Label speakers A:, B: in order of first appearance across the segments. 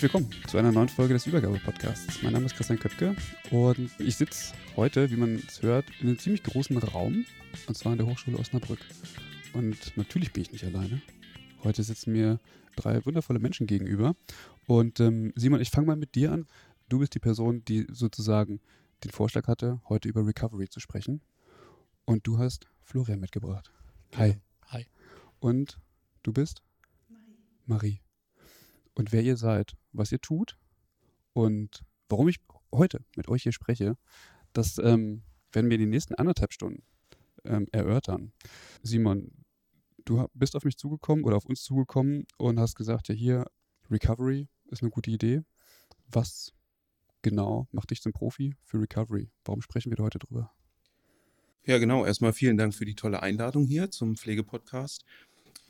A: Herzlich willkommen zu einer neuen Folge des Übergabe-Podcasts. Mein Name ist Christian Köpke und ich sitze heute, wie man es hört, in einem ziemlich großen Raum und zwar an der Hochschule Osnabrück. Und natürlich bin ich nicht alleine. Heute sitzen mir drei wundervolle Menschen gegenüber. Und ähm, Simon, ich fange mal mit dir an. Du bist die Person, die sozusagen den Vorschlag hatte, heute über Recovery zu sprechen. Und du hast Florian mitgebracht. Hi.
B: Hi.
A: Und du bist? Marie. Marie. Und wer ihr seid, was ihr tut und warum ich heute mit euch hier spreche, das ähm, werden wir in den nächsten anderthalb Stunden ähm, erörtern. Simon, du bist auf mich zugekommen oder auf uns zugekommen und hast gesagt, ja hier, Recovery ist eine gute Idee. Was genau macht dich zum Profi für Recovery? Warum sprechen wir heute drüber?
C: Ja, genau. Erstmal vielen Dank für die tolle Einladung hier zum Pflegepodcast.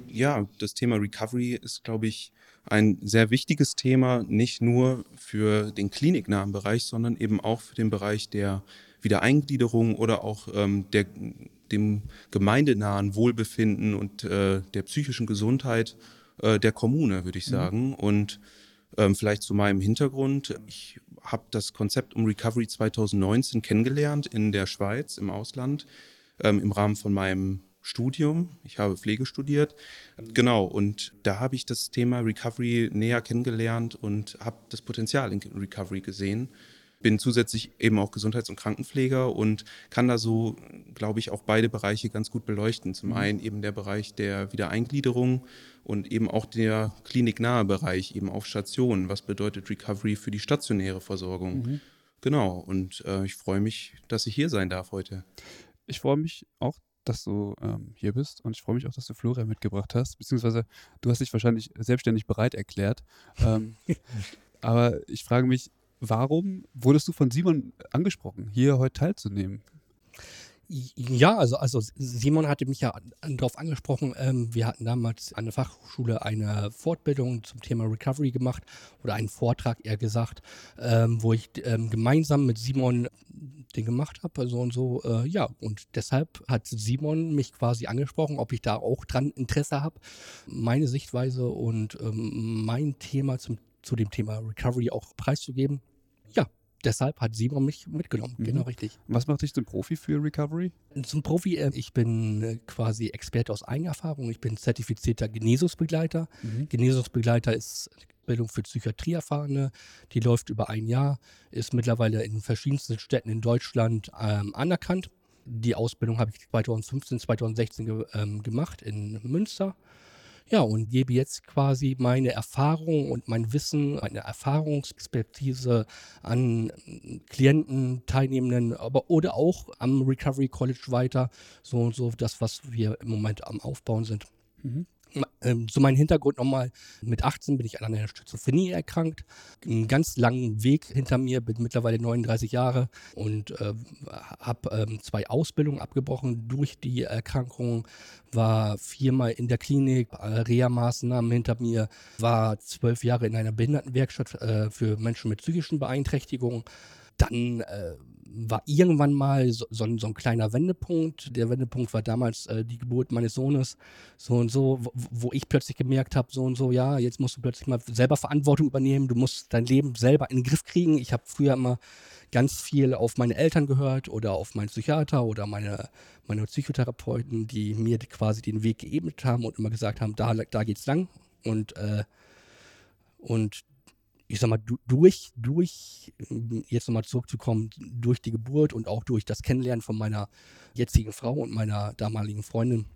C: Ja, das Thema Recovery ist, glaube ich, ein sehr wichtiges Thema, nicht nur für den kliniknahen Bereich, sondern eben auch für den Bereich der Wiedereingliederung oder auch ähm, der, dem gemeindenahen Wohlbefinden und äh, der psychischen Gesundheit äh, der Kommune, würde ich mhm. sagen. Mhm. Und ähm, vielleicht zu meinem Hintergrund. Ich habe das Konzept um Recovery 2019 kennengelernt in der Schweiz, im Ausland, ähm, im Rahmen von meinem Studium. Ich habe Pflege studiert. Genau, und da habe ich das Thema Recovery näher kennengelernt und habe das Potenzial in Recovery gesehen. Bin zusätzlich eben auch Gesundheits- und Krankenpfleger und kann da so, glaube ich, auch beide Bereiche ganz gut beleuchten. Zum mhm. einen eben der Bereich der Wiedereingliederung und eben auch der kliniknahe Bereich, eben auf Stationen. Was bedeutet Recovery für die stationäre Versorgung? Mhm. Genau, und äh, ich freue mich, dass ich hier sein darf heute.
A: Ich freue mich auch, dass du ähm, hier bist und ich freue mich auch, dass du Florian mitgebracht hast, beziehungsweise du hast dich wahrscheinlich selbstständig bereit erklärt. Ähm, aber ich frage mich, warum wurdest du von Simon angesprochen, hier heute teilzunehmen?
B: Ja, also, also Simon hatte mich ja darauf angesprochen. Ähm, wir hatten damals an der Fachhochschule eine Fortbildung zum Thema Recovery gemacht oder einen Vortrag eher gesagt, ähm, wo ich ähm, gemeinsam mit Simon den gemacht habe, so und so. Äh, ja, und deshalb hat Simon mich quasi angesprochen, ob ich da auch dran Interesse habe, meine Sichtweise und ähm, mein Thema zum, zu dem Thema Recovery auch preiszugeben. Deshalb hat Simon mich mitgenommen. Mhm. Genau richtig.
A: Was macht dich zum Profi für Recovery?
B: Zum Profi, äh, ich bin äh, quasi Experte aus Eigenerfahrung. Ich bin zertifizierter Genesungsbegleiter. Mhm. Genesungsbegleiter ist Ausbildung für Psychiatrieerfahrene. Die läuft über ein Jahr, ist mittlerweile in verschiedensten Städten in Deutschland ähm, anerkannt. Die Ausbildung habe ich 2015, 2016 ge ähm, gemacht in Münster. Ja, und gebe jetzt quasi meine Erfahrung und mein Wissen, meine Erfahrungsexpertise an Klienten, Teilnehmenden, aber oder auch am Recovery College weiter. So und so das, was wir im Moment am Aufbauen sind. Mhm. Ähm, zu meinem Hintergrund nochmal, mit 18 bin ich an einer Schizophrenie erkrankt. Einen ganz langen Weg hinter mir, bin mittlerweile 39 Jahre und äh, habe ähm, zwei Ausbildungen abgebrochen durch die Erkrankung, war viermal in der Klinik, Reha-Maßnahmen hinter mir, war zwölf Jahre in einer Behindertenwerkstatt äh, für Menschen mit psychischen Beeinträchtigungen. Dann äh, war irgendwann mal so, so, ein, so, ein, kleiner Wendepunkt. Der Wendepunkt war damals äh, die Geburt meines Sohnes, so und so, wo, wo ich plötzlich gemerkt habe, so und so, ja, jetzt musst du plötzlich mal selber Verantwortung übernehmen, du musst dein Leben selber in den Griff kriegen. Ich habe früher immer ganz viel auf meine Eltern gehört oder auf meinen Psychiater oder meine, meine Psychotherapeuten, die mir quasi den Weg geebnet haben und immer gesagt haben, da, da geht's lang. Und, äh, und ich sag mal, durch, durch, jetzt nochmal zurückzukommen, durch die Geburt und auch durch das Kennenlernen von meiner jetzigen Frau und meiner damaligen Freundin,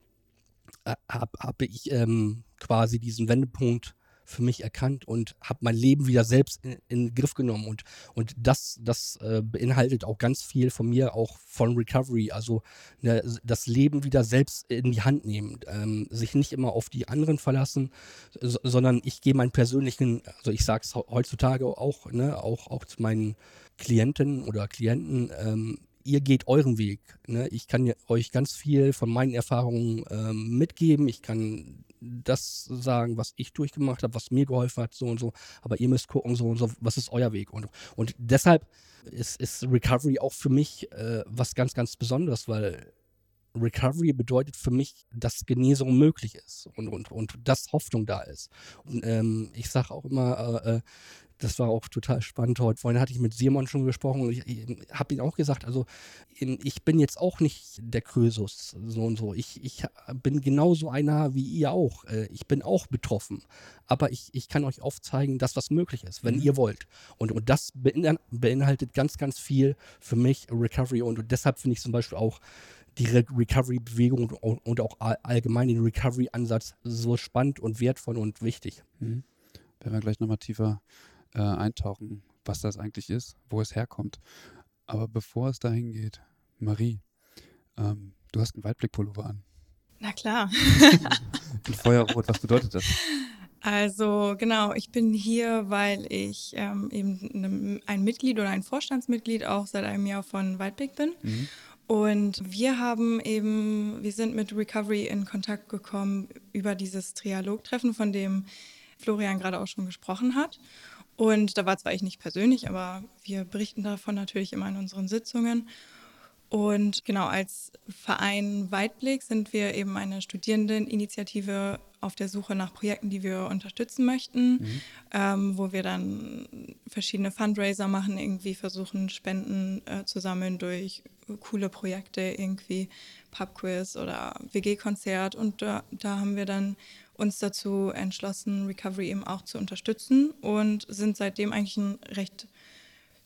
B: äh, habe hab ich ähm, quasi diesen Wendepunkt für mich erkannt und habe mein Leben wieder selbst in, in, den Griff genommen. Und, und das, das äh, beinhaltet auch ganz viel von mir, auch von Recovery. Also ne, das Leben wieder selbst in die Hand nehmen. Ähm, sich nicht immer auf die anderen verlassen, so, sondern ich gehe meinen persönlichen, also ich sage es heutzutage auch, ne, auch, auch zu meinen Klienten oder Klienten, ähm, ihr geht euren Weg. Ne? Ich kann euch ganz viel von meinen Erfahrungen ähm, mitgeben. Ich kann das sagen, was ich durchgemacht habe, was mir geholfen hat, so und so. Aber ihr müsst gucken, so und so, was ist euer Weg? Und, und deshalb ist, ist Recovery auch für mich äh, was ganz, ganz Besonderes, weil Recovery bedeutet für mich, dass Genesung möglich ist und, und, und dass Hoffnung da ist. Und ähm, ich sage auch immer, äh, äh das war auch total spannend heute. Vorhin hatte ich mit Simon schon gesprochen und ich, ich habe ihm auch gesagt, also ich bin jetzt auch nicht der Krösus so und so. Ich, ich bin genauso einer wie ihr auch. Äh, ich bin auch betroffen. Aber ich, ich kann euch aufzeigen, dass was möglich ist, wenn mhm. ihr wollt. Und, und das beinhaltet ganz, ganz viel für mich Recovery. Und, und deshalb finde ich zum Beispiel auch die Recovery-Bewegung und auch allgemein den Recovery-Ansatz so spannend und wertvoll und wichtig.
A: Mhm. Werden wir gleich nochmal tiefer äh, eintauchen, was das eigentlich ist, wo es herkommt. Aber bevor es dahin geht, Marie, ähm, du hast einen Weitblickpullover an.
D: Na klar.
A: Ein Feuerrot, was bedeutet das?
D: Also genau, ich bin hier, weil ich ähm, eben ein Mitglied oder ein Vorstandsmitglied auch seit einem Jahr von Weitblick bin. Mhm. Und wir haben eben, wir sind mit Recovery in Kontakt gekommen über dieses Trialogtreffen, von dem Florian gerade auch schon gesprochen hat. Und da war zwar ich nicht persönlich, aber wir berichten davon natürlich immer in unseren Sitzungen. Und genau, als Verein Weitblick sind wir eben eine Studierendeninitiative auf der Suche nach Projekten, die wir unterstützen möchten, mhm. ähm, wo wir dann verschiedene Fundraiser machen, irgendwie versuchen, Spenden äh, zu sammeln durch coole Projekte, irgendwie Pubquiz oder WG-Konzert. Und da, da haben wir dann uns dazu entschlossen, Recovery eben auch zu unterstützen und sind seitdem eigentlich ein recht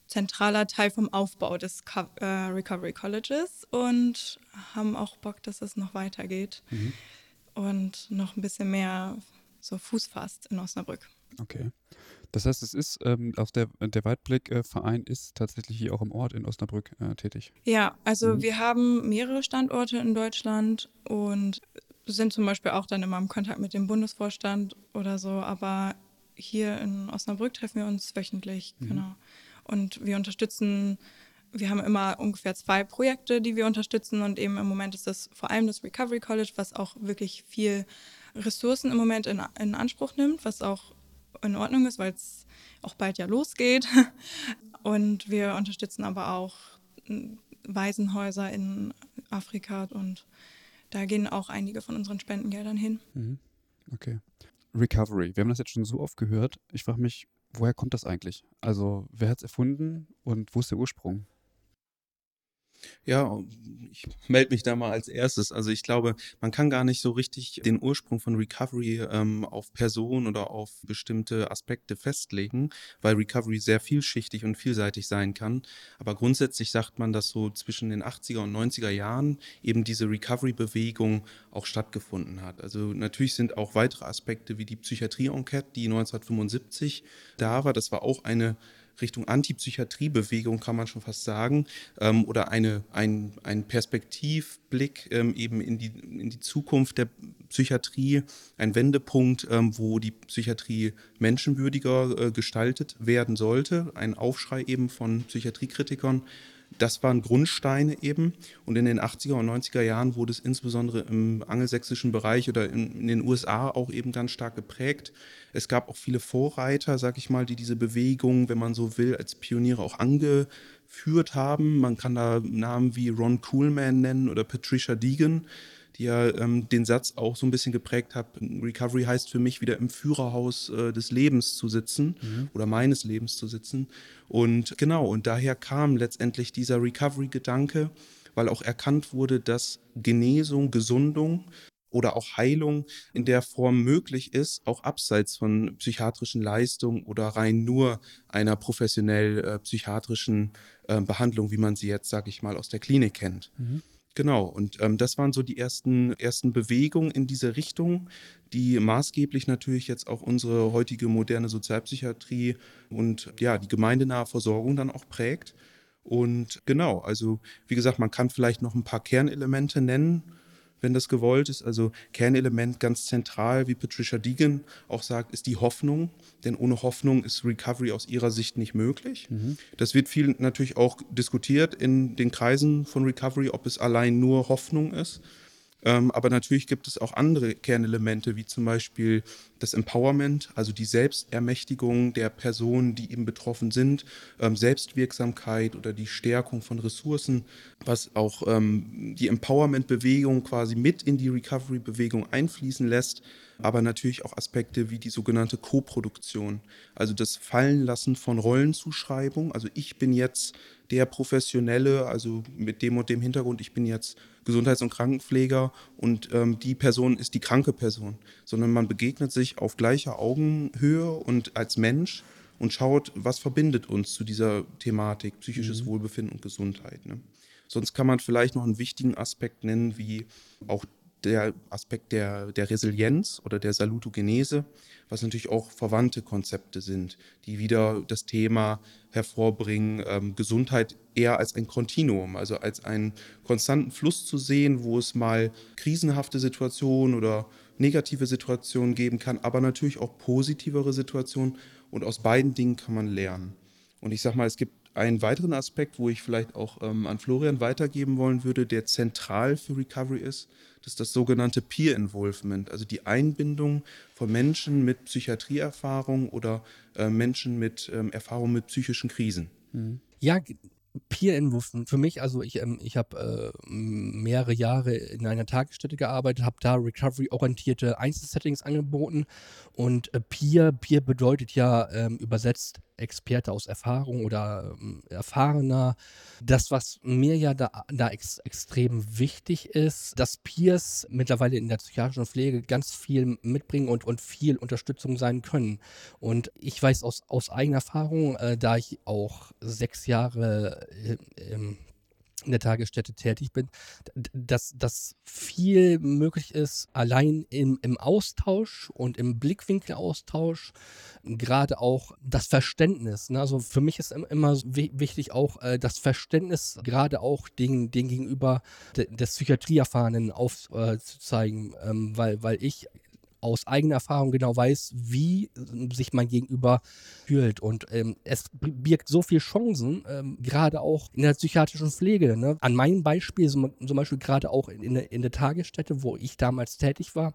D: zentraler Teil vom Aufbau des Co äh, Recovery Colleges und haben auch Bock, dass es noch weitergeht mhm. und noch ein bisschen mehr so Fuß fasst in Osnabrück.
A: Okay. Das heißt, es ist ähm, aus der, der Weitblick-Verein ist tatsächlich hier auch im Ort in Osnabrück äh, tätig.
D: Ja, also mhm. wir haben mehrere Standorte in Deutschland und sind zum Beispiel auch dann immer im Kontakt mit dem Bundesvorstand oder so, aber hier in Osnabrück treffen wir uns wöchentlich, mhm. genau. Und wir unterstützen, wir haben immer ungefähr zwei Projekte, die wir unterstützen und eben im Moment ist das vor allem das Recovery College, was auch wirklich viel Ressourcen im Moment in, in Anspruch nimmt, was auch in Ordnung ist, weil es auch bald ja losgeht. Und wir unterstützen aber auch Waisenhäuser in Afrika und da gehen auch einige von unseren Spendengeldern hin.
A: Mhm. Okay. Recovery. Wir haben das jetzt schon so oft gehört. Ich frage mich, woher kommt das eigentlich? Also, wer hat es erfunden und wo ist der Ursprung?
C: Ja, ich melde mich da mal als erstes. Also ich glaube, man kann gar nicht so richtig den Ursprung von Recovery ähm, auf Personen oder auf bestimmte Aspekte festlegen, weil Recovery sehr vielschichtig und vielseitig sein kann. Aber grundsätzlich sagt man, dass so zwischen den 80er und 90er Jahren eben diese Recovery-Bewegung auch stattgefunden hat. Also natürlich sind auch weitere Aspekte wie die Psychiatrie-Enquete, die 1975 da war. Das war auch eine Richtung Antipsychiatriebewegung, kann man schon fast sagen, ähm, oder eine, ein, ein Perspektivblick ähm, eben in die, in die Zukunft der Psychiatrie, ein Wendepunkt, ähm, wo die Psychiatrie menschenwürdiger äh, gestaltet werden sollte, ein Aufschrei eben von Psychiatriekritikern das waren Grundsteine eben. Und in den 80er und 90er Jahren wurde es insbesondere im angelsächsischen Bereich oder in, in, den USA auch eben ganz stark geprägt. Es gab auch viele Vorreiter, sag ich mal, die diese Bewegung, wenn man so will, als Pioniere auch angeführt haben. Man kann da Namen wie Ron Coolman nennen oder Patricia Deegan die ja ähm, den Satz auch so ein bisschen geprägt hat. Recovery heißt für mich wieder im Führerhaus äh, des Lebens zu sitzen mhm. oder meines Lebens zu sitzen. Und genau, und daher kam letztendlich dieser Recovery-Gedanke, weil auch erkannt wurde, dass Genesung, Gesundung oder auch Heilung in der Form möglich ist, auch abseits von psychiatrischen Leistungen oder rein nur einer professionell äh, psychiatrischen äh, Behandlung, wie man sie jetzt, sage ich mal, aus der Klinik kennt. Mhm. Genau, und ähm, das waren so die ersten, ersten Bewegungen in diese Richtung, die maßgeblich natürlich jetzt auch unsere heutige moderne Sozialpsychiatrie und ja, die gemeindenahe Versorgung dann auch prägt. Und genau, also wie gesagt, man kann vielleicht noch ein paar Kernelemente nennen wenn das gewollt ist. Also Kernelement ganz zentral, wie Patricia Deegan auch sagt, ist die Hoffnung. Denn ohne Hoffnung ist Recovery aus ihrer Sicht nicht möglich. Mhm. Das wird viel natürlich auch diskutiert in den Kreisen von Recovery, ob es allein nur Hoffnung ist. Ähm, aber natürlich gibt es auch andere Kernelemente, wie zum Beispiel das Empowerment, also die Selbstermächtigung der Personen, die eben betroffen sind, ähm, Selbstwirksamkeit oder die Stärkung von Ressourcen, was auch ähm, die Empowerment-Bewegung quasi mit in die Recovery-Bewegung einfließen lässt, aber natürlich auch Aspekte wie die sogenannte Co-Produktion, also das Fallenlassen von Rollenzuschreibung. Also ich bin jetzt der Professionelle, also mit dem und dem Hintergrund, ich bin jetzt Gesundheits- und Krankenpfleger und ähm, die Person ist die kranke Person, sondern man begegnet sich auf gleicher Augenhöhe und als Mensch und schaut, was verbindet uns zu dieser Thematik psychisches mhm. Wohlbefinden und Gesundheit. Ne? Sonst kann man vielleicht noch einen wichtigen Aspekt nennen, wie auch der Aspekt der, der Resilienz oder der Salutogenese, was natürlich auch verwandte Konzepte sind, die wieder das Thema hervorbringen, ähm, Gesundheit eher als ein Kontinuum, also als einen konstanten Fluss zu sehen, wo es mal krisenhafte Situationen oder negative Situationen geben kann, aber natürlich auch positivere Situationen und aus beiden Dingen kann man lernen. Und ich sage mal, es gibt einen weiteren Aspekt, wo ich vielleicht auch ähm, an Florian weitergeben wollen würde, der zentral für Recovery ist, das ist das sogenannte Peer Involvement, also die Einbindung von Menschen mit Psychiatrieerfahrung oder äh, Menschen mit ähm, Erfahrung mit psychischen Krisen.
B: Mhm. Ja, Peer Involvement für mich, also ich, ähm, ich habe äh, mehrere Jahre in einer Tagesstätte gearbeitet, habe da Recovery-orientierte Einzelsettings angeboten und äh, Peer, Peer bedeutet ja ähm, übersetzt Experte aus Erfahrung oder ähm, erfahrener. Das, was mir ja da, da ex extrem wichtig ist, dass Peers mittlerweile in der psychiatrischen Pflege ganz viel mitbringen und, und viel Unterstützung sein können. Und ich weiß aus, aus eigener Erfahrung, äh, da ich auch sechs Jahre äh, im in der Tagesstätte tätig bin, dass, dass viel möglich ist, allein im, im Austausch und im Blickwinkelaustausch, gerade auch das Verständnis. Ne? Also für mich ist immer wichtig auch äh, das Verständnis, gerade auch den, den gegenüber des Psychiatrieerfahrenen aufzuzeigen, ähm, weil, weil ich aus eigener Erfahrung genau weiß, wie sich mein Gegenüber fühlt. Und ähm, es birgt so viele Chancen, ähm, gerade auch in der psychiatrischen Pflege. Ne? An meinem Beispiel, zum Beispiel gerade auch in, in der Tagesstätte, wo ich damals tätig war,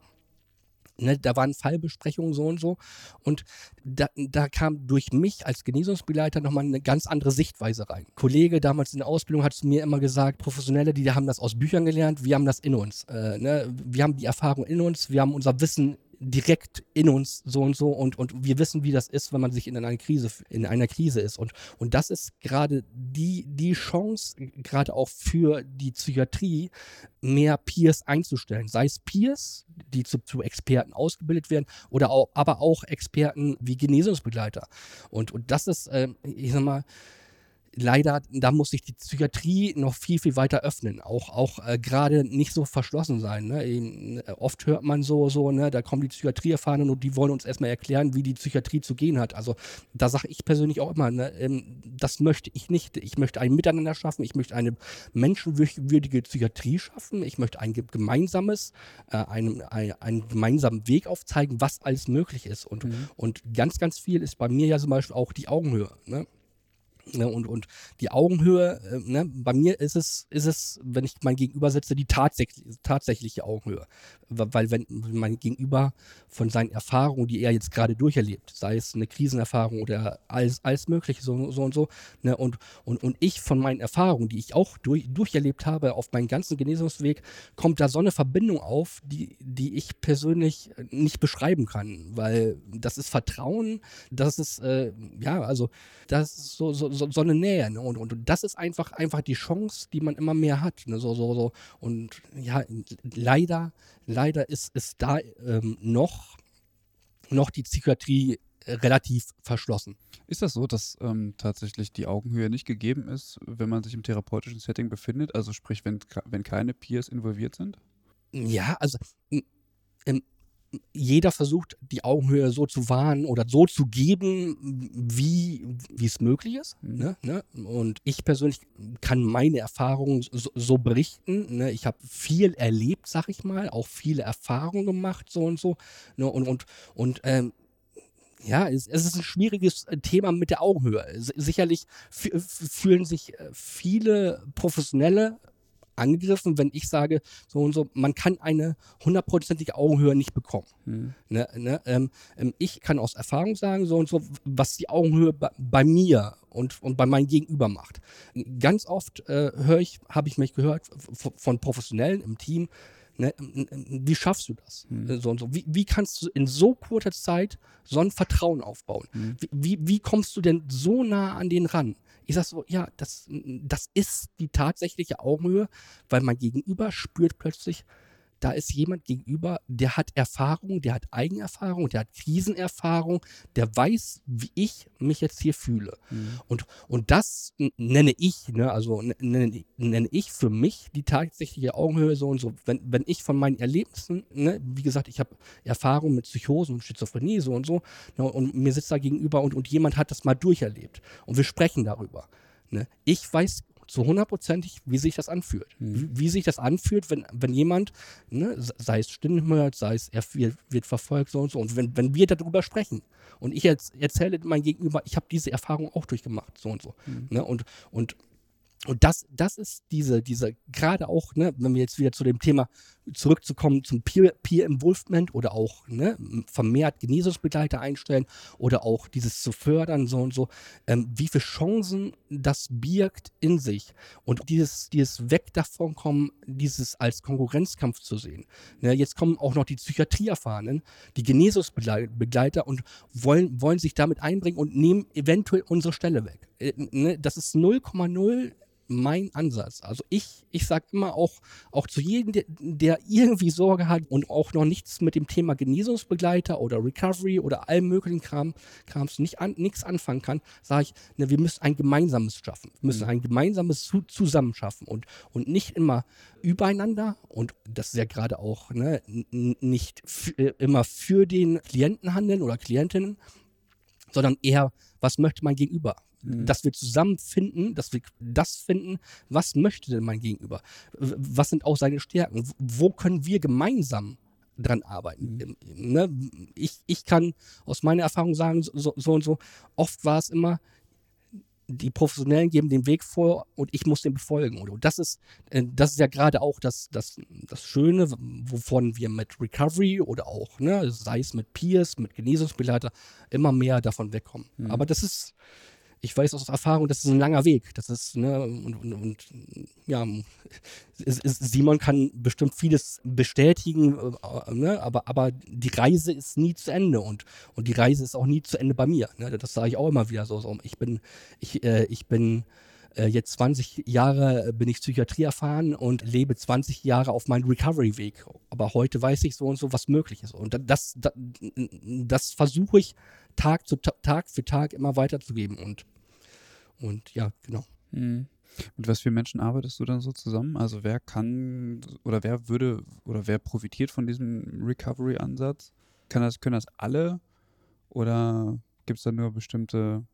B: Ne, da waren Fallbesprechungen so und so. Und da, da kam durch mich als Genesungsbegleiter nochmal eine ganz andere Sichtweise rein. Ein Kollege damals in der Ausbildung hat es mir immer gesagt, Professionelle, die haben das aus Büchern gelernt, wir haben das in uns. Äh, ne? Wir haben die Erfahrung in uns, wir haben unser Wissen direkt in uns so und so und, und wir wissen, wie das ist, wenn man sich in einer Krise, in einer Krise ist. Und, und das ist gerade die, die Chance, gerade auch für die Psychiatrie, mehr Peers einzustellen. Sei es Peers, die zu, zu Experten ausgebildet werden, oder auch, aber auch Experten wie Genesungsbegleiter. Und, und das ist, äh, ich sag mal, leider, da muss sich die Psychiatrie noch viel, viel weiter öffnen. Auch, auch äh, gerade nicht so verschlossen sein. Ne? Eben, äh, oft hört man so, so, ne, da kommen die Psychiatrieerfahrenen und die wollen uns erstmal erklären, wie die Psychiatrie zu gehen hat. Also da sage ich persönlich auch immer, ne, ähm, das möchte ich nicht. Ich möchte ein Miteinander schaffen, ich möchte eine menschenwürdige Psychiatrie schaffen, ich möchte ein gemeinsames, äh, einen, ein, einen gemeinsamen Weg aufzeigen, was alles möglich ist. Und, mhm. und ganz, ganz viel ist bei mir ja zum Beispiel auch die Augenhöhe. Ne? Ne, und, und die Augenhöhe, äh, ne, bei mir ist es, ist es, wenn ich mein Gegenüber setze, die tatsächlich, tatsächliche Augenhöhe. Weil wenn mein Gegenüber von seinen Erfahrungen, die er jetzt gerade durcherlebt, sei es eine Krisenerfahrung oder alles, alles Mögliche, so, so und so, ne, und, und, und ich von meinen Erfahrungen, die ich auch durch, durcherlebt habe auf meinem ganzen Genesungsweg, kommt da so eine Verbindung auf, die, die ich persönlich nicht beschreiben kann, weil das ist Vertrauen, das ist, äh, ja, also das ist so, so so, so eine Nähe. Ne? Und, und das ist einfach, einfach die Chance, die man immer mehr hat. Ne? So, so, so. Und ja, leider, leider ist, ist da ähm, noch, noch die Psychiatrie relativ verschlossen.
A: Ist das so, dass ähm, tatsächlich die Augenhöhe nicht gegeben ist, wenn man sich im therapeutischen Setting befindet? Also sprich, wenn, wenn keine Peers involviert sind?
B: Ja, also ähm, jeder versucht, die Augenhöhe so zu wahren oder so zu geben, wie es möglich ist. Mhm. Ne, ne? Und ich persönlich kann meine Erfahrungen so, so berichten. Ne? Ich habe viel erlebt, sag ich mal, auch viele Erfahrungen gemacht, so und so. Ne? Und, und, und ähm, ja, es, es, ist ein schwieriges äh, Thema mit der Augenhöhe. Sicherlich fühlen sich äh, viele Professionelle angegriffen, wenn ich sage, so und so, man kann eine hundertprozentige Augenhöhe nicht bekommen. Hm. Ne, ne, ähm, ähm, ich kann aus Erfahrung sagen, so und so, was die Augenhöhe bei, bei mir und, und bei meinem Gegenüber macht. Ganz oft äh, höre ich, habe ich mich gehört von Professionellen im Team, Ne? Wie schaffst du das? Mhm. So und so. Wie, wie, kannst du in so kurzer Zeit so ein Vertrauen aufbauen? Mhm. Wie, wie, wie, kommst du denn so nah an den ran? Ich sag so, ja, das, das ist die tatsächliche Augenhöhe, weil mein Gegenüber spürt plötzlich, da ist jemand gegenüber, der hat Erfahrung, der hat Eigenerfahrung, der hat Krisenerfahrung, der weiß, wie ich mich jetzt hier fühle. Mhm. Und, und das nenne ich, ne, also nenne, nenne ich für mich die tatsächliche Augenhöhe so und so. Wenn, wenn ich von meinen Erlebnissen, ne, wie gesagt, ich habe Erfahrung mit Psychosen und Schizophrenie so und so, ne, und mir sitzt da gegenüber und, und jemand hat das mal durcherlebt. Und wir sprechen darüber. Ne? Ich weiß zu hundertprozentig, wie sich das anfühlt. Mhm. Wie, wie, sich das anfühlt, wenn, wenn jemand, ne, sei es Stimmen hört, sei es er wird, wird, verfolgt so und so. Und wenn, wenn wir darüber sprechen und ich jetzt erzähle mein Gegenüber, ich habe diese Erfahrung auch durchgemacht, so und so. Mhm. Ne, und, und und das, das ist diese, diese, gerade auch, ne, wenn wir jetzt wieder zu dem Thema zurückzukommen zum Peer, Peer Involvement oder auch ne, vermehrt Genesungsbegleiter einstellen oder auch dieses zu fördern, so und so, ähm, wie viele Chancen das birgt in sich. Und dieses, dieses Weg davon kommen, dieses als Konkurrenzkampf zu sehen. Ne, jetzt kommen auch noch die Psychiatrieerfahrenen, die Genesungsbegleiter und wollen, wollen sich damit einbringen und nehmen eventuell unsere Stelle weg. Äh, ne, das ist 0,0 mein Ansatz. Also ich, ich sage immer auch, auch zu jedem, der, der, irgendwie Sorge hat und auch noch nichts mit dem Thema Genesungsbegleiter oder Recovery oder allem möglichen Kram, Krams nicht an, nichts anfangen kann, sage ich, ne, wir müssen ein gemeinsames schaffen. Wir müssen mhm. ein gemeinsames zu, Zusammenschaffen und, und nicht immer übereinander und das ist ja gerade auch ne, nicht äh, immer für den Klienten handeln oder Klientinnen, sondern eher, was möchte mein Gegenüber? Mhm. Dass wir zusammenfinden, dass wir das finden, was möchte denn mein Gegenüber? Was sind auch seine Stärken? Wo können wir gemeinsam dran arbeiten? Mhm. Ne? Ich, ich kann aus meiner Erfahrung sagen, so, so und so, oft war es immer, die Professionellen geben den Weg vor und ich muss den befolgen. Und das ist, äh, das ist ja gerade auch das, das, das Schöne, wovon wir mit Recovery oder auch, ne, sei es mit Peers, mit Genesungsbegleiter, immer mehr davon wegkommen. Mhm. Aber das ist, ich weiß aus Erfahrung, das ist ein langer Weg. Das ist, ne, und, und, und ja, Simon kann bestimmt vieles bestätigen, äh, ne, aber, aber die Reise ist nie zu Ende und, und die Reise ist auch nie zu Ende bei mir. Ne, das sage ich auch immer wieder so. so. Ich bin, ich, äh, ich bin äh, jetzt 20 Jahre bin ich Psychiatrie erfahren und lebe 20 Jahre auf meinem Recovery-Weg. Aber heute weiß ich so und so, was möglich ist. Und das, das, das versuche ich Tag, zu, Tag für Tag immer weiterzugeben. Und und ja, genau.
A: Mhm. Mit was für Menschen arbeitest du dann so zusammen? Also wer kann oder wer würde oder wer profitiert von diesem Recovery-Ansatz? Das, können das alle oder gibt es da nur bestimmte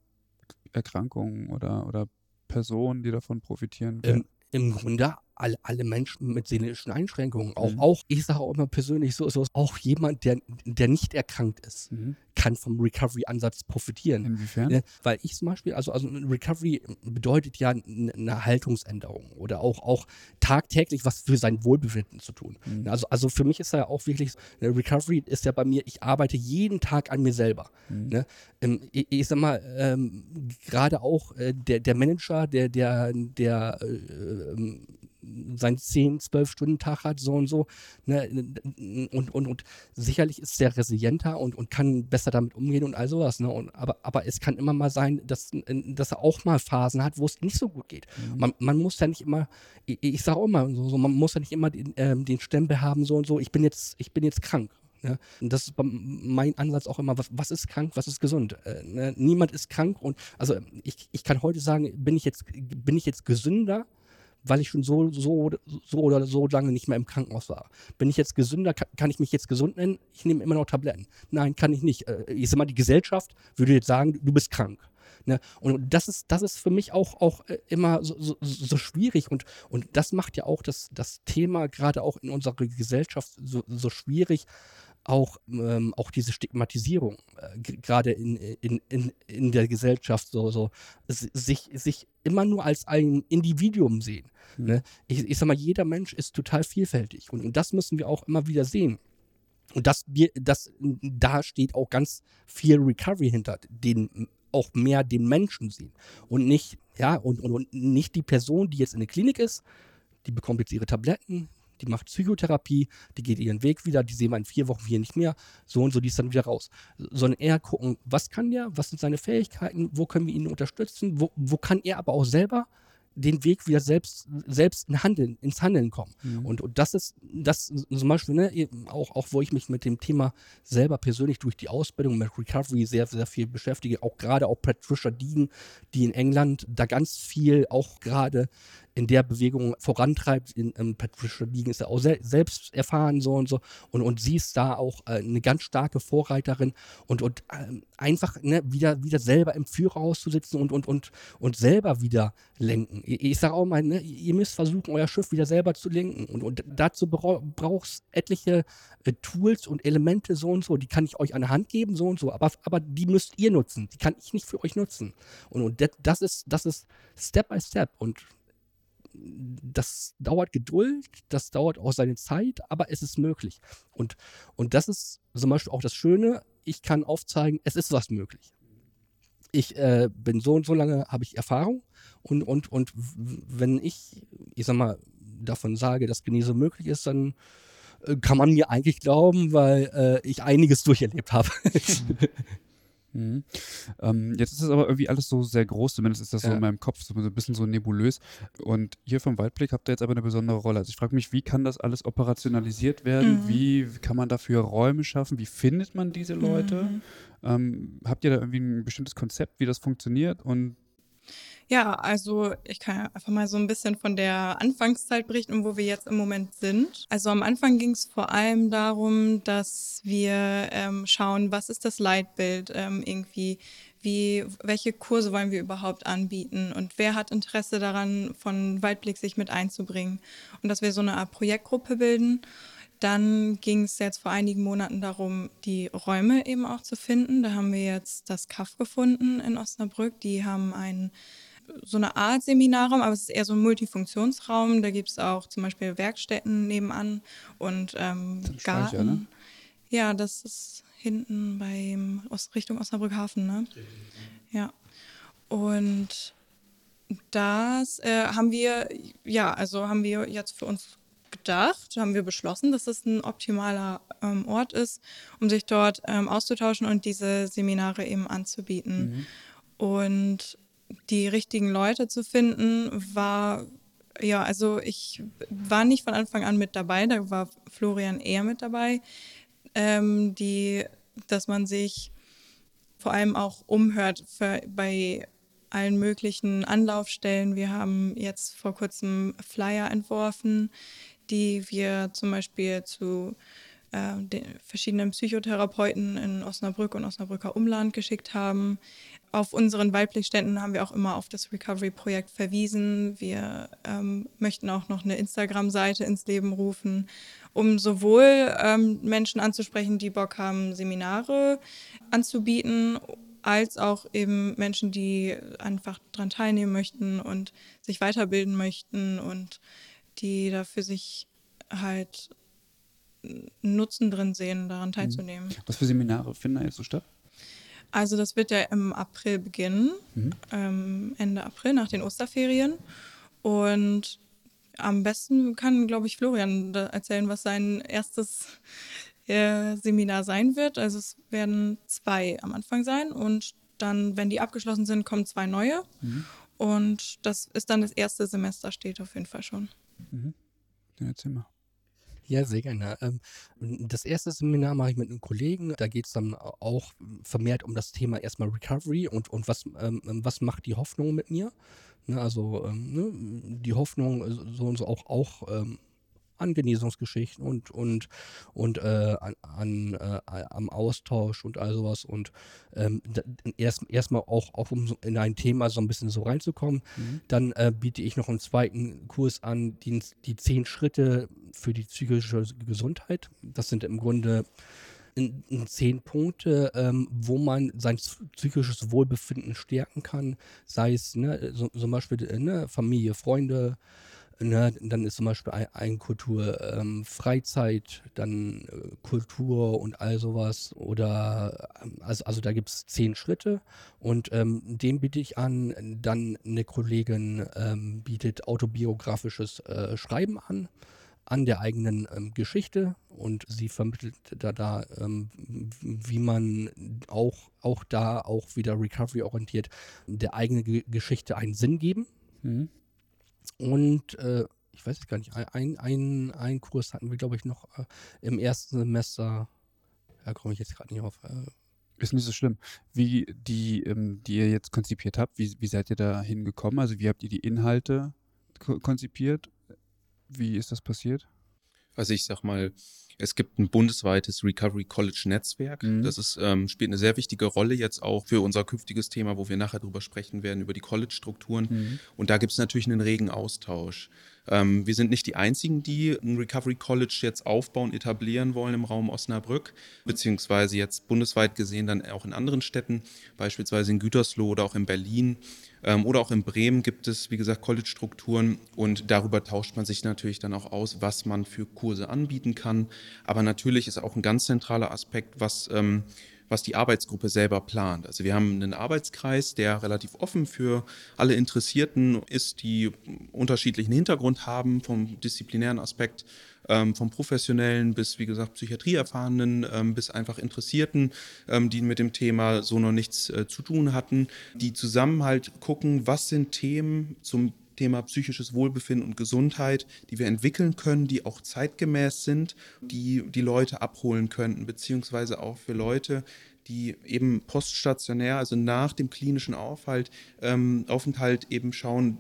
A: Erkrankungen oder, oder Personen, die davon profitieren?
B: Im, Im Grunde alle, alle Menschen mit seelischen Einschränkungen. Auch, mhm. auch ich sage auch immer persönlich so, so auch jemand, der, der nicht erkrankt ist, mhm. kann vom Recovery-Ansatz profitieren.
A: Inwiefern? Ja,
B: weil ich zum Beispiel, also, also Recovery bedeutet ja eine Haltungsänderung oder auch, auch tagtäglich was für sein Wohlbefinden zu tun. Mhm. Also, also für mich ist ja auch wirklich, Recovery ist ja bei mir, ich arbeite jeden Tag an mir selber. Mhm. Ne? Ähm, ich, ich, sag mal, ähm, gerade auch äh, der, der Manager, der, der, der äh, ähm, seinen 10, 12 Stunden Tag hat, so und so. Ne? Und, und, und sicherlich ist er resilienter und, und kann besser damit umgehen und all sowas. Ne? Und, aber, aber es kann immer mal sein, dass, dass er auch mal Phasen hat, wo es nicht so gut geht. Mhm. Man, man muss ja nicht immer, ich, ich sage auch immer so, so, man muss ja nicht immer den, ähm, den Stempel haben, so und so, ich bin jetzt, ich bin jetzt krank. Ja, und das ist mein Ansatz auch immer, was, was ist krank, was ist gesund. Äh, ne? Niemand ist krank und also ich, ich kann heute sagen, bin ich jetzt, bin ich jetzt gesünder, weil ich schon so, so, so oder so lange nicht mehr im Krankenhaus war. Bin ich jetzt gesünder, kann, ich mich jetzt gesund nennen? Ich nehme immer noch Tabletten. Nein, kann ich nicht. Äh, ich sag mal, die Gesellschaft würde jetzt sagen, du bist krank. Ne? Und das ist, das ist für mich auch, auch äh, immer so, so, so schwierig und, und das macht ja auch das, das Thema gerade auch in unserer Gesellschaft so, so schwierig, auch, ähm, auch diese Stigmatisierung, äh, gerade in, in, in, in der Gesellschaft, so, so sich, sich immer nur als ein Individuum sehen. Mhm. Ne? Ich, ich sag mal, jeder Mensch ist total vielfältig und, und das müssen wir auch immer wieder sehen. Und das, das, da steht auch ganz viel Recovery hinter, den auch mehr den Menschen sehen und nicht, ja, und, und, und nicht die Person, die jetzt in der Klinik ist, die bekommt jetzt ihre Tabletten, die macht Psychotherapie, die geht ihren Weg wieder, die sehen wir in vier Wochen hier nicht mehr, so und so, die ist dann wieder raus. Sondern eher gucken, was kann der, was sind seine Fähigkeiten, wo können wir ihn unterstützen, wo, wo kann er aber auch selber den Weg wieder selbst, selbst in Handeln, ins Handeln kommen. Mhm. Und, und das ist, das zum Beispiel, ne, auch, auch wo ich mich mit dem Thema selber persönlich durch die Ausbildung mit Recovery sehr, sehr viel beschäftige, auch gerade auch Patricia Dean, die in England da ganz viel auch gerade in der Bewegung vorantreibt. In, in Patricia Deegan ist ja auch se selbst erfahren so und so und, und sie ist da auch äh, eine ganz starke Vorreiterin und, und äh, einfach ne, wieder, wieder selber im Führerhaus zu sitzen und, und, und, und selber wieder lenken. Ich, ich sage auch mal, ne, ihr müsst versuchen, euer Schiff wieder selber zu lenken und, und dazu braucht es etliche äh, Tools und Elemente so und so, die kann ich euch an der Hand geben, so und so, aber, aber die müsst ihr nutzen, die kann ich nicht für euch nutzen. Und, und das, ist, das ist Step by Step und das dauert Geduld, das dauert auch seine Zeit, aber es ist möglich. Und, und das ist zum Beispiel auch das Schöne, ich kann aufzeigen, es ist was möglich. Ich äh, bin so und so lange, habe ich Erfahrung und, und, und wenn ich, ich sag mal, davon sage, dass Genesung möglich ist, dann äh, kann man mir eigentlich glauben, weil äh, ich einiges durcherlebt habe.
A: Mhm. Ähm, jetzt ist es aber irgendwie alles so sehr groß, zumindest ist das ja. so in meinem Kopf, so ein bisschen so nebulös. Und hier vom Waldblick habt ihr jetzt aber eine besondere Rolle. Also ich frage mich, wie kann das alles operationalisiert werden? Mhm. Wie kann man dafür Räume schaffen? Wie findet man diese Leute? Mhm. Ähm, habt ihr da irgendwie ein bestimmtes Konzept, wie das funktioniert? Und
D: ja, also ich kann einfach mal so ein bisschen von der Anfangszeit berichten, wo wir jetzt im Moment sind. Also am Anfang ging es vor allem darum, dass wir ähm, schauen, was ist das Leitbild ähm, irgendwie, wie, welche Kurse wollen wir überhaupt anbieten und wer hat Interesse daran, von Waldblick sich mit einzubringen und dass wir so eine Art Projektgruppe bilden. Dann ging es jetzt vor einigen Monaten darum, die Räume eben auch zu finden. Da haben wir jetzt das CAF gefunden in Osnabrück. Die haben einen so eine Art Seminarraum, aber es ist eher so ein Multifunktionsraum. Da gibt es auch zum Beispiel Werkstätten nebenan und ähm, Garten. Speicher, ne? Ja, das ist hinten beim Ost Richtung Osnabrück Hafen, ne? Ja. Und das äh, haben wir, ja, also haben wir jetzt für uns gedacht, haben wir beschlossen, dass es ein optimaler ähm, Ort ist, um sich dort ähm, auszutauschen und diese Seminare eben anzubieten. Mhm. Und die richtigen Leute zu finden, war, ja, also ich war nicht von Anfang an mit dabei, da war Florian eher mit dabei, ähm, die, dass man sich vor allem auch umhört für, bei allen möglichen Anlaufstellen. Wir haben jetzt vor kurzem Flyer entworfen, die wir zum Beispiel zu äh, den verschiedenen Psychotherapeuten in Osnabrück und Osnabrücker Umland geschickt haben auf unseren Waldblickständen haben wir auch immer auf das Recovery-Projekt verwiesen. Wir ähm, möchten auch noch eine Instagram-Seite ins Leben rufen, um sowohl ähm, Menschen anzusprechen, die Bock haben, Seminare anzubieten, als auch eben Menschen, die einfach daran teilnehmen möchten und sich weiterbilden möchten und die da für sich halt Nutzen drin sehen, daran mhm. teilzunehmen.
A: Was für Seminare finden da jetzt so statt?
D: Also das wird ja im April beginnen, mhm. ähm, Ende April nach den Osterferien. Und am besten kann, glaube ich, Florian erzählen, was sein erstes äh, Seminar sein wird. Also es werden zwei am Anfang sein und dann, wenn die abgeschlossen sind, kommen zwei neue. Mhm. Und das ist dann das erste Semester, steht auf jeden Fall schon. Mhm.
B: Ja, erzähl mal. Ja, sehr gerne. Ähm, das erste Seminar mache ich mit einem Kollegen. Da geht es dann auch vermehrt um das Thema erstmal Recovery und, und was, ähm, was macht die Hoffnung mit mir. Ne, also ähm, ne, die Hoffnung äh, so und so auch, auch an Genesungsgeschichten und, und, und äh, an, an äh, am Austausch und all sowas. Und ähm, erst erstmal auch, auch um in ein Thema so ein bisschen so reinzukommen. Mhm. Dann äh, biete ich noch einen zweiten Kurs an, die, die zehn Schritte für die psychische Gesundheit. Das sind im Grunde in, in zehn Punkte, ähm, wo man sein psychisches Wohlbefinden stärken kann. Sei es ne, so, zum Beispiel äh, ne, Familie, Freunde, Ne, dann ist zum Beispiel ein, ein Kultur ähm, Freizeit, dann äh, Kultur und all sowas. Oder ähm, also, also da gibt es zehn Schritte und ähm, dem biete ich an. Dann eine Kollegin ähm, bietet autobiografisches äh, Schreiben an an der eigenen ähm, Geschichte und sie vermittelt da, da ähm, wie man auch, auch da auch wieder recovery orientiert der eigenen Geschichte einen Sinn geben. Mhm. Und äh, ich weiß gar nicht, ein, ein, ein Kurs hatten wir, glaube ich, noch äh, im ersten Semester. Da komme ich jetzt gerade nicht auf. Äh,
A: ist nicht so schlimm. Wie die, ähm, die ihr jetzt konzipiert habt, wie, wie seid ihr da hingekommen? Also wie habt ihr die Inhalte ko konzipiert? Wie ist das passiert?
C: Also ich sag mal, es gibt ein bundesweites Recovery College Netzwerk. Mhm. Das ist, ähm, spielt eine sehr wichtige Rolle jetzt auch für unser künftiges Thema, wo wir nachher drüber sprechen werden, über die College-Strukturen. Mhm. Und da gibt es natürlich einen regen Austausch. Ähm, wir sind nicht die Einzigen, die ein Recovery College jetzt aufbauen, etablieren wollen im Raum Osnabrück, beziehungsweise jetzt bundesweit gesehen dann auch in anderen Städten, beispielsweise in Gütersloh oder auch in Berlin. Ähm, oder auch in Bremen gibt es, wie gesagt, College-Strukturen und darüber tauscht man sich natürlich dann auch aus, was man für Kurse anbieten kann. Aber natürlich ist auch ein ganz zentraler Aspekt, was ähm, was die Arbeitsgruppe selber plant. Also wir haben einen Arbeitskreis, der relativ offen für alle Interessierten ist, die unterschiedlichen Hintergrund haben vom disziplinären Aspekt, ähm, vom professionellen bis, wie gesagt, Psychiatrieerfahrenen ähm, bis einfach Interessierten, ähm, die mit dem Thema so noch nichts äh, zu tun hatten, die zusammen halt gucken, was sind Themen zum Thema psychisches Wohlbefinden und Gesundheit, die wir entwickeln können, die auch zeitgemäß sind, die die Leute abholen könnten, beziehungsweise auch für Leute, die eben poststationär, also nach dem klinischen Aufhalt, ähm, Aufenthalt eben schauen,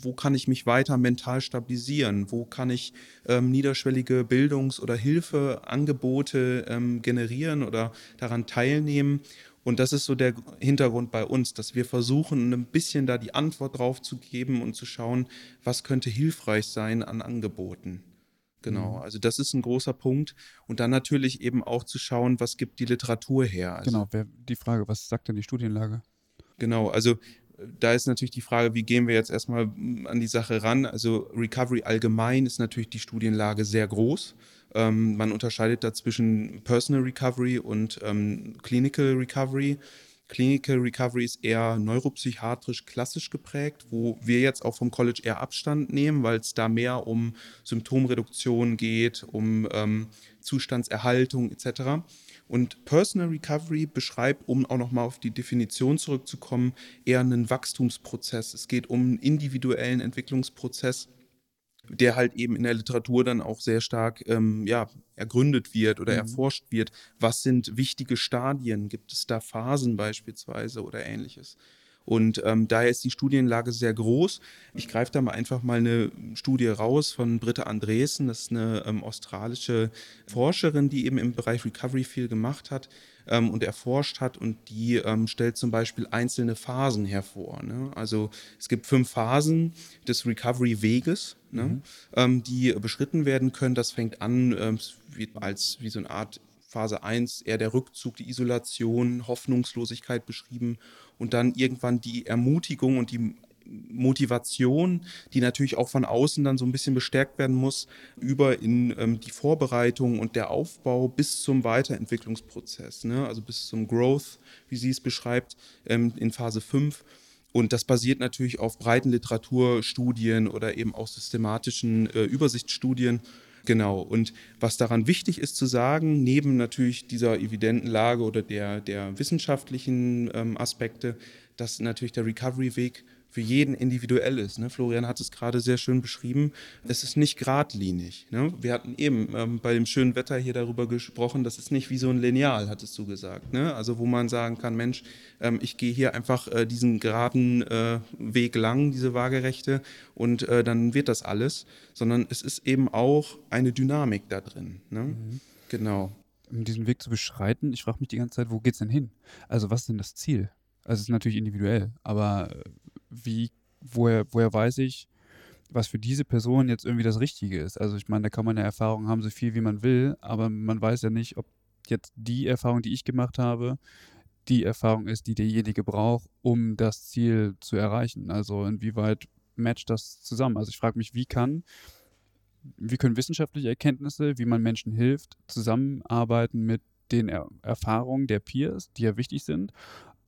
C: wo kann ich mich weiter mental stabilisieren, wo kann ich ähm, niederschwellige Bildungs- oder Hilfeangebote ähm, generieren oder daran teilnehmen und das ist so der Hintergrund bei uns, dass wir versuchen, ein bisschen da die Antwort drauf zu geben und zu schauen, was könnte hilfreich sein an Angeboten. Genau, mhm. also das ist ein großer Punkt. Und dann natürlich eben auch zu schauen, was gibt die Literatur her.
A: Also, genau, die Frage, was sagt denn die Studienlage?
C: Genau, also da ist natürlich die Frage, wie gehen wir jetzt erstmal mm, an die Sache ran? Also Recovery allgemein ist natürlich die Studienlage sehr groß. Ähm, man unterscheidet da zwischen Personal Recovery und ähm, Clinical Recovery. Clinical Recovery ist eher neuropsychiatrisch klassisch geprägt, wo wir jetzt auch vom College eher Abstand nehmen, weil es da mehr um Symptomreduktion geht, um ähm, Zustandserhaltung etc. Und Personal Recovery beschreibt, um auch nochmal auf die Definition zurückzukommen, eher einen Wachstumsprozess. Es geht um einen individuellen Entwicklungsprozess der halt eben in der Literatur dann auch sehr stark ähm, ja, ergründet wird oder mhm. erforscht wird. Was sind wichtige Stadien? Gibt es da Phasen beispielsweise oder ähnliches? Und ähm, daher ist die Studienlage sehr groß. Ich greife da mal einfach mal eine Studie raus von Britta Andresen. Das ist eine ähm, australische Forscherin, die eben im Bereich Recovery viel gemacht hat ähm, und erforscht hat. Und die ähm, stellt zum Beispiel einzelne Phasen hervor. Ne? Also es gibt fünf Phasen des Recovery-Weges, ne? mhm. ähm, die beschritten werden können. Das fängt an ähm, wie, als wie so eine Art Phase 1 eher der Rückzug, die Isolation, Hoffnungslosigkeit beschrieben und dann irgendwann die Ermutigung und die Motivation, die natürlich auch von außen dann so ein bisschen bestärkt werden muss, über in ähm, die Vorbereitung und der Aufbau bis zum Weiterentwicklungsprozess, ne? also bis zum Growth, wie sie es beschreibt, ähm, in Phase 5. Und das basiert natürlich auf breiten Literaturstudien oder eben auch systematischen äh, Übersichtsstudien. Genau. Und was daran wichtig ist zu sagen, neben natürlich dieser evidenten Lage oder der, der wissenschaftlichen ähm, Aspekte, dass natürlich der Recovery-Weg für jeden individuell ist. Ne? Florian hat es gerade sehr schön beschrieben. Es ist nicht geradlinig. Ne? Wir hatten eben ähm, bei dem schönen Wetter hier darüber gesprochen, das ist nicht wie so ein Lineal, hattest du gesagt. Ne? Also wo man sagen kann, Mensch, ähm, ich gehe hier einfach äh, diesen geraden äh, Weg lang, diese waagerechte, und äh, dann wird das alles. Sondern es ist eben auch eine Dynamik da drin. Ne? Mhm. Genau.
A: Um diesen Weg zu beschreiten, ich frage mich die ganze Zeit, wo geht es denn hin? Also was ist denn das Ziel? Also es ist natürlich individuell, aber äh, wie, woher, woher weiß ich, was für diese Person jetzt irgendwie das Richtige ist? Also ich meine, da kann man ja Erfahrungen haben, so viel wie man will, aber man weiß ja nicht, ob jetzt die Erfahrung, die ich gemacht habe, die Erfahrung ist, die derjenige braucht, um das Ziel zu erreichen. Also inwieweit matcht das zusammen? Also ich frage mich, wie kann, wie können wissenschaftliche Erkenntnisse, wie man Menschen hilft, zusammenarbeiten mit den er Erfahrungen der Peers, die ja wichtig sind,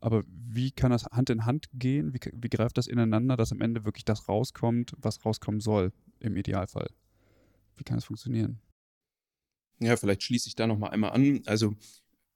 A: aber wie kann das Hand in Hand gehen? Wie, wie greift das ineinander, dass am Ende wirklich das rauskommt, was rauskommen soll, im Idealfall? Wie kann das funktionieren?
C: Ja, vielleicht schließe ich da nochmal einmal an. Also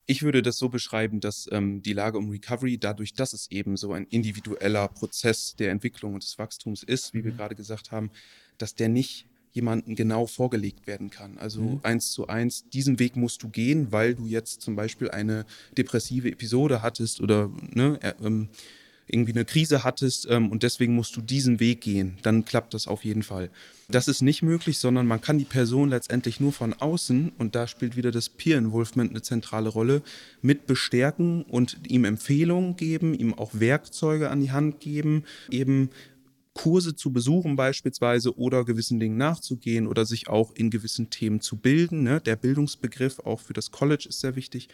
C: ich würde das so beschreiben, dass ähm, die Lage um Recovery, dadurch, dass es eben so ein individueller Prozess der Entwicklung und des Wachstums ist, wie mhm. wir gerade gesagt haben, dass der nicht jemandem genau vorgelegt werden kann. Also mhm. eins zu eins, diesen Weg musst du gehen, weil du jetzt zum Beispiel eine depressive Episode hattest oder ne, ähm, irgendwie eine Krise hattest ähm, und deswegen musst du diesen Weg gehen. Dann klappt das auf jeden Fall. Das ist nicht möglich, sondern man kann die Person letztendlich nur von außen, und da spielt wieder das Peer Involvement eine zentrale Rolle, mit bestärken und ihm Empfehlungen geben, ihm auch Werkzeuge an die Hand geben, eben Kurse zu besuchen beispielsweise oder gewissen Dingen nachzugehen oder sich auch in gewissen Themen zu bilden. Ne? Der Bildungsbegriff auch für das College ist sehr wichtig,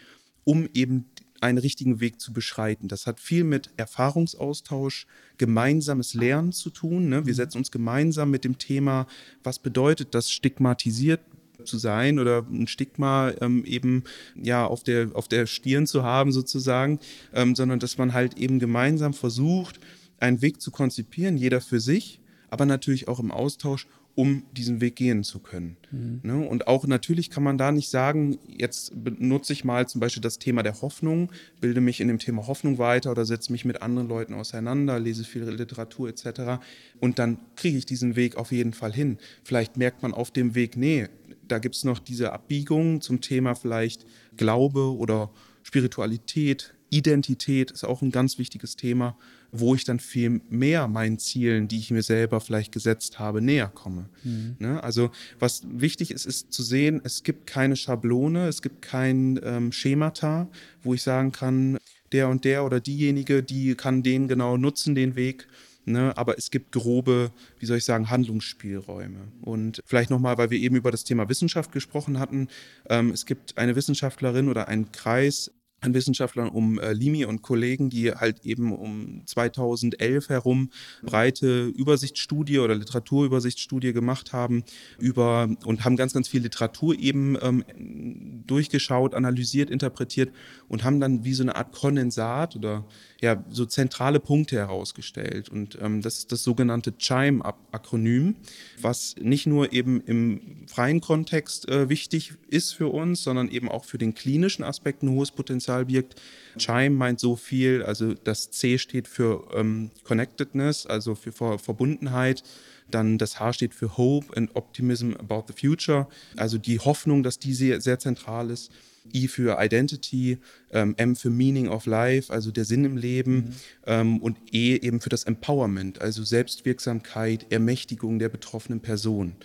C: um eben einen richtigen Weg zu beschreiten. Das hat viel mit Erfahrungsaustausch, gemeinsames Lernen zu tun. Ne? Wir mhm. setzen uns gemeinsam mit dem Thema, was bedeutet das stigmatisiert zu sein oder ein Stigma ähm, eben ja auf der auf der Stirn zu haben sozusagen, ähm, sondern dass man halt eben gemeinsam versucht, einen Weg zu konzipieren, jeder für sich, aber natürlich auch im Austausch, um diesen Weg gehen zu können. Mhm. Ne? Und auch natürlich kann man da nicht sagen, jetzt benutze ich mal zum Beispiel das Thema der Hoffnung, bilde mich in dem Thema Hoffnung weiter oder setze mich mit anderen Leuten auseinander, lese viel Literatur etc. Und dann kriege ich diesen Weg auf jeden Fall hin. Vielleicht merkt man auf dem Weg, nee, da gibt es noch diese Abbiegung zum Thema vielleicht Glaube oder Spiritualität, Identität ist auch ein ganz wichtiges Thema, wo ich dann viel mehr meinen Zielen, die ich mir selber vielleicht gesetzt habe, näher komme. Mhm. Ne? Also was wichtig ist, ist zu sehen, es gibt keine Schablone, es gibt kein ähm, Schemata, wo ich sagen kann, der und der oder diejenige, die kann den genau nutzen, den Weg. Ne, aber es gibt grobe, wie soll ich sagen, Handlungsspielräume. Und vielleicht nochmal, weil wir eben über das Thema Wissenschaft gesprochen hatten. Ähm, es gibt eine Wissenschaftlerin oder einen Kreis an Wissenschaftlern um äh, Limi und Kollegen, die halt eben um 2011 herum breite Übersichtsstudie oder Literaturübersichtsstudie gemacht haben über und haben ganz, ganz viel Literatur eben ähm, durchgeschaut, analysiert, interpretiert und haben dann wie so eine Art Kondensat oder ja, so zentrale Punkte herausgestellt. Und ähm, das ist das sogenannte CHIME-Akronym, was nicht nur eben im freien Kontext äh, wichtig ist für uns, sondern eben auch für den klinischen Aspekt ein hohes Potenzial birgt. CHIME meint so viel, also das C steht für ähm, Connectedness, also für Ver Verbundenheit. Dann das H steht für Hope and Optimism about the Future, also die Hoffnung, dass die sehr, sehr zentral ist. I für Identity, ähm, M für Meaning of Life, also der Sinn im Leben mhm. ähm, und E eben für das Empowerment, also Selbstwirksamkeit, Ermächtigung der betroffenen Person.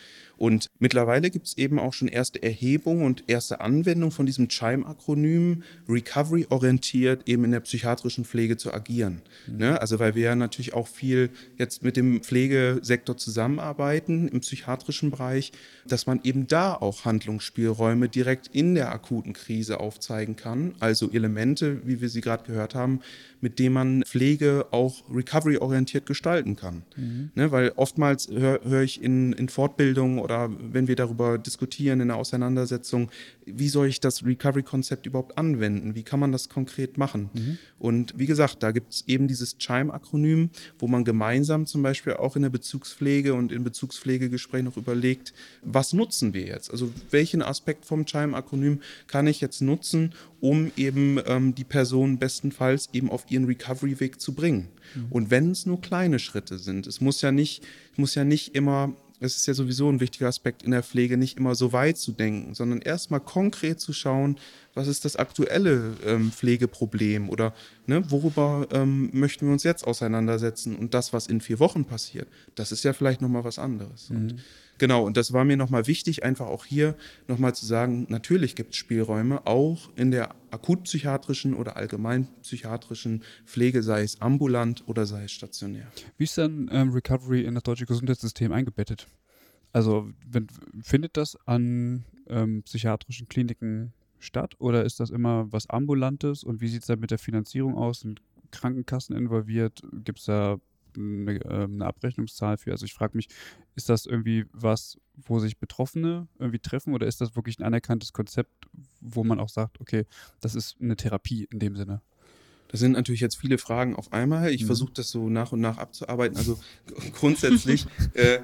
C: Und mittlerweile gibt es eben auch schon erste Erhebungen und erste Anwendungen von diesem CHIME-Akronym, Recovery-orientiert eben in der psychiatrischen Pflege zu agieren. Mhm. Ne? Also weil wir ja natürlich auch viel jetzt mit dem Pflegesektor zusammenarbeiten im psychiatrischen Bereich, dass man eben da auch Handlungsspielräume direkt in der akuten Krise aufzeigen kann. Also Elemente, wie wir sie gerade gehört haben, mit dem man Pflege auch recovery-orientiert gestalten kann. Mhm. Ne, weil oftmals höre hör ich in, in Fortbildungen oder wenn wir darüber diskutieren in der Auseinandersetzung, wie soll ich das Recovery-Konzept überhaupt anwenden? Wie kann man das konkret machen? Mhm. Und wie gesagt, da gibt es eben dieses CHIME-Akronym, wo man gemeinsam zum Beispiel auch in der Bezugspflege und in Bezugspflegegesprächen noch überlegt, was nutzen wir jetzt? Also welchen Aspekt vom CHIME-Akronym kann ich jetzt nutzen, um eben ähm, die Person bestenfalls eben auf ihren Recovery-Weg zu bringen? Mhm. Und wenn es nur kleine Schritte sind, es muss ja nicht, muss ja nicht immer es ist ja sowieso ein wichtiger Aspekt in der Pflege, nicht immer so weit zu denken, sondern erstmal konkret zu schauen, was ist das aktuelle ähm, Pflegeproblem oder ne, worüber ähm, möchten wir uns jetzt auseinandersetzen und das, was in vier Wochen passiert, das ist ja vielleicht nochmal was anderes. Mhm. Und genau, und das war mir nochmal wichtig, einfach auch hier nochmal zu sagen, natürlich gibt es Spielräume, auch in der akutpsychiatrischen oder allgemeinpsychiatrischen Pflege, sei es ambulant oder sei es stationär.
A: Wie ist dann ähm, Recovery in das deutsche Gesundheitssystem eingebettet? Also wenn, findet das an ähm, psychiatrischen Kliniken statt oder ist das immer was Ambulantes und wie sieht es da mit der Finanzierung aus? Sind Krankenkassen involviert? Gibt es da eine, äh, eine, Abrechnungszahl für? Also ich frage mich, ist das irgendwie was, wo sich Betroffene irgendwie treffen oder ist das wirklich ein anerkanntes Konzept, wo man auch sagt, okay, das ist eine Therapie in dem Sinne?
C: Das sind natürlich jetzt viele Fragen auf einmal. Ich mhm. versuche das so nach und nach abzuarbeiten. Also grundsätzlich, äh,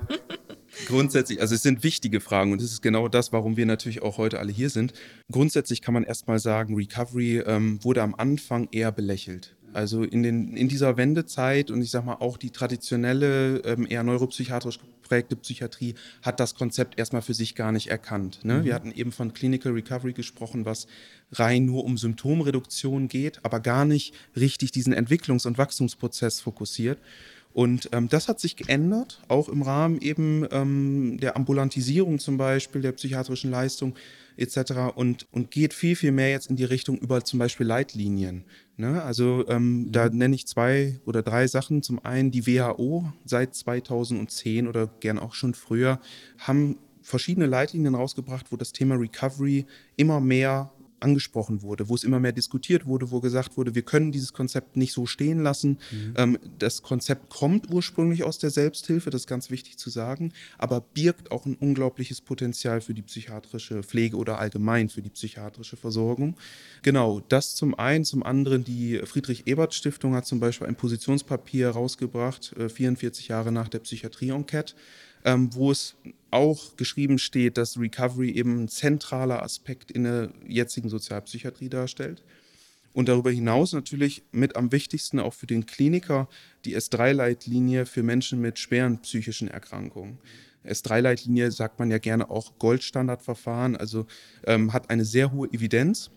C: grundsätzlich, also es sind wichtige Fragen und das ist genau das, warum wir natürlich auch heute alle hier sind. Grundsätzlich kann man erstmal sagen, Recovery ähm, wurde am Anfang eher belächelt. Also in, den, in dieser Wendezeit und ich sage mal auch die traditionelle, ähm, eher neuropsychiatrisch geprägte Psychiatrie hat das Konzept erstmal für sich gar nicht erkannt. Ne? Mhm. Wir hatten eben von Clinical Recovery gesprochen, was rein nur um Symptomreduktion geht, aber gar nicht richtig diesen Entwicklungs- und Wachstumsprozess fokussiert. Und ähm, das hat sich geändert, auch im Rahmen eben ähm, der Ambulantisierung zum Beispiel, der psychiatrischen Leistung etc. Und, und geht viel, viel mehr jetzt in die Richtung über zum Beispiel Leitlinien. Ne? Also ähm, mhm. da nenne ich zwei oder drei Sachen. Zum einen die WHO seit 2010 oder gern auch schon früher haben verschiedene Leitlinien rausgebracht, wo das Thema Recovery immer mehr angesprochen wurde, wo es immer mehr diskutiert wurde, wo gesagt wurde, wir können dieses Konzept nicht so stehen lassen. Mhm. Ähm, das Konzept kommt ursprünglich aus der Selbsthilfe, das ist ganz wichtig zu sagen, aber birgt auch ein unglaubliches Potenzial für die psychiatrische Pflege oder allgemein für die psychiatrische Versorgung. Genau, das zum einen. Zum anderen, die Friedrich-Ebert-Stiftung hat zum Beispiel ein Positionspapier rausgebracht, 44 äh, Jahre nach der Psychiatrie-Enquete ähm, wo es auch geschrieben steht, dass Recovery eben ein zentraler Aspekt in der jetzigen Sozialpsychiatrie darstellt. Und darüber hinaus natürlich mit am wichtigsten auch für den Kliniker die S3-Leitlinie für Menschen mit schweren psychischen Erkrankungen. S3-Leitlinie sagt man ja gerne auch Goldstandardverfahren, also ähm, hat eine sehr hohe Evidenz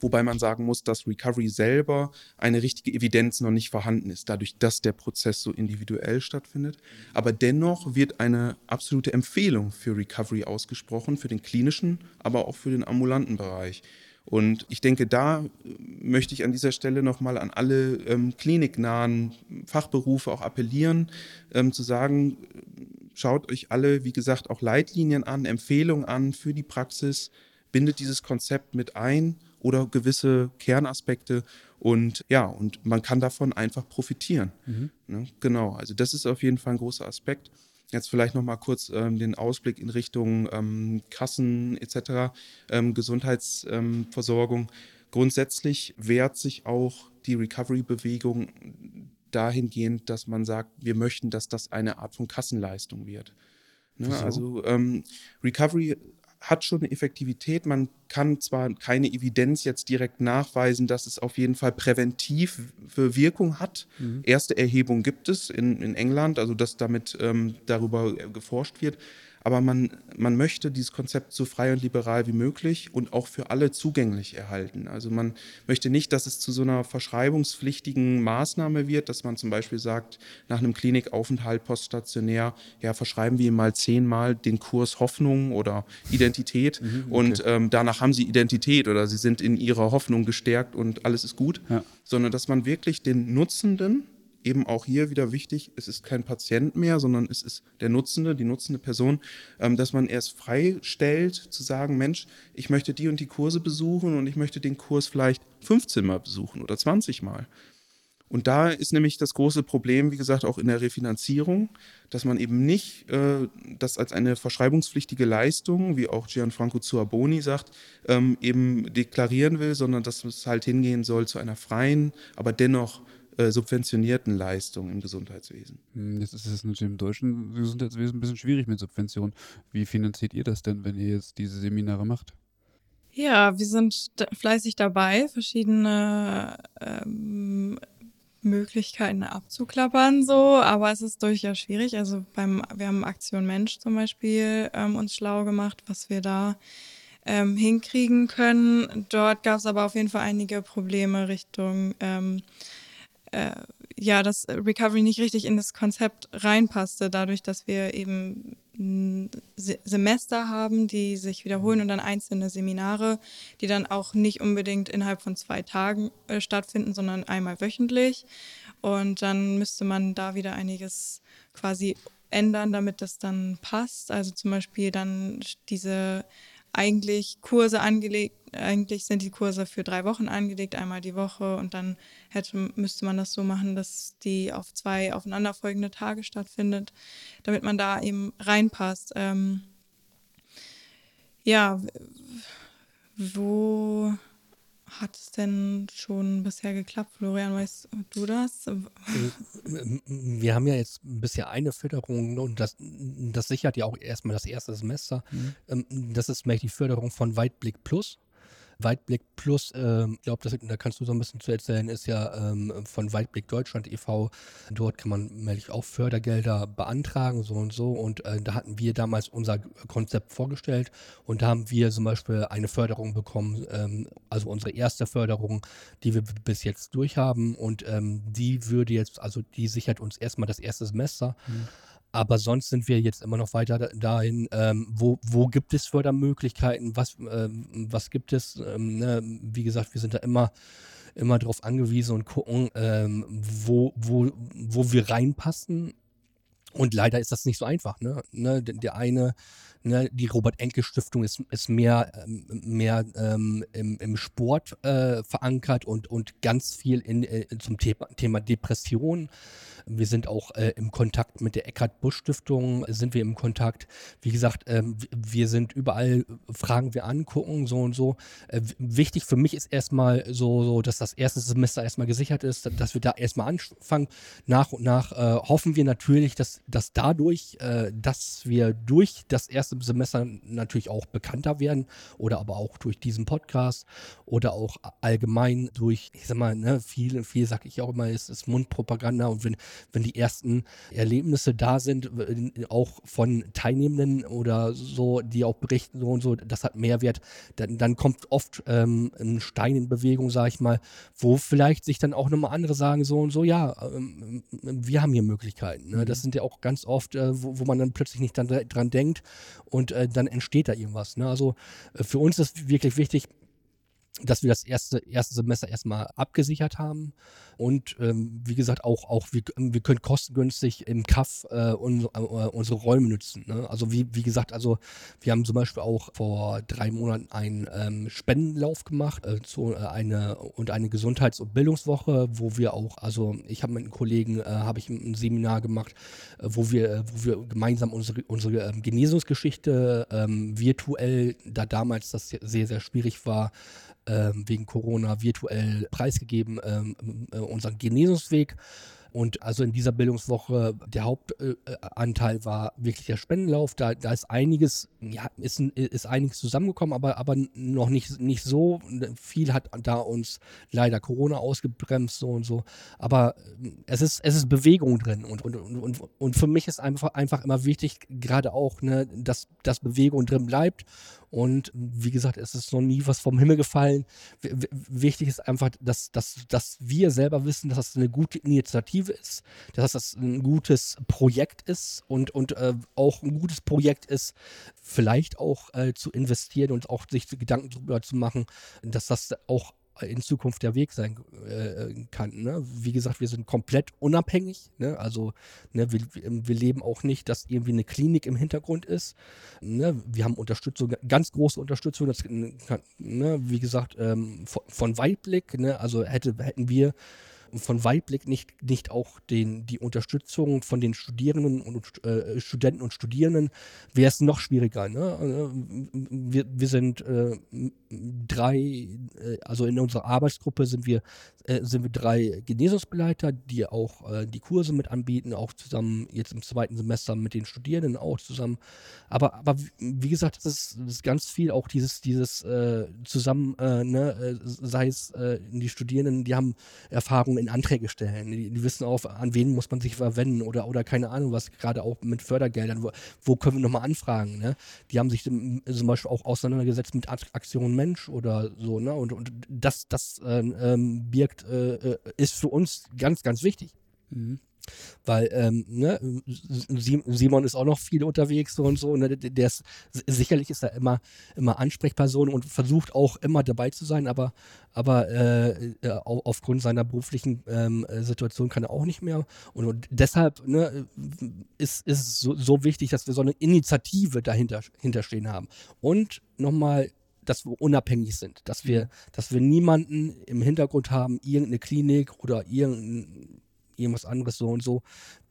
C: Wobei man sagen muss, dass Recovery selber eine richtige Evidenz noch nicht vorhanden ist, dadurch, dass der Prozess so individuell stattfindet. Aber dennoch wird eine absolute Empfehlung für Recovery ausgesprochen, für den klinischen, aber auch für den ambulanten Bereich. Und ich denke, da äh, möchte ich an dieser Stelle nochmal an alle ähm, kliniknahen Fachberufe auch appellieren, ähm, zu sagen, schaut euch alle, wie gesagt, auch Leitlinien an, Empfehlungen an für die Praxis, bindet dieses Konzept mit ein oder gewisse Kernaspekte und ja, und man kann davon einfach profitieren. Mhm. Ne? Genau, also das ist auf jeden Fall ein großer Aspekt. Jetzt vielleicht noch mal kurz ähm, den Ausblick in Richtung ähm, Kassen etc., ähm, Gesundheitsversorgung. Grundsätzlich wehrt sich auch die Recovery-Bewegung dahingehend, dass man sagt, wir möchten, dass das eine Art von Kassenleistung wird. Ne? Also ähm, Recovery hat schon eine Effektivität. Man kann zwar keine Evidenz jetzt direkt nachweisen, dass es auf jeden Fall präventiv für Wirkung hat. Mhm. Erste Erhebungen gibt es in, in England, also dass damit ähm, darüber geforscht wird aber man, man möchte dieses Konzept so frei und liberal wie möglich und auch für alle zugänglich erhalten. Also man möchte nicht, dass es zu so einer verschreibungspflichtigen Maßnahme wird, dass man zum Beispiel sagt, nach einem Klinikaufenthalt poststationär, ja, verschreiben wir mal zehnmal den Kurs Hoffnung oder Identität mhm, okay. und ähm, danach haben sie Identität oder sie sind in ihrer Hoffnung gestärkt und alles ist gut, ja. sondern dass man wirklich den Nutzenden eben auch hier wieder wichtig, es ist kein Patient mehr, sondern es ist der Nutzende, die nutzende Person, ähm, dass man erst freistellt, zu sagen, Mensch, ich möchte die und die Kurse besuchen und ich möchte den Kurs vielleicht 15 Mal besuchen oder 20 Mal. Und da ist nämlich das große Problem, wie gesagt, auch in der Refinanzierung, dass man eben nicht äh, das als eine verschreibungspflichtige Leistung, wie auch Gianfranco Zuaboni sagt, ähm, eben deklarieren will, sondern dass es halt hingehen soll zu einer freien, aber dennoch äh, subventionierten Leistung im Gesundheitswesen.
A: Hm, jetzt ist es natürlich im deutschen Gesundheitswesen ein bisschen schwierig mit Subventionen. Wie finanziert ihr das denn, wenn ihr jetzt diese Seminare macht?
D: Ja, wir sind fleißig dabei, verschiedene ähm, Möglichkeiten abzuklappern, so, aber es ist durchaus schwierig. Also beim, wir haben Aktion Mensch zum Beispiel ähm, uns schlau gemacht, was wir da ähm, hinkriegen können. Dort gab es aber auf jeden Fall einige Probleme Richtung ähm, äh, ja, dass Recovery nicht richtig in das Konzept reinpasste, dadurch, dass wir eben Semester haben, die sich wiederholen und dann einzelne Seminare, die dann auch nicht unbedingt innerhalb von zwei Tagen äh, stattfinden, sondern einmal wöchentlich. Und dann müsste man da wieder einiges quasi ändern, damit das dann passt. Also zum Beispiel dann diese eigentlich Kurse angelegt, eigentlich sind die Kurse für drei Wochen angelegt, einmal die Woche und dann hätte, müsste man das so machen, dass die auf zwei aufeinanderfolgende Tage stattfindet, damit man da eben reinpasst. Ähm, ja, wo hat es denn schon bisher geklappt? Florian, weißt du das? Äh,
B: wir haben ja jetzt bisher eine Förderung und das, das sichert ja auch erstmal das erste Semester. Mhm. Das ist die Förderung von Weitblick Plus. Weitblick Plus, ähm, ich glaube, da kannst du so ein bisschen zu erzählen, ist ja ähm, von Weitblick Deutschland e.V. Dort kann man nämlich auch Fördergelder beantragen, so und so. Und äh, da hatten wir damals unser Konzept vorgestellt und da haben wir zum Beispiel eine Förderung bekommen, ähm, also unsere erste Förderung, die wir bis jetzt durchhaben. Und ähm, die würde jetzt, also die sichert uns erstmal das erste Semester. Mhm. Aber sonst sind wir jetzt immer noch weiter dahin, ähm, wo, wo gibt es Fördermöglichkeiten, was, ähm, was gibt es? Ähm, ne? Wie gesagt, wir sind da immer, immer drauf angewiesen und gucken, ähm, wo, wo, wo wir reinpassen. Und leider ist das nicht so einfach. Ne? ne der eine, ne, die Robert-Enke-Stiftung ist, ist mehr, ähm, mehr ähm, im, im Sport äh, verankert und, und ganz viel in, äh, zum Thema, Thema Depression. Wir sind auch äh, im Kontakt mit der Eckhard Busch Stiftung, sind wir im Kontakt. Wie gesagt, ähm, wir sind überall, fragen wir an, gucken, so und so. Äh, wichtig für mich ist erstmal so, so, dass das erste Semester erstmal gesichert ist, dass wir da erstmal anfangen. Nach und nach äh, hoffen wir natürlich, dass, dass dadurch, äh, dass wir durch das erste Semester natürlich auch bekannter werden oder aber auch durch diesen Podcast oder auch allgemein durch, ich sag mal, ne, viel, viel sage ich auch immer, ist, ist Mundpropaganda und wenn, wenn die ersten Erlebnisse da sind, auch von Teilnehmenden oder so, die auch berichten so und so, das hat Mehrwert, dann, dann kommt oft ähm, ein Stein in Bewegung, sage ich mal, wo vielleicht sich dann auch nochmal andere sagen so und so, ja, ähm, wir haben hier Möglichkeiten. Ne? Das mhm. sind ja auch ganz oft, äh, wo, wo, man dann plötzlich nicht dann, dran denkt und äh, dann entsteht da irgendwas. Ne? Also äh, für uns ist wirklich wichtig, dass wir das erste, erste Semester erstmal abgesichert haben. Und ähm, wie gesagt, auch, auch wir, wir können kostengünstig im CAF äh, un, äh, unsere Räume nutzen. Ne? Also wie, wie gesagt, also wir haben zum Beispiel auch vor drei Monaten einen ähm, Spendenlauf gemacht äh, zu, äh, eine, und eine Gesundheits- und Bildungswoche, wo wir auch, also ich habe mit einem Kollegen, äh, habe ich ein Seminar gemacht, äh, wo wir, wo wir gemeinsam unsere, unsere ähm, Genesungsgeschichte ähm, virtuell, da damals das sehr, sehr schwierig war, wegen Corona virtuell preisgegeben, ähm, äh, unseren Genesungsweg. Und also in dieser Bildungswoche, der Hauptanteil war wirklich der Spendenlauf. Da, da ist einiges, ja, ist, ist einiges zusammengekommen, aber, aber noch nicht, nicht so. Viel hat da uns leider Corona ausgebremst, so und so. Aber äh, es ist, es ist Bewegung drin. Und, und, und, und für mich ist einfach, einfach immer wichtig, gerade auch, ne, dass, dass Bewegung drin bleibt und wie gesagt, es ist noch nie was vom Himmel gefallen. W wichtig ist einfach, dass, dass, dass wir selber wissen, dass das eine gute Initiative ist, dass das ein gutes Projekt ist und, und äh, auch ein gutes Projekt ist, vielleicht auch äh, zu investieren und auch sich Gedanken darüber zu machen, dass das auch in Zukunft der Weg sein äh, kann. Ne? Wie gesagt, wir sind komplett unabhängig. Ne? Also ne, wir, wir, leben auch nicht, dass irgendwie eine Klinik im Hintergrund ist. Ne? Wir haben Unterstützung, ganz große Unterstützung. Das, ne, wie gesagt, ähm, von, von Weitblick. Ne? Also hätte, hätten wir von Weitblick nicht, nicht auch den, die Unterstützung von den Studierenden und äh, Studenten und Studierenden, wäre es noch schwieriger. Ne? Wir, wir sind äh, drei, äh, also in unserer Arbeitsgruppe sind wir, äh, sind wir drei Genesungsbegleiter, die auch äh, die Kurse mit anbieten, auch zusammen jetzt im zweiten Semester mit den Studierenden auch zusammen. Aber, aber wie gesagt, das ist, das ist ganz viel auch dieses, dieses äh, zusammen, ne, sei es die Studierenden, die haben Erfahrungen in Anträge stellen, die, die, wissen auch, an wen muss man sich verwenden oder, oder keine Ahnung was, gerade auch mit Fördergeldern, wo, wo können wir nochmal anfragen. Ne? Die haben sich zum Beispiel auch auseinandergesetzt mit Aktionen Mensch oder so, ne? Und, und das, das äh, ähm, birgt, äh, äh, ist für uns ganz, ganz wichtig. Mhm. Weil ähm, ne, Simon ist auch noch viel unterwegs so und so. Ne, der ist, sicherlich ist er immer, immer Ansprechperson und versucht auch immer dabei zu sein, aber, aber äh, aufgrund seiner beruflichen ähm, Situation kann er auch nicht mehr. Und, und deshalb ne, ist, es so, so wichtig, dass wir so eine Initiative dahinter hinterstehen haben. Und nochmal dass wir unabhängig sind, dass wir, mhm. dass wir niemanden im Hintergrund haben, irgendeine Klinik oder irgendein, irgendwas anderes so und so,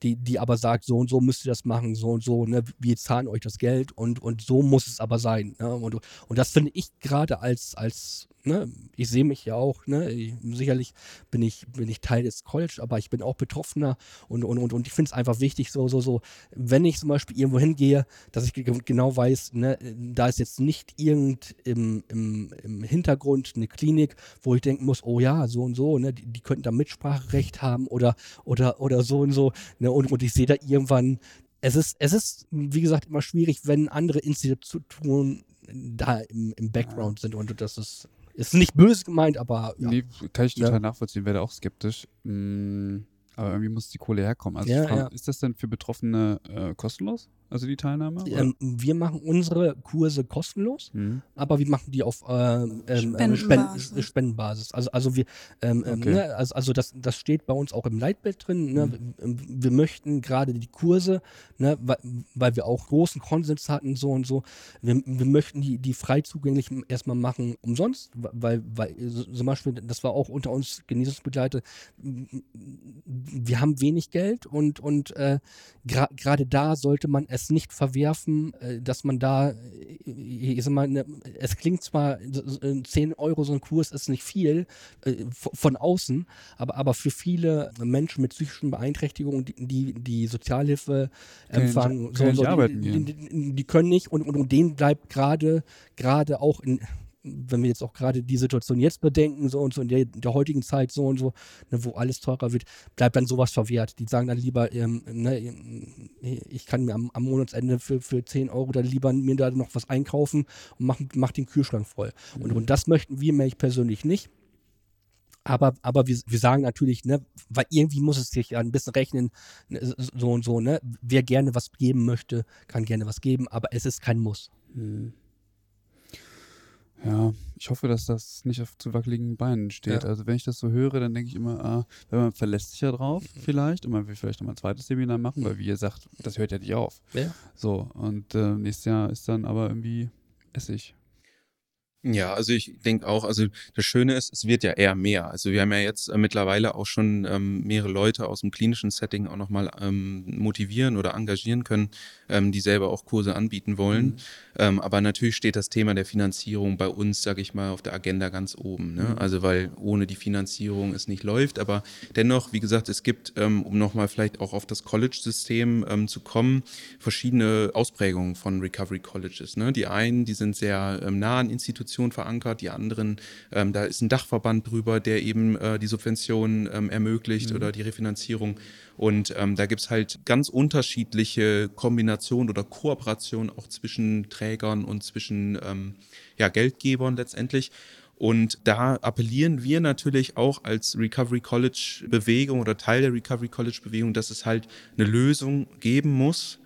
B: die, die aber sagt, so und so müsst ihr das machen, so und so, ne, wir zahlen euch das Geld und, und so muss es aber sein. Ne? Und, und das finde ich gerade als, als ne, ich sehe mich ja auch, ne, ich, sicherlich bin ich, bin ich Teil des College, aber ich bin auch Betroffener und, und, und, und ich finde es einfach wichtig, so, so, so, wenn ich zum Beispiel irgendwo hingehe, dass ich genau weiß, ne, da ist jetzt nicht irgend im, im, im Hintergrund eine Klinik, wo ich denken muss, oh ja, so und so, ne, die, die könnten da Mitspracherecht haben oder, oder, oder so und so, ne, und, und ich sehe da irgendwann es ist, es ist, wie gesagt, immer schwierig, wenn andere Institutionen da im, im Background sind und das ist ist nicht böse gemeint, aber.
A: Ja. Nee, kann ich total ja. nachvollziehen, wäre auch skeptisch. Mm, aber irgendwie muss die Kohle herkommen. Also ja, frage, ist das denn für Betroffene äh, kostenlos? Also die Teilnahme?
B: Ähm, wir machen unsere Kurse kostenlos, mhm. aber wir machen die auf ähm, ähm, ähm Spendenbasis. Spenden, Spendenbasis. Also, also wir, ähm, okay. ne, also, also das, das steht bei uns auch im Leitbild drin. Ne? Mhm. Wir, wir, möchten gerade die Kurse, ne, weil, weil, wir auch großen Konsens hatten, so und so, wir, wir möchten die, die frei zugänglich erstmal machen, umsonst, weil, weil zum Beispiel, das war auch unter uns Genesungsbegleiter, wir haben wenig Geld und, und äh, gerade da sollte man es nicht verwerfen, äh, dass man da, äh, ich sag mal, ne, es klingt zwar, 10 Euro so ein Kurs ist nicht viel äh, von außen, aber, aber für viele Menschen mit psychischen Beeinträchtigungen, die die, Sozialhilfe empfangen,
A: können,
B: so,
A: so,
B: die, die, die, können nicht und, und, und denen bleibt gerade gerade auch in wenn wir jetzt auch gerade die Situation jetzt bedenken, so und so in der, in der heutigen Zeit so und so, ne, wo alles teurer wird, bleibt dann sowas verwehrt. Die sagen dann lieber, ähm, ne, ich kann mir am, am, Monatsende für, für 10 Euro dann lieber mir da noch was einkaufen und mach, mach den Kühlschrank voll. Mhm. Und, und das möchten wir, ich persönlich nicht. Aber, aber wir, wir sagen natürlich, ne, weil irgendwie muss es sich ja ein bisschen rechnen, ne, so und so, ne? Wer gerne was geben möchte, kann gerne was geben, aber es ist kein Muss. Mhm.
A: Ja, ich hoffe, dass das nicht auf zu wackeligen Beinen steht. Ja. Also wenn ich das so höre, dann denke ich immer, ah, wenn man verlässt sich ja drauf mhm. vielleicht und man will vielleicht nochmal ein zweites Seminar machen, weil wie ihr sagt, das hört ja nicht auf. Ja. So, und äh, nächstes Jahr ist dann aber irgendwie Essig.
C: Ja, also ich denke auch, also das Schöne ist, es wird ja eher mehr. Also wir haben ja jetzt äh, mittlerweile auch schon ähm, mehrere Leute aus dem klinischen Setting auch nochmal ähm, motivieren oder engagieren können, ähm, die selber auch Kurse anbieten wollen. Mhm. Ähm, aber natürlich steht das Thema der Finanzierung bei uns, sage ich mal, auf der Agenda ganz oben. Ne? Mhm. Also weil ohne die Finanzierung es nicht läuft. Aber dennoch, wie gesagt, es gibt, ähm, um nochmal vielleicht auch auf das College-System ähm, zu kommen, verschiedene Ausprägungen von Recovery Colleges. Ne? Die einen, die sind sehr ähm, nah an Institutionen Institution verankert, die anderen, ähm, da ist ein Dachverband drüber, der eben äh, die Subventionen ähm, ermöglicht mhm. oder die Refinanzierung. Und ähm, da gibt es halt ganz unterschiedliche Kombinationen oder Kooperationen auch zwischen Trägern und zwischen ähm, ja, Geldgebern letztendlich. Und da appellieren wir natürlich auch als Recovery College Bewegung oder Teil der Recovery College Bewegung, dass es halt eine Lösung geben muss,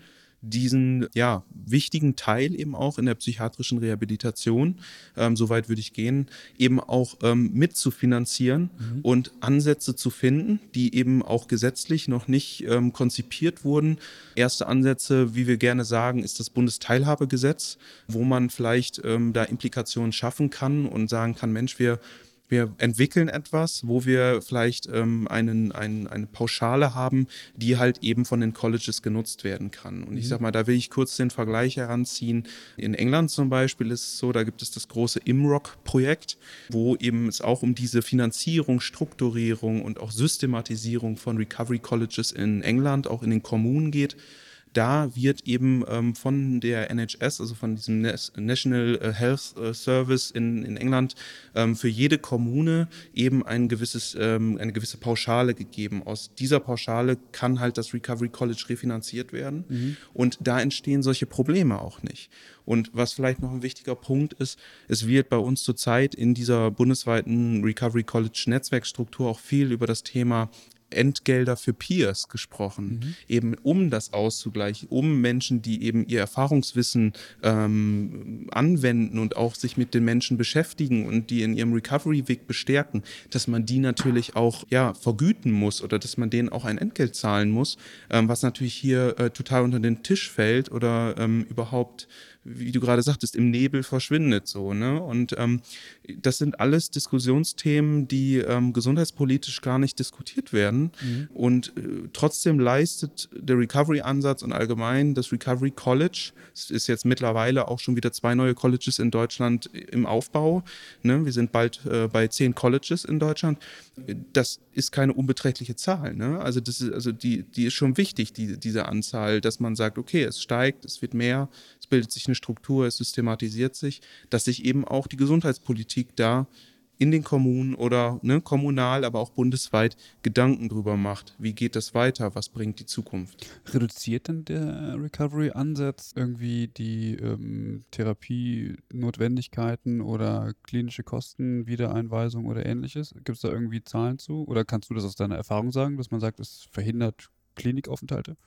C: diesen ja, wichtigen Teil eben auch in der psychiatrischen Rehabilitation, ähm, soweit würde ich gehen, eben auch ähm, mitzufinanzieren mhm. und Ansätze zu finden, die eben auch gesetzlich noch nicht ähm, konzipiert wurden. Erste Ansätze, wie wir gerne sagen, ist das Bundesteilhabegesetz, wo man vielleicht ähm, da Implikationen schaffen kann und sagen kann, Mensch, wir wir entwickeln etwas, wo wir vielleicht ähm, einen, einen, eine Pauschale haben, die halt eben von den Colleges genutzt werden kann. Und ich mhm. sag mal, da will ich kurz den Vergleich heranziehen. In England zum Beispiel ist es so, da gibt es das große IMROC-Projekt, wo eben es auch um diese Finanzierung, Strukturierung und auch Systematisierung von Recovery Colleges in England, auch in den Kommunen geht da wird eben ähm, von der NHS, also von diesem National äh, Health äh, Service in, in England, ähm, für jede Kommune eben ein gewisses, ähm, eine gewisse Pauschale gegeben. Aus dieser Pauschale kann halt das Recovery College refinanziert werden. Mhm. Und da entstehen solche Probleme auch nicht. Und was vielleicht noch ein wichtiger Punkt ist, es wird bei uns zurzeit in dieser bundesweiten Recovery College Netzwerkstruktur auch viel über das Thema Entgelder für Peers gesprochen, mhm. eben um das auszugleichen, um Menschen, die eben ihr Erfahrungswissen ähm, anwenden und auch sich mit den Menschen beschäftigen und die in ihrem Recovery-Weg bestärken, dass man die natürlich auch ja, vergüten muss oder dass man denen auch ein Entgelt zahlen muss, ähm, was natürlich hier äh, total unter den Tisch fällt oder ähm, überhaupt wie du gerade sagtest, im Nebel verschwindet so. Ne? Und ähm, das sind alles Diskussionsthemen, die ähm, gesundheitspolitisch gar nicht diskutiert werden. Mhm. Und äh, trotzdem leistet der Recovery-Ansatz und allgemein das Recovery College, es ist jetzt mittlerweile auch schon wieder zwei neue Colleges in Deutschland im Aufbau. Ne? Wir sind bald äh, bei zehn Colleges in Deutschland. Das ist keine unbeträchtliche Zahl. Ne? Also das ist, also die, die ist schon wichtig, die, diese Anzahl, dass man sagt, okay, es steigt, es wird mehr, bildet sich eine Struktur, es systematisiert sich, dass sich eben auch die Gesundheitspolitik da in den Kommunen oder ne, kommunal, aber auch bundesweit Gedanken drüber macht. Wie geht das weiter? Was bringt die Zukunft?
A: Reduziert denn der Recovery-Ansatz irgendwie die ähm, Therapie-Notwendigkeiten oder klinische Kosten, Wiedereinweisung oder ähnliches? Gibt es da irgendwie Zahlen zu? Oder kannst du das aus deiner Erfahrung sagen, dass man sagt, es verhindert Klinikaufenthalte?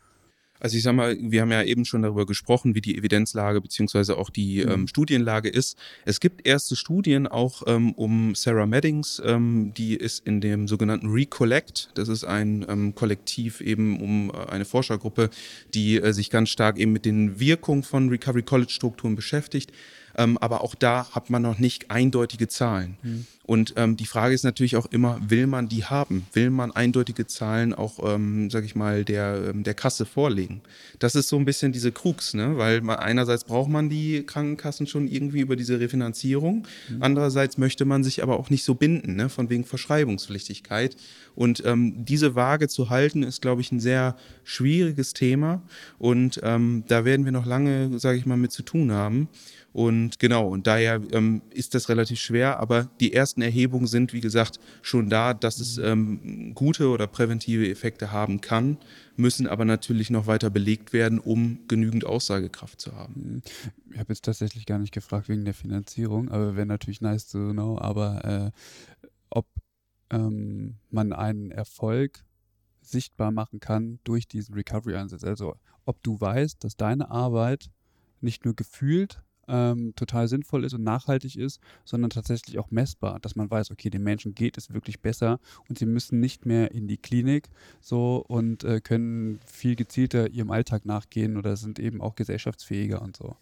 C: Also ich sag mal, wir haben ja eben schon darüber gesprochen, wie die Evidenzlage beziehungsweise auch die mhm. ähm, Studienlage ist. Es gibt erste Studien auch ähm, um Sarah Maddings, ähm, die ist in dem sogenannten Recollect. Das ist ein ähm, Kollektiv eben um äh, eine Forschergruppe, die äh, sich ganz stark eben mit den Wirkungen von Recovery College Strukturen beschäftigt. Ähm, aber auch da hat man noch nicht eindeutige Zahlen. Mhm. Und ähm, die Frage ist natürlich auch immer, will man die haben? Will man eindeutige Zahlen auch, ähm, sag ich mal, der, ähm, der Kasse vorlegen? Das ist so ein bisschen diese Krux, ne? weil man, einerseits braucht man die Krankenkassen schon irgendwie über diese Refinanzierung, mhm. andererseits möchte man sich aber auch nicht so binden, ne? von wegen Verschreibungspflichtigkeit. Und ähm, diese Waage zu halten, ist, glaube ich, ein sehr schwieriges Thema. Und ähm, da werden wir noch lange, sage ich mal, mit zu tun haben. Und genau, und daher ähm, ist das relativ schwer, aber die ersten Erhebungen sind, wie gesagt, schon da, dass es ähm, gute oder präventive Effekte haben kann, müssen aber natürlich noch weiter belegt werden, um genügend Aussagekraft zu haben.
A: Ich habe jetzt tatsächlich gar nicht gefragt wegen der Finanzierung, aber wäre natürlich nice to know, aber äh, ob ähm, man einen Erfolg sichtbar machen kann durch diesen Recovery-Ansatz. Also ob du weißt, dass deine Arbeit nicht nur gefühlt ähm, total sinnvoll ist und nachhaltig ist, sondern tatsächlich auch messbar, dass man weiß, okay, den Menschen geht es wirklich besser und sie müssen nicht mehr in die Klinik so und äh, können viel gezielter ihrem Alltag nachgehen oder sind eben auch gesellschaftsfähiger und so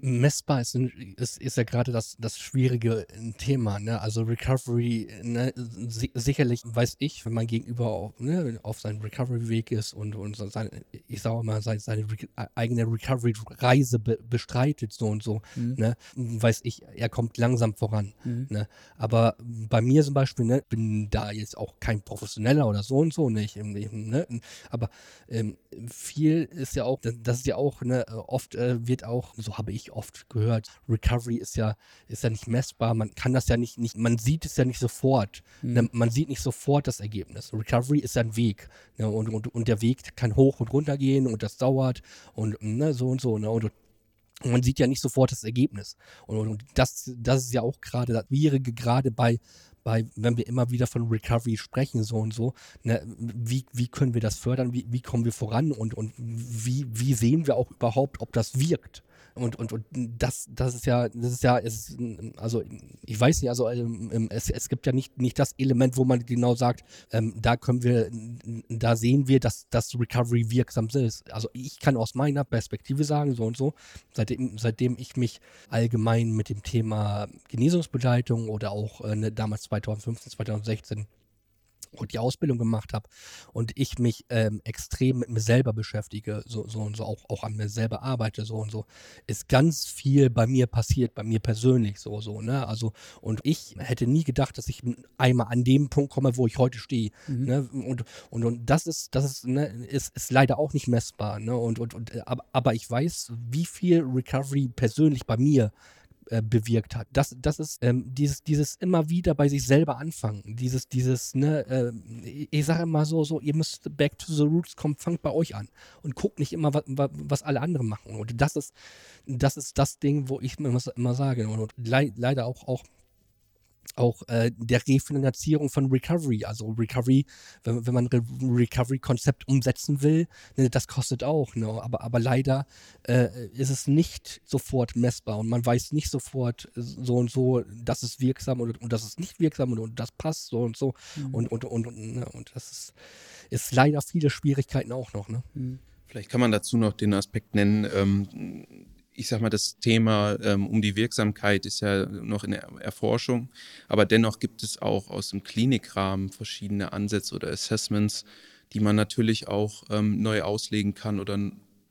B: messbar ist, ist, ist ja gerade das, das schwierige Thema. Ne? Also Recovery, ne? Si sicherlich weiß ich, wenn mein Gegenüber auf, ne, auf seinem Recovery-Weg ist und, und seine, ich sage mal, seine, seine eigene Recovery-Reise be bestreitet, so und so, mhm. ne? weiß ich, er kommt langsam voran. Mhm. Ne? Aber bei mir zum Beispiel, ne, bin da jetzt auch kein Professioneller oder so und so nicht. Ne? Aber ähm, viel ist ja auch, das ist ja auch, ne, oft äh, wird auch, so habe ich oft gehört, Recovery ist ja, ist ja nicht messbar, man kann das ja nicht, nicht man sieht es ja nicht sofort. Mhm. Ne? Man sieht nicht sofort das Ergebnis. Recovery ist ein Weg. Ne? Und, und, und der Weg kann hoch und runter gehen und das dauert und ne, so und so. Ne? Und, und man sieht ja nicht sofort das Ergebnis. Und, und das, das ist ja auch gerade das Schwierige, gerade bei, bei, wenn wir immer wieder von Recovery sprechen, so und so, ne, wie, wie können wir das fördern, wie, wie kommen wir voran und, und wie, wie sehen wir auch überhaupt, ob das wirkt? Und, und, und das, das ist ja, das ist ja, es, also ich weiß nicht, also ähm, es, es gibt ja nicht, nicht das Element, wo man genau sagt, ähm, da können wir, da sehen wir, dass das Recovery wirksam ist. Also ich kann aus meiner Perspektive sagen, so und so, seitdem, seitdem ich mich allgemein mit dem Thema Genesungsbegleitung oder auch äh, ne, damals 2015, 2016 und die Ausbildung gemacht habe und ich mich ähm, extrem mit mir selber beschäftige, so, so und so, auch, auch an mir selber arbeite, so und so, ist ganz viel bei mir passiert, bei mir persönlich, so, so, ne, also, und ich hätte nie gedacht, dass ich einmal an dem Punkt komme, wo ich heute stehe, mhm. ne, und, und, und das ist, das ist, ne, ist, ist leider auch nicht messbar, ne, und, und, und, aber, aber ich weiß, wie viel Recovery persönlich bei mir äh, bewirkt hat. Das, das ist ähm, dieses, dieses immer wieder bei sich selber anfangen. Dieses, dieses, ne, äh, ich sage immer so, so, ihr müsst back to the roots kommen, fangt bei euch an und guckt nicht immer, was, was alle anderen machen. Und das ist, das ist das Ding, wo ich immer, immer sage. Und le leider auch, auch auch äh, der Refinanzierung von Recovery. Also Recovery, wenn, wenn man Re Recovery-Konzept umsetzen will, ne, das kostet auch. Ne? Aber, aber leider äh, ist es nicht sofort messbar und man weiß nicht sofort so und so, das ist wirksam und, und das ist nicht wirksam und, und das passt so und so. Mhm. Und, und, und, und, ne? und das ist, ist leider viele Schwierigkeiten auch noch. Ne?
C: Mhm. Vielleicht kann man dazu noch den Aspekt nennen, ähm, ich sag mal, das Thema ähm, um die Wirksamkeit ist ja noch in der Erforschung, aber dennoch gibt es auch aus dem Klinikrahmen verschiedene Ansätze oder Assessments, die man natürlich auch ähm, neu auslegen kann oder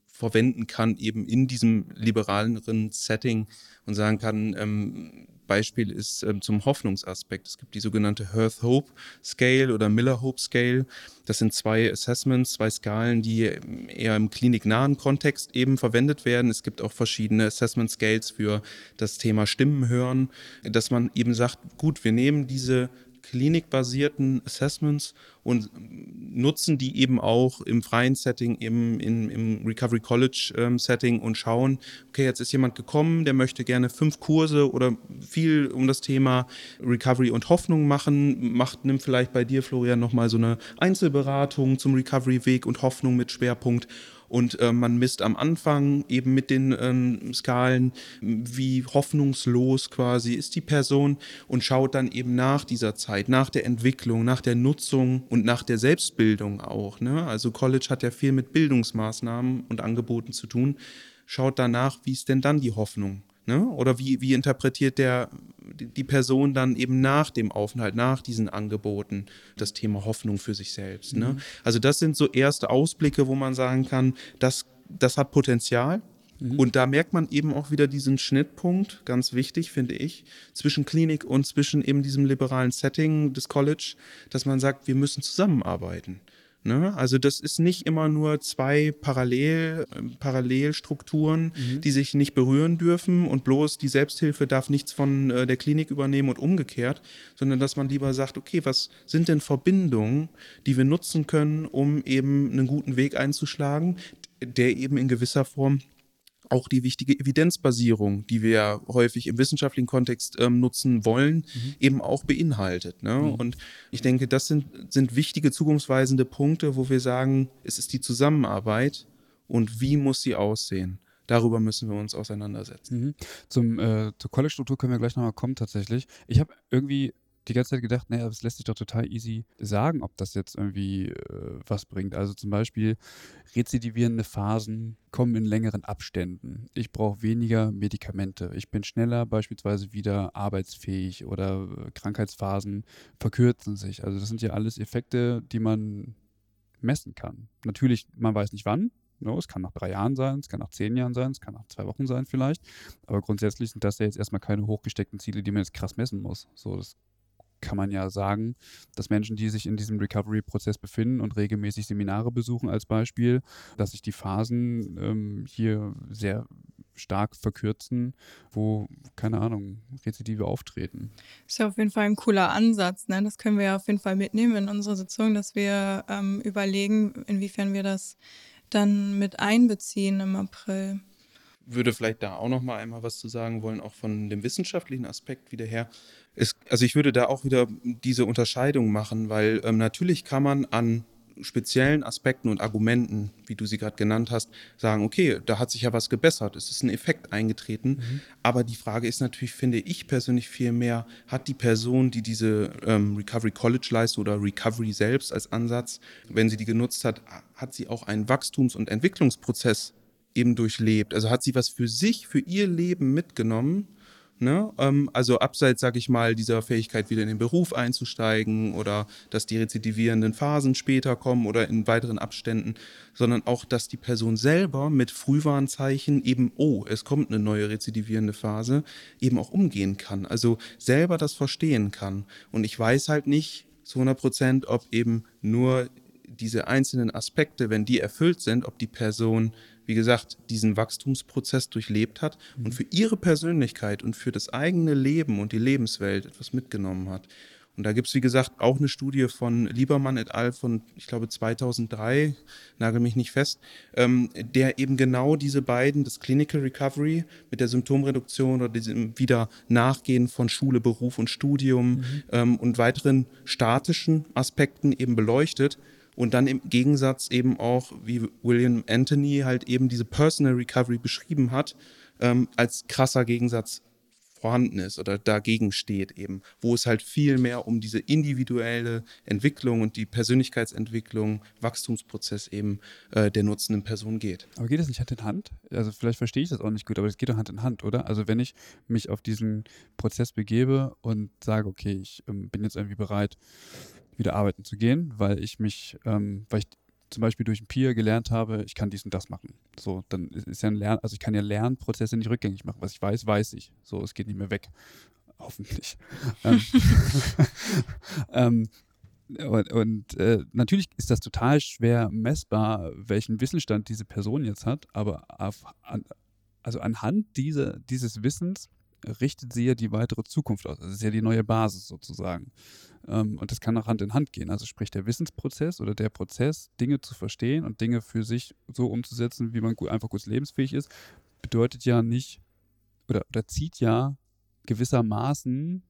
C: verwenden kann, eben in diesem liberaleren Setting und sagen kann, ähm, Beispiel ist ähm, zum Hoffnungsaspekt. Es gibt die sogenannte Hearth Hope Scale oder Miller Hope Scale. Das sind zwei Assessments, zwei Skalen, die ähm, eher im kliniknahen Kontext eben verwendet werden. Es gibt auch verschiedene Assessment Scales für das Thema Stimmen hören, dass man eben sagt, gut, wir nehmen diese klinikbasierten Assessments und nutzen die eben auch im freien Setting, eben in, im Recovery College ähm, Setting und schauen, okay, jetzt ist jemand gekommen, der möchte gerne fünf Kurse oder viel um das Thema Recovery und Hoffnung machen, macht, nimmt vielleicht bei dir, Florian, nochmal so eine Einzelberatung zum Recovery-Weg und Hoffnung mit Schwerpunkt und äh, man misst am Anfang eben mit den ähm, Skalen, wie hoffnungslos quasi ist die Person und schaut dann eben nach dieser Zeit, nach der Entwicklung, nach der Nutzung und nach der Selbstbildung auch. Ne? Also College hat ja viel mit Bildungsmaßnahmen und Angeboten zu tun. Schaut danach, wie ist denn dann die Hoffnung? Ne? Oder wie, wie interpretiert der, die Person dann eben nach dem Aufenthalt, nach diesen Angeboten das Thema Hoffnung für sich selbst? Ne? Mhm. Also das sind so erste Ausblicke, wo man sagen kann, das, das hat Potenzial. Mhm. Und da merkt man eben auch wieder diesen Schnittpunkt, ganz wichtig, finde ich, zwischen Klinik und zwischen eben diesem liberalen Setting des College, dass man sagt, wir müssen zusammenarbeiten. Ne? Also das ist nicht immer nur zwei Parallel, äh, Parallelstrukturen, mhm. die sich nicht berühren dürfen und bloß die Selbsthilfe darf nichts von äh, der Klinik übernehmen und umgekehrt, sondern dass man lieber sagt, okay, was sind denn Verbindungen, die wir nutzen können, um eben einen guten Weg einzuschlagen, der eben in gewisser Form auch die wichtige Evidenzbasierung, die wir häufig im wissenschaftlichen Kontext ähm, nutzen wollen, mhm. eben auch beinhaltet. Ne? Mhm. Und ich denke, das sind, sind wichtige zukunftsweisende Punkte, wo wir sagen, es ist die Zusammenarbeit und wie muss sie aussehen. Darüber müssen wir uns auseinandersetzen.
A: Mhm. Zum, äh, zur College-Struktur können wir gleich nochmal kommen tatsächlich. Ich habe irgendwie die ganze Zeit gedacht, naja, es lässt sich doch total easy sagen, ob das jetzt irgendwie äh, was bringt. Also zum Beispiel rezidivierende Phasen kommen in längeren Abständen. Ich brauche weniger Medikamente. Ich bin schneller beispielsweise wieder arbeitsfähig oder äh, Krankheitsphasen verkürzen sich. Also das sind ja alles Effekte, die man messen kann. Natürlich, man weiß nicht wann, No, es kann nach drei Jahren sein, es kann nach zehn Jahren sein, es kann nach zwei Wochen sein vielleicht. Aber grundsätzlich sind das ja jetzt erstmal keine hochgesteckten Ziele, die man jetzt krass messen muss. So, das kann man ja sagen, dass Menschen, die sich in diesem Recovery-Prozess befinden und regelmäßig Seminare besuchen als Beispiel, dass sich die Phasen ähm, hier sehr stark verkürzen, wo, keine Ahnung, Rezidive auftreten.
D: Das ist ja auf jeden Fall ein cooler Ansatz. Ne? Das können wir ja auf jeden Fall mitnehmen in unsere Sitzung, dass wir ähm, überlegen, inwiefern wir das dann mit einbeziehen im April
C: würde vielleicht da auch noch mal einmal was zu sagen wollen, auch von dem wissenschaftlichen Aspekt wieder her. Es, also ich würde da auch wieder diese Unterscheidung machen, weil ähm, natürlich kann man an speziellen Aspekten und Argumenten, wie du sie gerade genannt hast, sagen, okay, da hat sich ja was gebessert, es ist ein Effekt eingetreten. Mhm. Aber die Frage ist natürlich, finde ich persönlich viel mehr, hat die Person, die diese ähm, Recovery College leistet oder Recovery selbst als Ansatz, wenn sie die genutzt hat, hat sie auch einen Wachstums- und Entwicklungsprozess eben durchlebt? Also hat sie was für sich, für ihr Leben mitgenommen? Ne? Ähm, also abseits, sag ich mal, dieser Fähigkeit, wieder in den Beruf einzusteigen oder dass die rezidivierenden Phasen später kommen oder in weiteren Abständen, sondern auch, dass die Person selber mit Frühwarnzeichen eben, oh, es kommt eine neue rezidivierende Phase, eben auch umgehen kann. Also selber das verstehen kann. Und ich weiß halt nicht zu 100 Prozent, ob eben nur diese einzelnen Aspekte, wenn die erfüllt sind, ob die Person wie gesagt, diesen Wachstumsprozess durchlebt hat und für ihre Persönlichkeit und für das eigene Leben und die Lebenswelt etwas mitgenommen hat. Und da gibt es, wie gesagt, auch eine Studie von Liebermann et al. von, ich glaube, 2003, nagel mich nicht fest, ähm, der eben genau diese beiden, das Clinical Recovery mit der Symptomreduktion oder diesem wieder Nachgehen von Schule, Beruf und Studium mhm. ähm, und weiteren statischen Aspekten eben beleuchtet und dann im Gegensatz eben auch, wie William Anthony halt eben diese Personal Recovery beschrieben hat, ähm, als krasser Gegensatz vorhanden ist oder dagegen steht eben, wo es halt viel mehr um diese individuelle Entwicklung und die Persönlichkeitsentwicklung, Wachstumsprozess eben äh, der nutzenden Person geht.
A: Aber geht das nicht Hand in Hand? Also vielleicht verstehe ich das auch nicht gut, aber es geht doch Hand in Hand, oder? Also wenn ich mich auf diesen Prozess begebe und sage, okay, ich ähm, bin jetzt irgendwie bereit, wieder arbeiten zu gehen, weil ich mich, ähm, weil ich zum Beispiel durch ein Peer gelernt habe, ich kann dies und das machen. So, dann ist ja ein Lern, also ich kann ja Lernprozesse nicht rückgängig machen. Was ich weiß, weiß ich. So, es geht nicht mehr weg. Hoffentlich. ähm, ähm, und, und äh, natürlich ist das total schwer messbar, welchen Wissensstand diese Person jetzt hat, aber auf, an, also anhand dieser, dieses Wissens richtet sie ja die weitere Zukunft aus. Das ist ja die neue Basis sozusagen. Ähm, und das kann auch Hand in Hand gehen. Also sprich der Wissensprozess oder der Prozess, Dinge zu verstehen und Dinge für sich so umzusetzen, wie man einfach kurz lebensfähig ist, bedeutet ja nicht oder, oder zieht ja gewissermaßen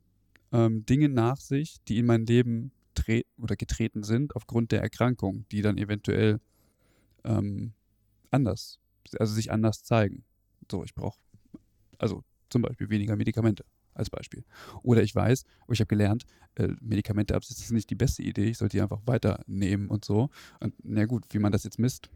A: ähm, Dinge nach sich, die in mein Leben oder getreten sind aufgrund der Erkrankung, die dann eventuell ähm, anders, also sich anders zeigen. So, ich brauche, also zum Beispiel weniger Medikamente als Beispiel. Oder ich weiß, ich habe gelernt, äh, Medikamente absetzen ist nicht die beste Idee, ich sollte die einfach weiternehmen und so. Und na gut, wie man das jetzt misst,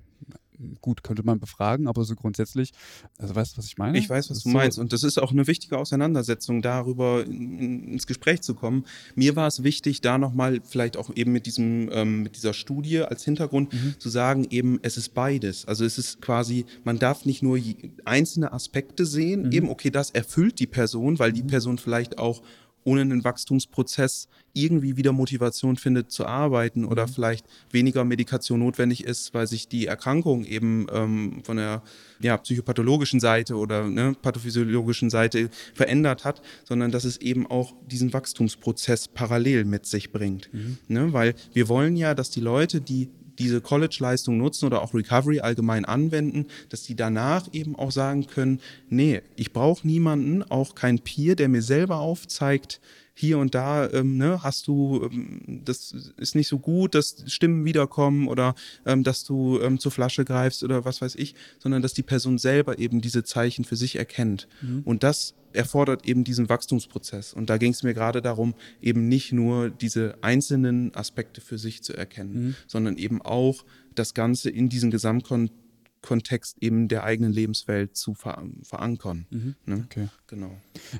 A: gut, könnte man befragen, aber so grundsätzlich, also weißt du, was ich meine?
C: Ich weiß, was du so meinst. Und das ist auch eine wichtige Auseinandersetzung, darüber in, ins Gespräch zu kommen. Mir war es wichtig, da nochmal vielleicht auch eben mit diesem, ähm, mit dieser Studie als Hintergrund mhm. zu sagen, eben, es ist beides. Also es ist quasi, man darf nicht nur einzelne Aspekte sehen, mhm. eben, okay, das erfüllt die Person, weil die mhm. Person vielleicht auch ohne einen Wachstumsprozess irgendwie wieder Motivation findet zu arbeiten oder mhm. vielleicht weniger Medikation notwendig ist, weil sich die Erkrankung eben ähm, von der ja, psychopathologischen Seite oder ne, pathophysiologischen Seite verändert hat, sondern dass es eben auch diesen Wachstumsprozess parallel mit sich bringt. Mhm. Ne, weil wir wollen ja, dass die Leute, die diese College-Leistung nutzen oder auch Recovery allgemein anwenden, dass die danach eben auch sagen können, nee, ich brauche niemanden, auch kein Peer, der mir selber aufzeigt, hier und da, ähm, ne, hast du, ähm, das ist nicht so gut, dass Stimmen wiederkommen oder ähm, dass du ähm, zur Flasche greifst oder was weiß ich, sondern dass die Person selber eben diese Zeichen für sich erkennt. Mhm. Und das erfordert eben diesen Wachstumsprozess. Und da ging es mir gerade darum, eben nicht nur diese einzelnen Aspekte für sich zu erkennen, mhm. sondern eben auch das Ganze in diesen Gesamtkontext Kontext eben der eigenen Lebenswelt zu ver verankern. Mhm.
A: Ne? Okay. Genau.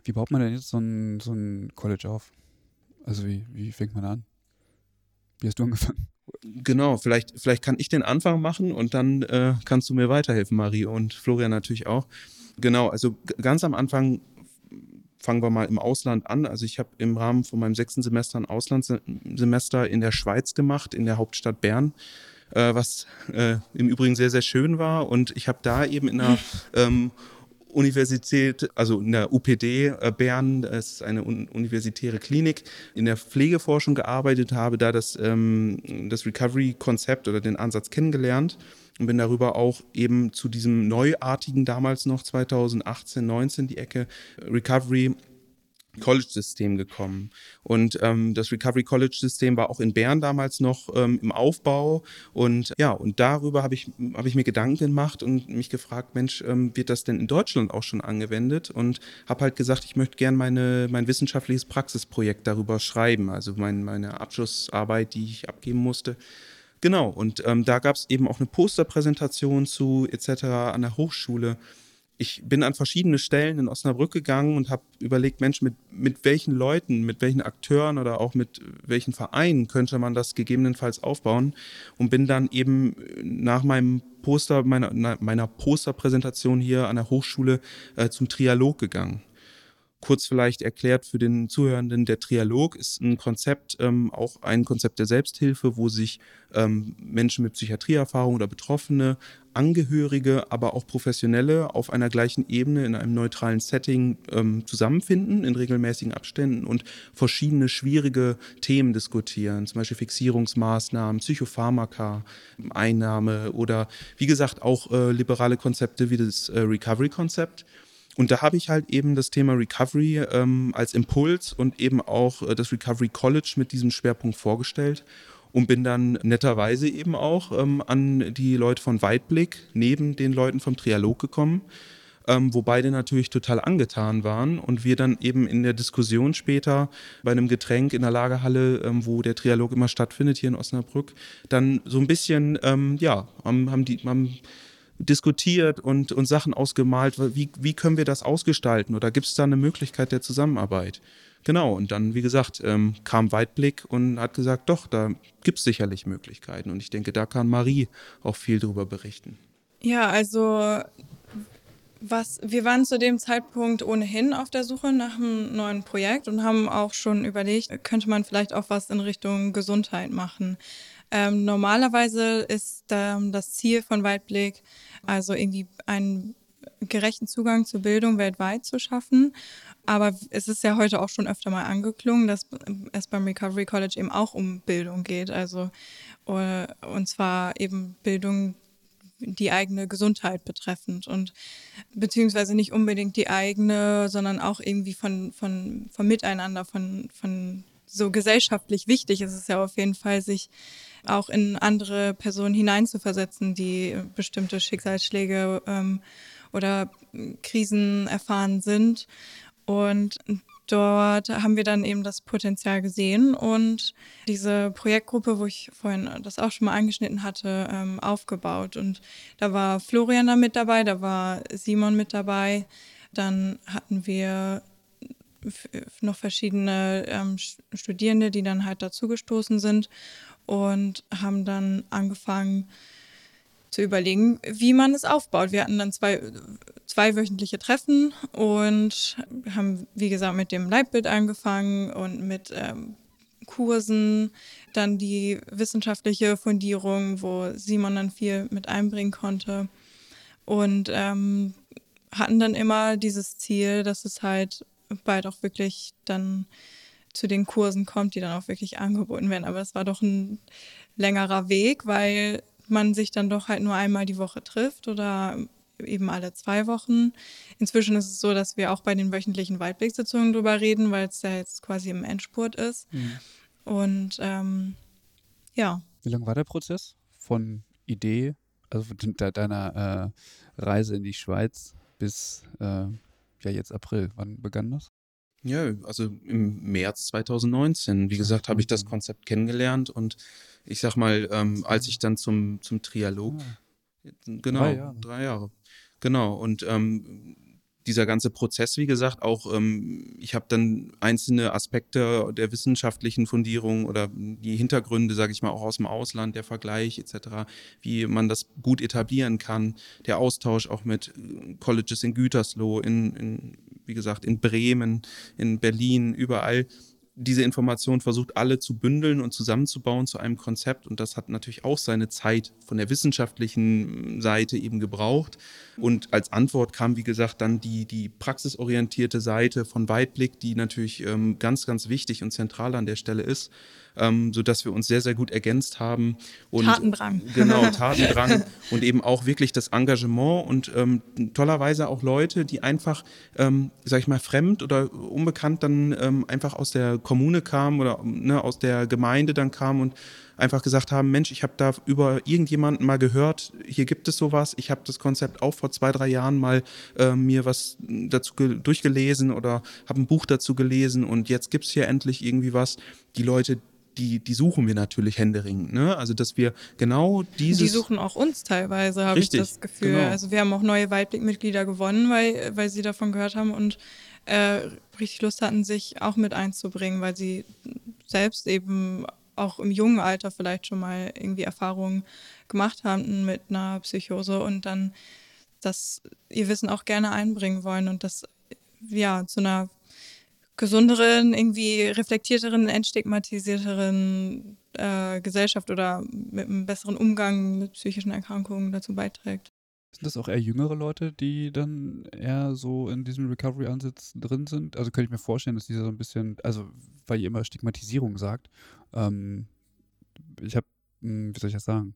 A: Wie baut man denn jetzt so ein, so ein College auf? Also wie, wie fängt man an? Wie hast du angefangen?
C: Genau, vielleicht, vielleicht kann ich den Anfang machen und dann äh, kannst du mir weiterhelfen, Marie und Florian natürlich auch. Genau, also ganz am Anfang fangen wir mal im Ausland an. Also ich habe im Rahmen von meinem sechsten Semester ein Auslandssemester in der Schweiz gemacht, in der Hauptstadt Bern äh, was äh, im Übrigen sehr, sehr schön war. Und ich habe da eben in einer ähm, Universität, also in der UPD äh, Bern, das ist eine un universitäre Klinik, in der Pflegeforschung gearbeitet, habe da das, ähm, das Recovery-Konzept oder den Ansatz kennengelernt und bin darüber auch eben zu diesem neuartigen damals noch 2018, 19 die Ecke Recovery College-System gekommen. Und ähm, das Recovery College-System war auch in Bern damals noch ähm, im Aufbau. Und ja, und darüber habe ich, hab ich mir Gedanken gemacht und mich gefragt, Mensch, ähm, wird das denn in Deutschland auch schon angewendet? Und habe halt gesagt, ich möchte gerne mein wissenschaftliches Praxisprojekt darüber schreiben, also mein, meine Abschlussarbeit, die ich abgeben musste. Genau, und ähm, da gab es eben auch eine Posterpräsentation zu etc. an der Hochschule ich bin an verschiedene Stellen in Osnabrück gegangen und habe überlegt, Mensch, mit, mit welchen Leuten, mit welchen Akteuren oder auch mit welchen Vereinen könnte man das gegebenenfalls aufbauen? Und bin dann eben nach meinem Poster, meiner, meiner Posterpräsentation hier an der Hochschule äh, zum Trialog gegangen kurz vielleicht erklärt für den Zuhörenden, der Trialog ist ein Konzept, ähm, auch ein Konzept der Selbsthilfe, wo sich ähm, Menschen mit Psychiatrieerfahrung oder Betroffene, Angehörige, aber auch Professionelle auf einer gleichen Ebene in einem neutralen Setting ähm, zusammenfinden, in regelmäßigen Abständen und verschiedene schwierige Themen diskutieren, zum Beispiel Fixierungsmaßnahmen, Psychopharmaka, Einnahme oder wie gesagt auch äh, liberale Konzepte wie das äh, Recovery-Konzept. Und da habe ich halt eben das Thema Recovery ähm, als Impuls und eben auch äh, das Recovery College mit diesem Schwerpunkt vorgestellt und bin dann netterweise eben auch ähm, an die Leute von Weitblick neben den Leuten vom Trialog gekommen, ähm, wo beide natürlich total angetan waren und wir dann eben in der Diskussion später bei einem Getränk in der Lagerhalle, ähm, wo der Trialog immer stattfindet hier in Osnabrück, dann so ein bisschen, ähm, ja, haben, haben die, haben diskutiert und, und Sachen ausgemalt. Wie, wie können wir das ausgestalten? Oder gibt es da eine Möglichkeit der Zusammenarbeit? Genau, und dann, wie gesagt, ähm, kam Weitblick und hat gesagt, doch, da gibt es sicherlich Möglichkeiten. Und ich denke, da kann Marie auch viel drüber berichten.
D: Ja, also was, wir waren zu dem Zeitpunkt ohnehin auf der Suche nach einem neuen Projekt und haben auch schon überlegt, könnte man vielleicht auch was in Richtung Gesundheit machen. Ähm, normalerweise ist ähm, das Ziel von Weitblick, also irgendwie einen gerechten Zugang zur Bildung weltweit zu schaffen. Aber es ist ja heute auch schon öfter mal angeklungen, dass es beim Recovery College eben auch um Bildung geht. Also, äh, und zwar eben Bildung, die eigene Gesundheit betreffend und beziehungsweise nicht unbedingt die eigene, sondern auch irgendwie von, von, von Miteinander, von, von so gesellschaftlich wichtig ist es ja auf jeden Fall, sich auch in andere Personen hineinzuversetzen, die bestimmte Schicksalsschläge ähm, oder Krisen erfahren sind. Und dort haben wir dann eben das Potenzial gesehen und diese Projektgruppe, wo ich vorhin das auch schon mal angeschnitten hatte, ähm, aufgebaut. Und da war Florian da mit dabei, da war Simon mit dabei. Dann hatten wir noch verschiedene ähm, Studierende, die dann halt dazugestoßen sind und haben dann angefangen zu überlegen, wie man es aufbaut. Wir hatten dann zwei, zwei wöchentliche Treffen und haben, wie gesagt, mit dem Leitbild angefangen und mit ähm, Kursen, dann die wissenschaftliche Fundierung, wo Simon dann viel mit einbringen konnte und ähm, hatten dann immer dieses Ziel, dass es halt bald auch wirklich dann zu den Kursen kommt, die dann auch wirklich angeboten werden. Aber es war doch ein längerer Weg, weil man sich dann doch halt nur einmal die Woche trifft oder eben alle zwei Wochen. Inzwischen ist es so, dass wir auch bei den wöchentlichen Waldwegsitzungen drüber reden, weil es ja jetzt quasi im Endspurt ist. Mhm. Und ähm, ja.
A: Wie lange war der Prozess von Idee, also von deiner äh, Reise in die Schweiz bis äh, ja jetzt April? Wann begann das?
C: Ja, also im März 2019. Wie gesagt, habe ich das Konzept kennengelernt und ich sag mal, ähm, als ich dann zum, zum Trialog, ah. genau, drei Jahre. drei Jahre. Genau, und ähm, dieser ganze Prozess, wie gesagt, auch ähm, ich habe dann einzelne Aspekte der wissenschaftlichen Fundierung oder die Hintergründe, sage ich mal, auch aus dem Ausland, der Vergleich etc., wie man das gut etablieren kann, der Austausch auch mit Colleges in Gütersloh, in, in wie gesagt, in Bremen, in Berlin, überall diese Informationen versucht, alle zu bündeln und zusammenzubauen zu einem Konzept. Und das hat natürlich auch seine Zeit von der wissenschaftlichen Seite eben gebraucht. Und als Antwort kam, wie gesagt, dann die, die praxisorientierte Seite von Weitblick, die natürlich ähm, ganz, ganz wichtig und zentral an der Stelle ist ähm, sodass wir uns sehr, sehr gut ergänzt haben.
D: Und, Tatendrang.
C: Genau, Tatendrang und eben auch wirklich das Engagement und ähm, tollerweise auch Leute, die einfach, ähm, sag ich mal, fremd oder unbekannt dann ähm, einfach aus der Kommune kamen oder ne, aus der Gemeinde dann kamen und einfach gesagt haben, Mensch, ich habe da über irgendjemanden mal gehört, hier gibt es sowas, ich habe das Konzept auch vor zwei, drei Jahren mal äh, mir was dazu durchgelesen oder habe ein Buch dazu gelesen und jetzt gibt es hier endlich irgendwie was. Die Leute, die, die suchen wir natürlich händeringend. Ne? Also, dass wir genau dieses.
D: Die suchen auch uns teilweise, habe ich das Gefühl. Genau. Also, wir haben auch neue Weitblick-Mitglieder gewonnen, weil, weil sie davon gehört haben und äh, richtig Lust hatten, sich auch mit einzubringen, weil sie selbst eben auch im jungen Alter vielleicht schon mal irgendwie Erfahrungen gemacht haben mit einer Psychose und dann das ihr Wissen auch gerne einbringen wollen und das ja zu einer gesünderen, irgendwie reflektierteren, entstigmatisierteren äh, Gesellschaft oder mit einem besseren Umgang mit psychischen Erkrankungen dazu beiträgt.
A: Sind das auch eher jüngere Leute, die dann eher so in diesem Recovery-Ansatz drin sind? Also könnte ich mir vorstellen, dass dieser so ein bisschen, also weil ihr immer Stigmatisierung sagt, ähm, ich habe, hm, wie soll ich das sagen?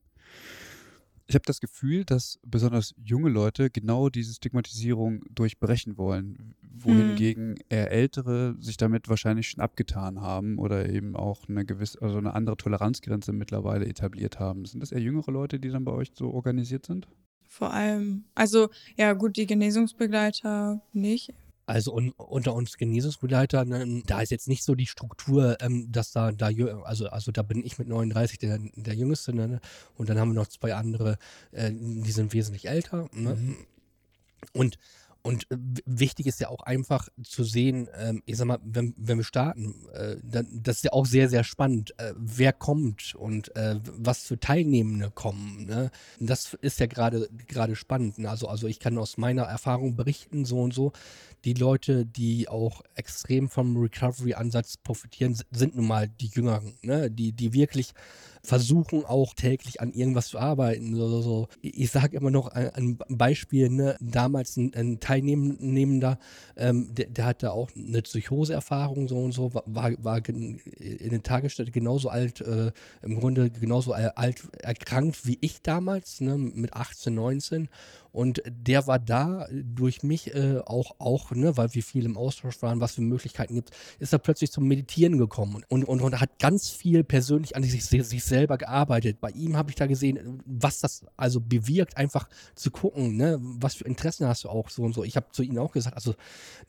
A: Ich habe das Gefühl, dass besonders junge Leute genau diese Stigmatisierung durchbrechen wollen, wohingegen mhm. eher ältere sich damit wahrscheinlich schon abgetan haben oder eben auch eine gewisse, also eine andere Toleranzgrenze mittlerweile etabliert haben. Sind das eher jüngere Leute, die dann bei euch so organisiert sind?
D: Vor allem, also ja gut, die Genesungsbegleiter nicht.
B: Also un, unter uns Genesungsbegleitern, ne, da ist jetzt nicht so die Struktur, ähm, dass da, da also, also da bin ich mit 39 der, der Jüngste ne, und dann haben wir noch zwei andere, äh, die sind wesentlich älter. Ne? Mhm. Und und äh, wichtig ist ja auch einfach zu sehen, ähm, ich sag mal, wenn, wenn wir starten, äh, dann, das ist ja auch sehr, sehr spannend, äh, wer kommt und was für Teilnehmende kommen. Ne? Das ist ja gerade gerade spannend. Ne? Also, also ich kann aus meiner Erfahrung berichten, so und so, die Leute, die auch extrem vom Recovery-Ansatz profitieren, sind nun mal die Jüngeren, ne? die, die wirklich versuchen auch täglich an irgendwas zu arbeiten. So, so. Ich sage immer noch ein, Beispiel, ne? damals ein, ein Teilnehmender, ähm, der, der, hatte auch eine Psychoseerfahrung so und so, war, war in der Tagesstätte genauso alt, äh, im Grunde genauso alt erkrankt wie ich damals, ne? mit 18, 19 und der war da durch mich äh, auch, auch ne, weil wir viel im Austausch waren, was für Möglichkeiten gibt, ist er plötzlich zum Meditieren gekommen und, und, und hat ganz viel persönlich an sich, sich selber gearbeitet. Bei ihm habe ich da gesehen, was das also bewirkt, einfach zu gucken, ne, was für Interessen hast du auch so und so. Ich habe zu ihm auch gesagt, also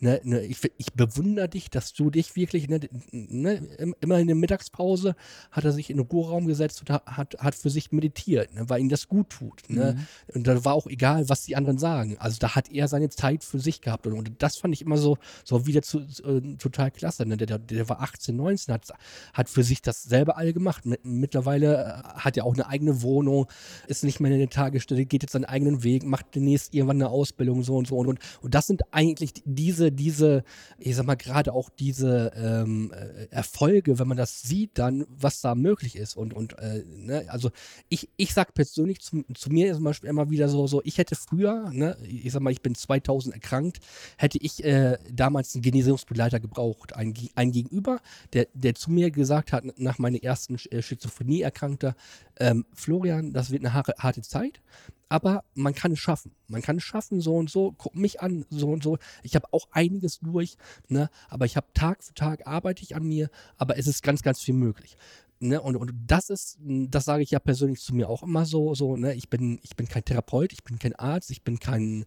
B: ne, ne, ich, ich bewundere dich, dass du dich wirklich, ne, ne, immer in der Mittagspause hat er sich in den Ruheraum gesetzt und hat, hat für sich meditiert, ne, weil ihm das gut tut. Ne? Mhm. Und da war auch egal, was was die anderen sagen. Also da hat er seine Zeit für sich gehabt. Und, und das fand ich immer so, so wieder zu, äh, total klasse. Ne? Der, der, war 18, 19, hat, hat für sich das selber alle gemacht. Mittlerweile äh, hat er auch eine eigene Wohnung, ist nicht mehr in der Tagesstätte, geht jetzt seinen eigenen Weg, macht demnächst irgendwann eine Ausbildung so und so. Und, und, und das sind eigentlich diese, diese, ich sag mal, gerade auch diese ähm, äh, Erfolge, wenn man das sieht, dann, was da möglich ist. Und, und äh, ne? also ich, ich sag persönlich zu, zu mir zum Beispiel immer wieder so, so, ich hätte früher, ne, ich sag mal, ich bin 2000 erkrankt, hätte ich äh, damals einen Genesungsbegleiter gebraucht. Ein, ein Gegenüber, der, der zu mir gesagt hat, nach meiner ersten äh, Schizophrenie erkrankter, ähm, Florian, das wird eine harte Zeit, aber man kann es schaffen. Man kann es schaffen, so und so. Guck mich an, so und so. Ich habe auch einiges durch, ne? aber ich habe Tag für Tag arbeite ich an mir, aber es ist ganz, ganz viel möglich. Ne, und, und das ist, das sage ich ja persönlich zu mir auch immer so, so, ne, ich bin, ich bin kein Therapeut, ich bin kein Arzt, ich bin kein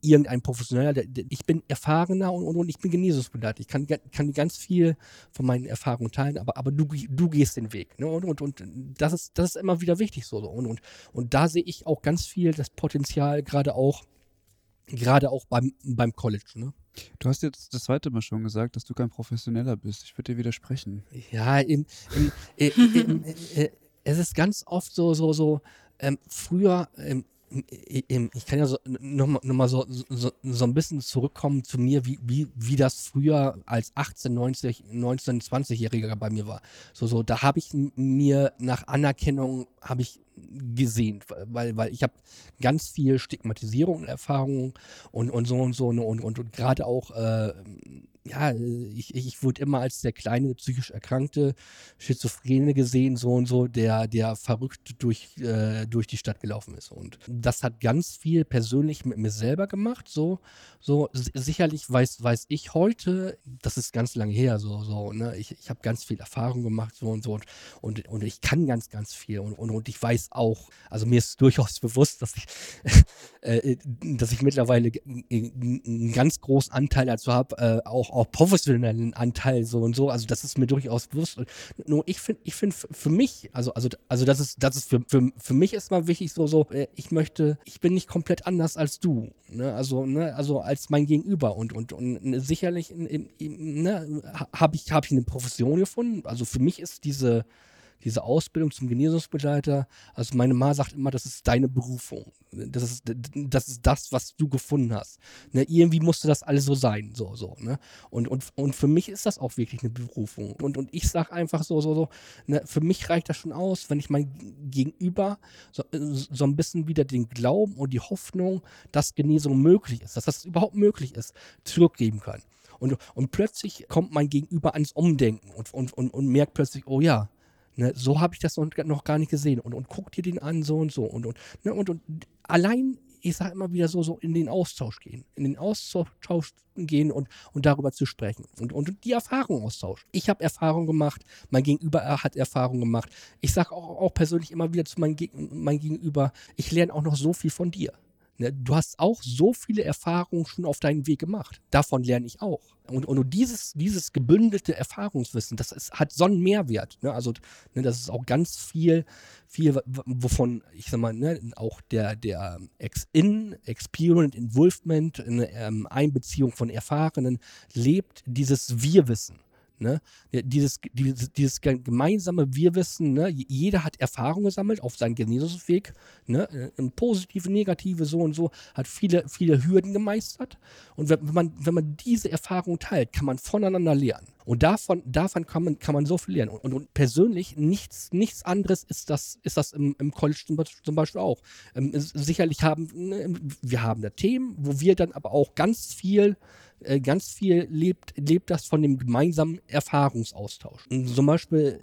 B: irgendein Professioneller, der, der, ich bin erfahrener und, und, und ich bin Genesungsbegleiter. Ich kann, kann ganz viel von meinen Erfahrungen teilen, aber, aber du, du gehst den Weg. Ne, und, und, und das ist, das ist immer wieder wichtig so. Und, und, und da sehe ich auch ganz viel das Potenzial, gerade auch, gerade auch beim, beim College, ne?
A: Du hast jetzt das zweite Mal schon gesagt, dass du kein Professioneller bist. Ich würde dir widersprechen.
B: Ja, in, in, in, es ist ganz oft so, so, so, ähm, früher, ähm, ich kann ja so, nochmal noch mal so, so, so ein bisschen zurückkommen zu mir, wie, wie, wie das früher als 18, 90, 19, 20-Jähriger bei mir war. So, so, da habe ich mir nach Anerkennung, habe ich gesehen, weil, weil ich habe ganz viel Stigmatisierung und Erfahrungen und, und so und so und, und, und gerade auch äh, ja, ich, ich wurde immer als der kleine psychisch erkrankte Schizophrene gesehen, so und so, der, der verrückt durch, äh, durch die Stadt gelaufen ist. Und das hat ganz viel persönlich mit mir selber gemacht. So, so sicherlich weiß, weiß ich heute, das ist ganz lange her, so, so, ne? Ich, ich habe ganz viel Erfahrung gemacht, so und so, und, und, und ich kann ganz, ganz viel. Und, und, und ich weiß auch, also mir ist durchaus bewusst, dass ich, äh, dass ich mittlerweile einen ganz großen Anteil dazu habe, äh, auch auch professionellen Anteil so und so. Also das ist mir durchaus bewusst. Nur ich finde, ich finde für mich, also, also, also das ist, das ist für, für, für mich erstmal wichtig, so, so, äh, ich möchte, ich bin nicht komplett anders als du. Ne? Also, ne, also als mein Gegenüber. Und, und, und sicherlich ne, habe ich, hab ich eine Profession gefunden. Also für mich ist diese diese Ausbildung zum Genesungsbegleiter, also meine Ma sagt immer, das ist deine Berufung. Das ist das, ist das was du gefunden hast. Ne, irgendwie musste das alles so sein, so, so, ne? Und, und, und für mich ist das auch wirklich eine Berufung. Und, und ich sage einfach so, so, so, ne, für mich reicht das schon aus, wenn ich mein Gegenüber so, so ein bisschen wieder den Glauben und die Hoffnung, dass Genesung möglich ist, dass das überhaupt möglich ist, zurückgeben kann. Und, und plötzlich kommt mein Gegenüber ans Umdenken und, und, und, und merkt plötzlich, oh ja, Ne, so habe ich das noch, gar nicht gesehen. Und, und guck dir den an, so und so. Und, und, ne, und, und allein, ich sage immer wieder so, so in den Austausch gehen. In den Austausch gehen und, und darüber zu sprechen. Und, und die Erfahrung austauschen. Ich habe Erfahrung gemacht, mein Gegenüber hat Erfahrung gemacht. Ich sage auch, auch persönlich immer wieder zu meinem mein Gegenüber, ich lerne auch noch so viel von dir. Ne, du hast auch so viele Erfahrungen schon auf deinem Weg gemacht. Davon lerne ich auch. Und, und dieses, dieses gebündelte Erfahrungswissen, das ist, hat so einen Mehrwert. Ne? Also, ne, das ist auch ganz viel, viel, wovon, ich sag mal, ne, auch der, der Ex-In, Experience, Involvement, eine ähm, Einbeziehung von Erfahrenen lebt dieses Wir-Wissen. Ne? Dieses, dieses, dieses gemeinsame Wir-Wissen, ne? jeder hat Erfahrung gesammelt auf seinem Genesungsweg, ne? positive, negative, so und so, hat viele, viele Hürden gemeistert. Und wenn man, wenn man diese Erfahrung teilt, kann man voneinander lernen. Und davon, davon kann, man, kann man so viel lernen. Und, und persönlich nichts, nichts anderes ist das, ist das im, im College zum Beispiel auch. Ähm, sicherlich haben ne, wir haben da Themen, wo wir dann aber auch ganz viel äh, ganz viel lebt, lebt das von dem gemeinsamen Erfahrungsaustausch. Zum Beispiel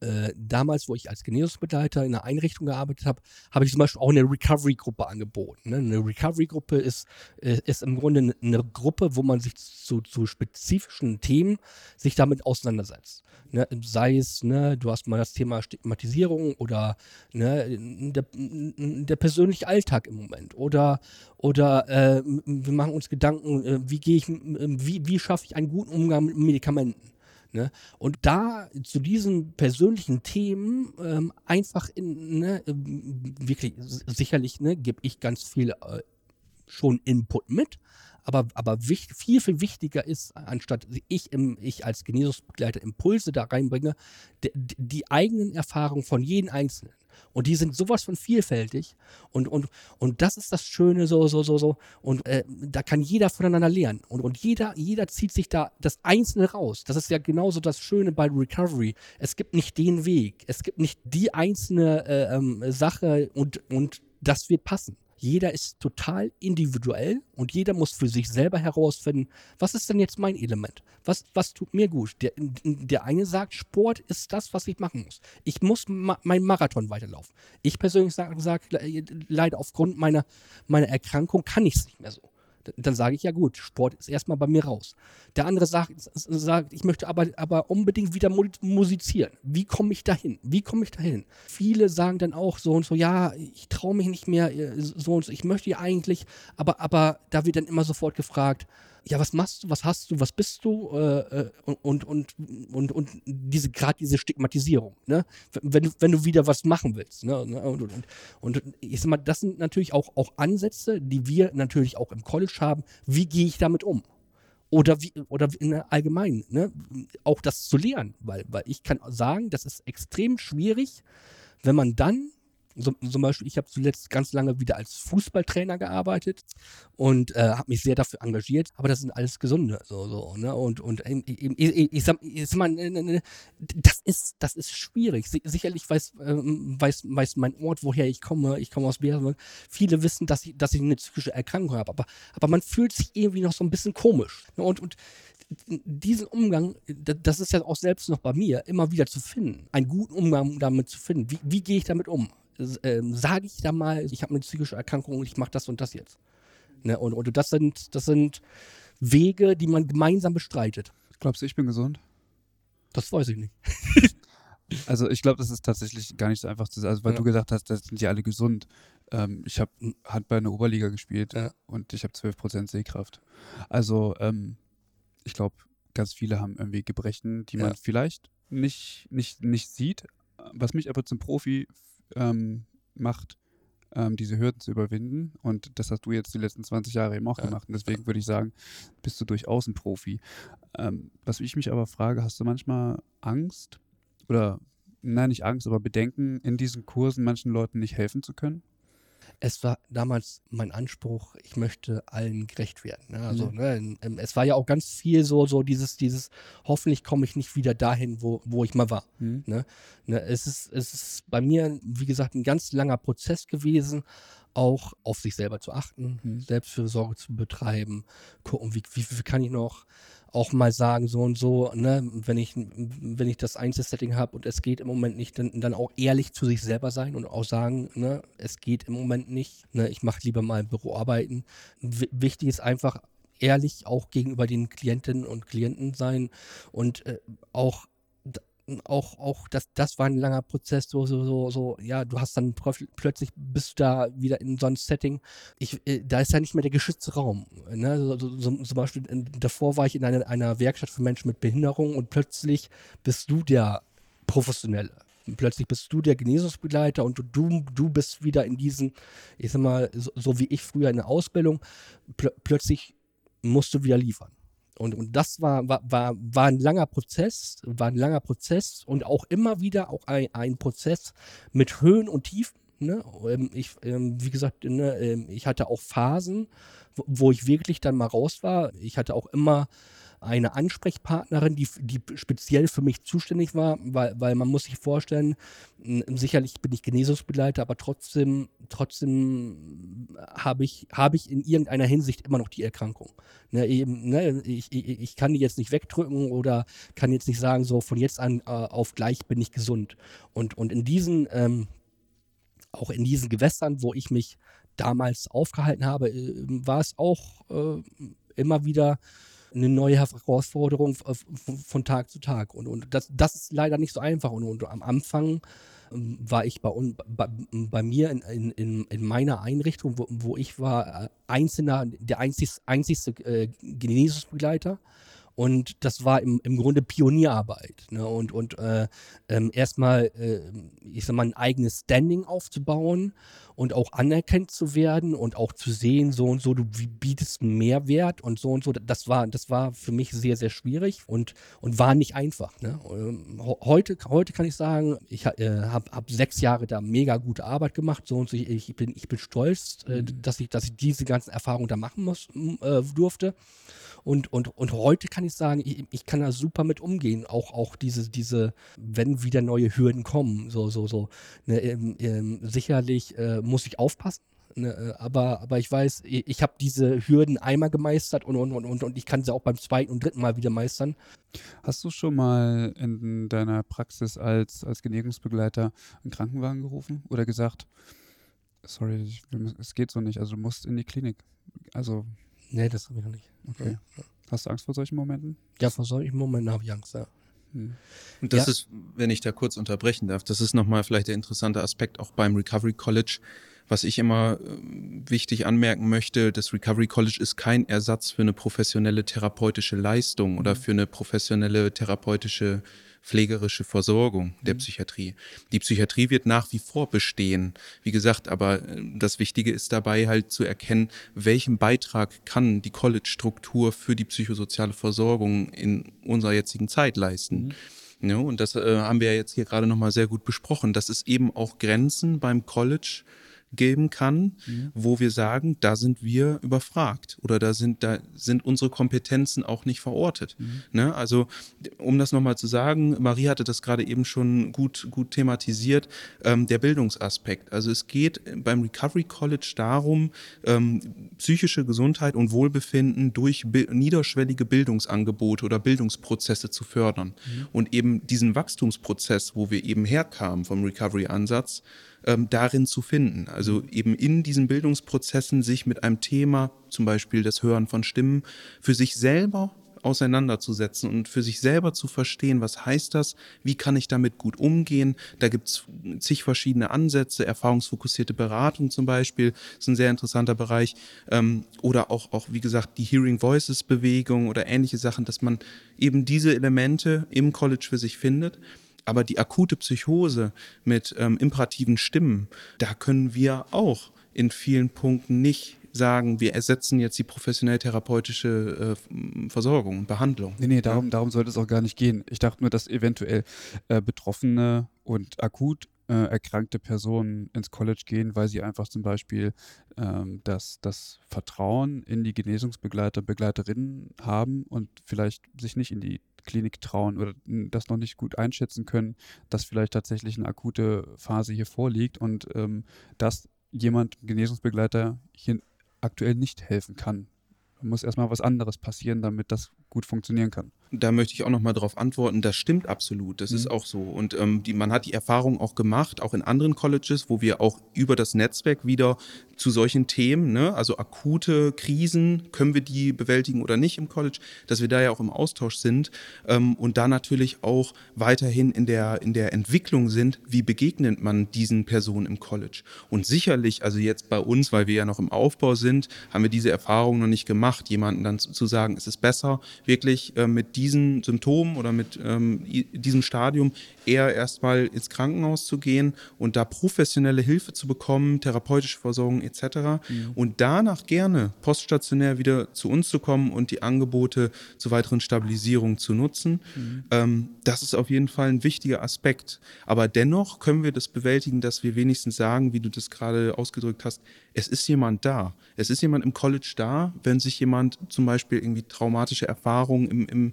B: äh, damals, wo ich als Genesungsbegleiter in einer Einrichtung gearbeitet habe, habe ich zum Beispiel auch eine Recovery-Gruppe angeboten. Ne? Eine Recovery-Gruppe ist, äh, ist im Grunde eine Gruppe, wo man sich zu, zu spezifischen Themen sich damit auseinandersetzt. Ne? Sei es, ne, du hast mal das Thema Stigmatisierung oder ne, der, der persönliche Alltag im Moment oder, oder äh, wir machen uns Gedanken, äh, wie wie, wie schaffe ich einen guten Umgang mit Medikamenten. Ne? Und da zu diesen persönlichen Themen ähm, einfach in, ne, wirklich sicherlich ne, gebe ich ganz viel äh, schon Input mit, aber, aber wichtig, viel, viel wichtiger ist, anstatt ich, im, ich als Genesungsbegleiter Impulse da reinbringe, die, die eigenen Erfahrungen von jedem Einzelnen. Und die sind sowas von vielfältig. Und, und, und das ist das Schöne, so, so, so, so. Und äh, da kann jeder voneinander lernen. Und, und jeder, jeder zieht sich da das Einzelne raus. Das ist ja genauso das Schöne bei Recovery. Es gibt nicht den Weg. Es gibt nicht die einzelne äh, ähm, Sache und, und das wird passen. Jeder ist total individuell und jeder muss für sich selber herausfinden, was ist denn jetzt mein Element? Was, was tut mir gut? Der, der eine sagt, Sport ist das, was ich machen muss. Ich muss ma meinen Marathon weiterlaufen. Ich persönlich sage, sag, leider aufgrund meiner, meiner Erkrankung kann ich es nicht mehr so dann sage ich ja gut, Sport ist erstmal bei mir raus. Der andere sagt, sagt ich möchte aber, aber unbedingt wieder musizieren. Wie komme ich dahin? Wie komme ich dahin? Viele sagen dann auch so und so, ja, ich traue mich nicht mehr, äh, so und so, ich möchte ja eigentlich, aber, aber da wird dann immer sofort gefragt, ja, was machst du, was hast du, was bist du äh, äh und, und, und, und diese, gerade diese Stigmatisierung, ne? Wenn du, wenn du wieder was machen willst, ne? Und, und, und ich sag mal, das sind natürlich auch, auch Ansätze, die wir natürlich auch im College haben. Wie gehe ich damit um? Oder wie, oder in allgemein, ne? Auch das zu lernen, weil, weil ich kann sagen, das ist extrem schwierig, wenn man dann So, zum Beispiel, ich habe zuletzt ganz lange wieder als Fußballtrainer gearbeitet und äh, habe mich sehr dafür engagiert, aber das sind alles Gesunde. So, so, ne? Und, und ich, ich, ich, ich sag mal, ne, ne, ne, das ist, das ist schwierig. Sicherlich weiß, ähm, weiß, weiß mein Ort, woher ich komme. Ich komme aus Bärenberg. Viele wissen, dass ich, dass ich eine psychische Erkrankung habe, aber, aber man fühlt sich irgendwie noch so ein bisschen komisch. Und, und diesen Umgang, das ist ja auch selbst noch bei mir, immer wieder zu finden. Einen guten Umgang damit zu finden. Wie, wie gehe ich damit um? Ähm, Sage ich da mal, ich habe eine psychische Erkrankung und ich mache das und das jetzt. Ne? Und, und das sind, das sind Wege, die man gemeinsam bestreitet.
A: Glaubst du, ich bin gesund?
B: Das weiß ich nicht.
A: also ich glaube, das ist tatsächlich gar nicht so einfach zu sagen, also weil ja. du gesagt hast, das sind ja alle gesund. Ähm, ich habe Handball in der Oberliga gespielt ja. und ich habe 12% Sehkraft. Also ähm, ich glaube, ganz viele haben irgendwie Gebrechen, die man vielleicht nicht, nicht, nicht sieht, was mich aber zum Profi ähm, macht, ähm, diese Hürden zu überwinden. Und das hast du jetzt die letzten 20 Jahre eben auch ja. gemacht. Und deswegen würde ich sagen, bist du durchaus ein Profi. Ähm, was ich mich aber frage, hast du manchmal Angst oder, nein, nicht Angst, aber Bedenken, in diesen Kursen manchen Leuten nicht helfen zu können?
B: Es war damals mein Anspruch, ich möchte allen gerecht werden. Ne? Also, mhm. ne, es war ja auch ganz viel so, so dieses, dieses, hoffentlich komme ich nicht wieder dahin, wo, wo ich mal war. Mhm. Ne? Ne, es, ist, es ist bei mir, wie gesagt, ein ganz langer Prozess gewesen, auch auf sich selber zu achten, mhm. Selbstfürsorge zu betreiben, gucken, wie, wie, wie kann ich noch auch mal sagen, so und so, ne, wenn ich, wenn ich das Einzelsetting habe und es geht im Moment nicht, dann, dann auch ehrlich zu sich selber sein und auch sagen, ne, es geht im Moment nicht, ne, ich mache lieber mal im Büro arbeiten. W wichtig ist einfach ehrlich auch gegenüber den Klientinnen und Klienten sein und äh, auch auch, auch das, das war ein langer Prozess, so, so, so, so, ja, du hast dann plötzlich bist du da wieder in so einem Setting. Ich, äh, da ist ja nicht mehr der geschützte Raum. Ne? So, so, so, zum Beispiel in, davor war ich in einer, einer Werkstatt für Menschen mit Behinderung und plötzlich bist du der Professionelle. Plötzlich bist du der Genesungsbegleiter und du, du bist wieder in diesen, ich sag mal, so, so wie ich früher in der Ausbildung, pl plötzlich musst du wieder liefern. Und, und das war, war, war, war ein langer Prozess, war ein langer Prozess und auch immer wieder auch ein, ein Prozess mit Höhen und Tiefen. Ne? Ähm, ich, ähm, wie gesagt, ne, ähm, ich hatte auch Phasen, wo, wo ich wirklich dann mal raus war. Ich hatte auch immer eine Ansprechpartnerin, die, die speziell für mich zuständig war, weil, weil man muss sich vorstellen, sicherlich bin ich Genesungsbegleiter, aber trotzdem, trotzdem habe ich, habe ich in irgendeiner Hinsicht immer noch die Erkrankung. Ne, eben, ne, ich, ich, ich kann die jetzt nicht wegdrücken oder kann jetzt nicht sagen, so von jetzt an äh, auf gleich bin ich gesund. Und, und in diesen, ähm, auch in diesen Gewässern, wo ich mich damals aufgehalten habe, äh, war es auch äh, immer wieder eine neue Herausforderung von Tag zu Tag. Und, und das, das ist leider nicht so einfach. Und, und am Anfang ähm, war ich bei, bei, bei mir in, in, in meiner Einrichtung, wo, wo ich war, äh, einzelner, der einzigste, einzigste äh, Genesungsbegleiter. Und das war im, im Grunde Pionierarbeit. Ne? Und, und äh, ähm, erstmal, äh, ich sag mal, ein eigenes Standing aufzubauen und auch anerkannt zu werden und auch zu sehen, so und so, du bietest einen Mehrwert und so und so. Das war, das war für mich sehr, sehr schwierig und, und war nicht einfach. Ne? Ähm, heute, heute kann ich sagen, ich äh, habe hab sechs Jahre da mega gute Arbeit gemacht. So und so. Ich, bin, ich bin stolz, äh, mhm. dass, ich, dass ich diese ganzen Erfahrungen da machen muss, äh, durfte. Und, und, und heute kann ich sagen, ich, ich kann da super mit umgehen. Auch, auch diese, diese, wenn wieder neue Hürden kommen, so, so, so. Ne, ähm, ähm, sicherlich äh, muss ich aufpassen. Ne, äh, aber, aber ich weiß, ich, ich habe diese Hürden einmal gemeistert und, und, und, und ich kann sie auch beim zweiten und dritten Mal wieder meistern.
A: Hast du schon mal in deiner Praxis als, als Genehmigungsbegleiter einen Krankenwagen gerufen oder gesagt, sorry, es geht so nicht, also du musst in die Klinik? Also
B: Nee, das habe ich noch nicht.
A: Okay. Ja. Hast du Angst vor solchen Momenten?
B: Ja, vor solchen Momenten habe ich Angst, ja.
C: Hm. Und das ja. ist, wenn ich da kurz unterbrechen darf, das ist nochmal vielleicht der interessante Aspekt auch beim Recovery College. Was ich immer äh, wichtig anmerken möchte, das Recovery College ist kein Ersatz für eine professionelle therapeutische Leistung oder mhm. für eine professionelle therapeutische pflegerische Versorgung der mhm. Psychiatrie. Die Psychiatrie wird nach wie vor bestehen. Wie gesagt, aber äh, das Wichtige ist dabei halt zu erkennen, welchen Beitrag kann die College-Struktur für die psychosoziale Versorgung in unserer jetzigen Zeit leisten. Mhm. Ja, und das äh, haben wir ja jetzt hier gerade nochmal sehr gut besprochen, dass es eben auch Grenzen beim College geben kann, mhm. wo wir sagen, da sind wir überfragt oder da sind, da sind unsere Kompetenzen auch nicht verortet. Mhm. Ne? Also, um das nochmal zu sagen, Marie hatte das gerade eben schon gut, gut thematisiert, ähm, der Bildungsaspekt. Also es geht beim Recovery College darum, ähm, psychische Gesundheit und Wohlbefinden durch niederschwellige Bildungsangebote oder Bildungsprozesse zu fördern. Mhm. Und eben diesen Wachstumsprozess, wo wir eben herkamen vom Recovery-Ansatz, ähm, darin zu finden. Also eben in diesen Bildungsprozessen sich mit einem Thema, zum Beispiel das Hören von Stimmen, für sich selber auseinanderzusetzen und für sich selber zu verstehen, was heißt das, wie kann ich damit gut umgehen. Da gibt es zig verschiedene Ansätze, erfahrungsfokussierte Beratung zum Beispiel, ist ein sehr interessanter Bereich. Ähm, oder auch, auch, wie gesagt, die Hearing Voices Bewegung oder ähnliche Sachen, dass man eben diese Elemente im College für sich findet. Aber die akute Psychose mit ähm, imperativen Stimmen, da können wir auch in vielen Punkten nicht sagen, wir ersetzen jetzt die professionell therapeutische äh, Versorgung und Behandlung.
A: Nee, nee, darum, darum sollte es auch gar nicht gehen. Ich dachte nur, dass eventuell äh, Betroffene und akut äh, erkrankte Personen ins College gehen, weil sie einfach zum Beispiel ähm, das, das Vertrauen in die Genesungsbegleiter, Begleiterinnen haben und vielleicht sich nicht in die Klinik trauen oder das noch nicht gut einschätzen können, dass vielleicht tatsächlich eine akute Phase hier vorliegt und ähm, dass jemand, Genesungsbegleiter, hier aktuell nicht helfen kann. Da muss erstmal was anderes passieren, damit das gut funktionieren kann.
C: Da möchte ich auch nochmal darauf antworten, das stimmt absolut, das mhm. ist auch so. Und ähm, die, man hat die Erfahrung auch gemacht, auch in anderen Colleges, wo wir auch über das Netzwerk wieder zu solchen Themen, ne, also akute Krisen, können wir die bewältigen oder nicht im College, dass wir da ja auch im Austausch sind ähm, und da natürlich auch weiterhin in der, in der Entwicklung sind, wie begegnet man diesen Personen im College. Und sicherlich, also jetzt bei uns, weil wir ja noch im Aufbau sind, haben wir diese Erfahrung noch nicht gemacht, jemanden dann zu sagen, es ist besser, wirklich äh, mit diesen Symptomen oder mit ähm, diesem Stadium eher erstmal ins Krankenhaus zu gehen und da professionelle Hilfe zu bekommen, therapeutische Versorgung etc. Mhm. Und danach gerne poststationär wieder zu uns zu kommen und die Angebote zur weiteren Stabilisierung zu nutzen. Mhm. Ähm, das ist auf jeden Fall ein wichtiger Aspekt. Aber dennoch können wir das bewältigen, dass wir wenigstens sagen, wie du das gerade ausgedrückt hast, es ist jemand da. Es ist jemand im College da, wenn sich jemand zum Beispiel irgendwie traumatische Erfahrungen im, im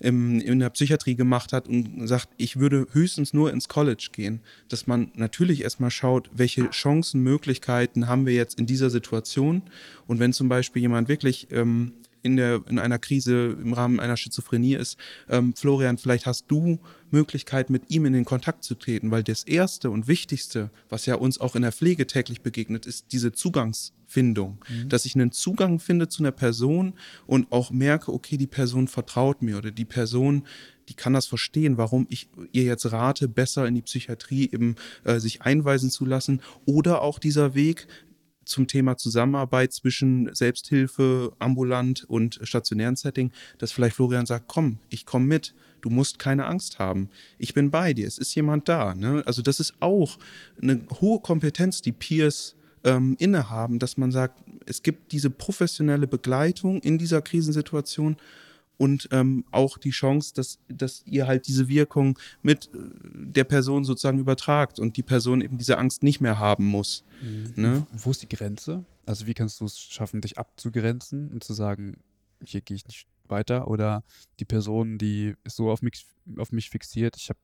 C: im, in der Psychiatrie gemacht hat und sagt, ich würde höchstens nur ins College gehen, dass man natürlich erstmal schaut, welche Chancen, Möglichkeiten haben wir jetzt in dieser Situation. Und wenn zum Beispiel jemand wirklich ähm, in, der, in einer Krise im Rahmen einer Schizophrenie ist, ähm, Florian, vielleicht hast du Möglichkeit, mit ihm in den Kontakt zu treten, weil das Erste und Wichtigste, was ja uns auch in der Pflege täglich begegnet, ist diese Zugangsfindung. Mhm. Dass ich einen Zugang finde zu einer Person und auch merke, okay, die Person vertraut mir oder die Person die kann das verstehen, warum ich ihr jetzt rate, besser in die Psychiatrie eben äh, sich einweisen zu lassen. Oder auch dieser Weg, zum Thema Zusammenarbeit zwischen Selbsthilfe, ambulant und stationären Setting, dass vielleicht Florian sagt, komm, ich komme mit, du musst keine Angst haben, ich bin bei dir, es ist jemand da. Ne? Also das ist auch eine hohe Kompetenz, die Peers ähm, innehaben, dass man sagt, es gibt diese professionelle Begleitung in dieser Krisensituation und ähm, auch die Chance, dass, dass ihr halt diese Wirkung mit äh, der Person sozusagen übertragt und die Person eben diese Angst nicht mehr haben muss.
A: Mhm. Ne? Wo ist die Grenze? Also wie kannst du es schaffen, dich abzugrenzen und zu sagen, hier gehe ich nicht weiter? Oder die Person, die ist so auf mich, auf mich fixiert, ich habe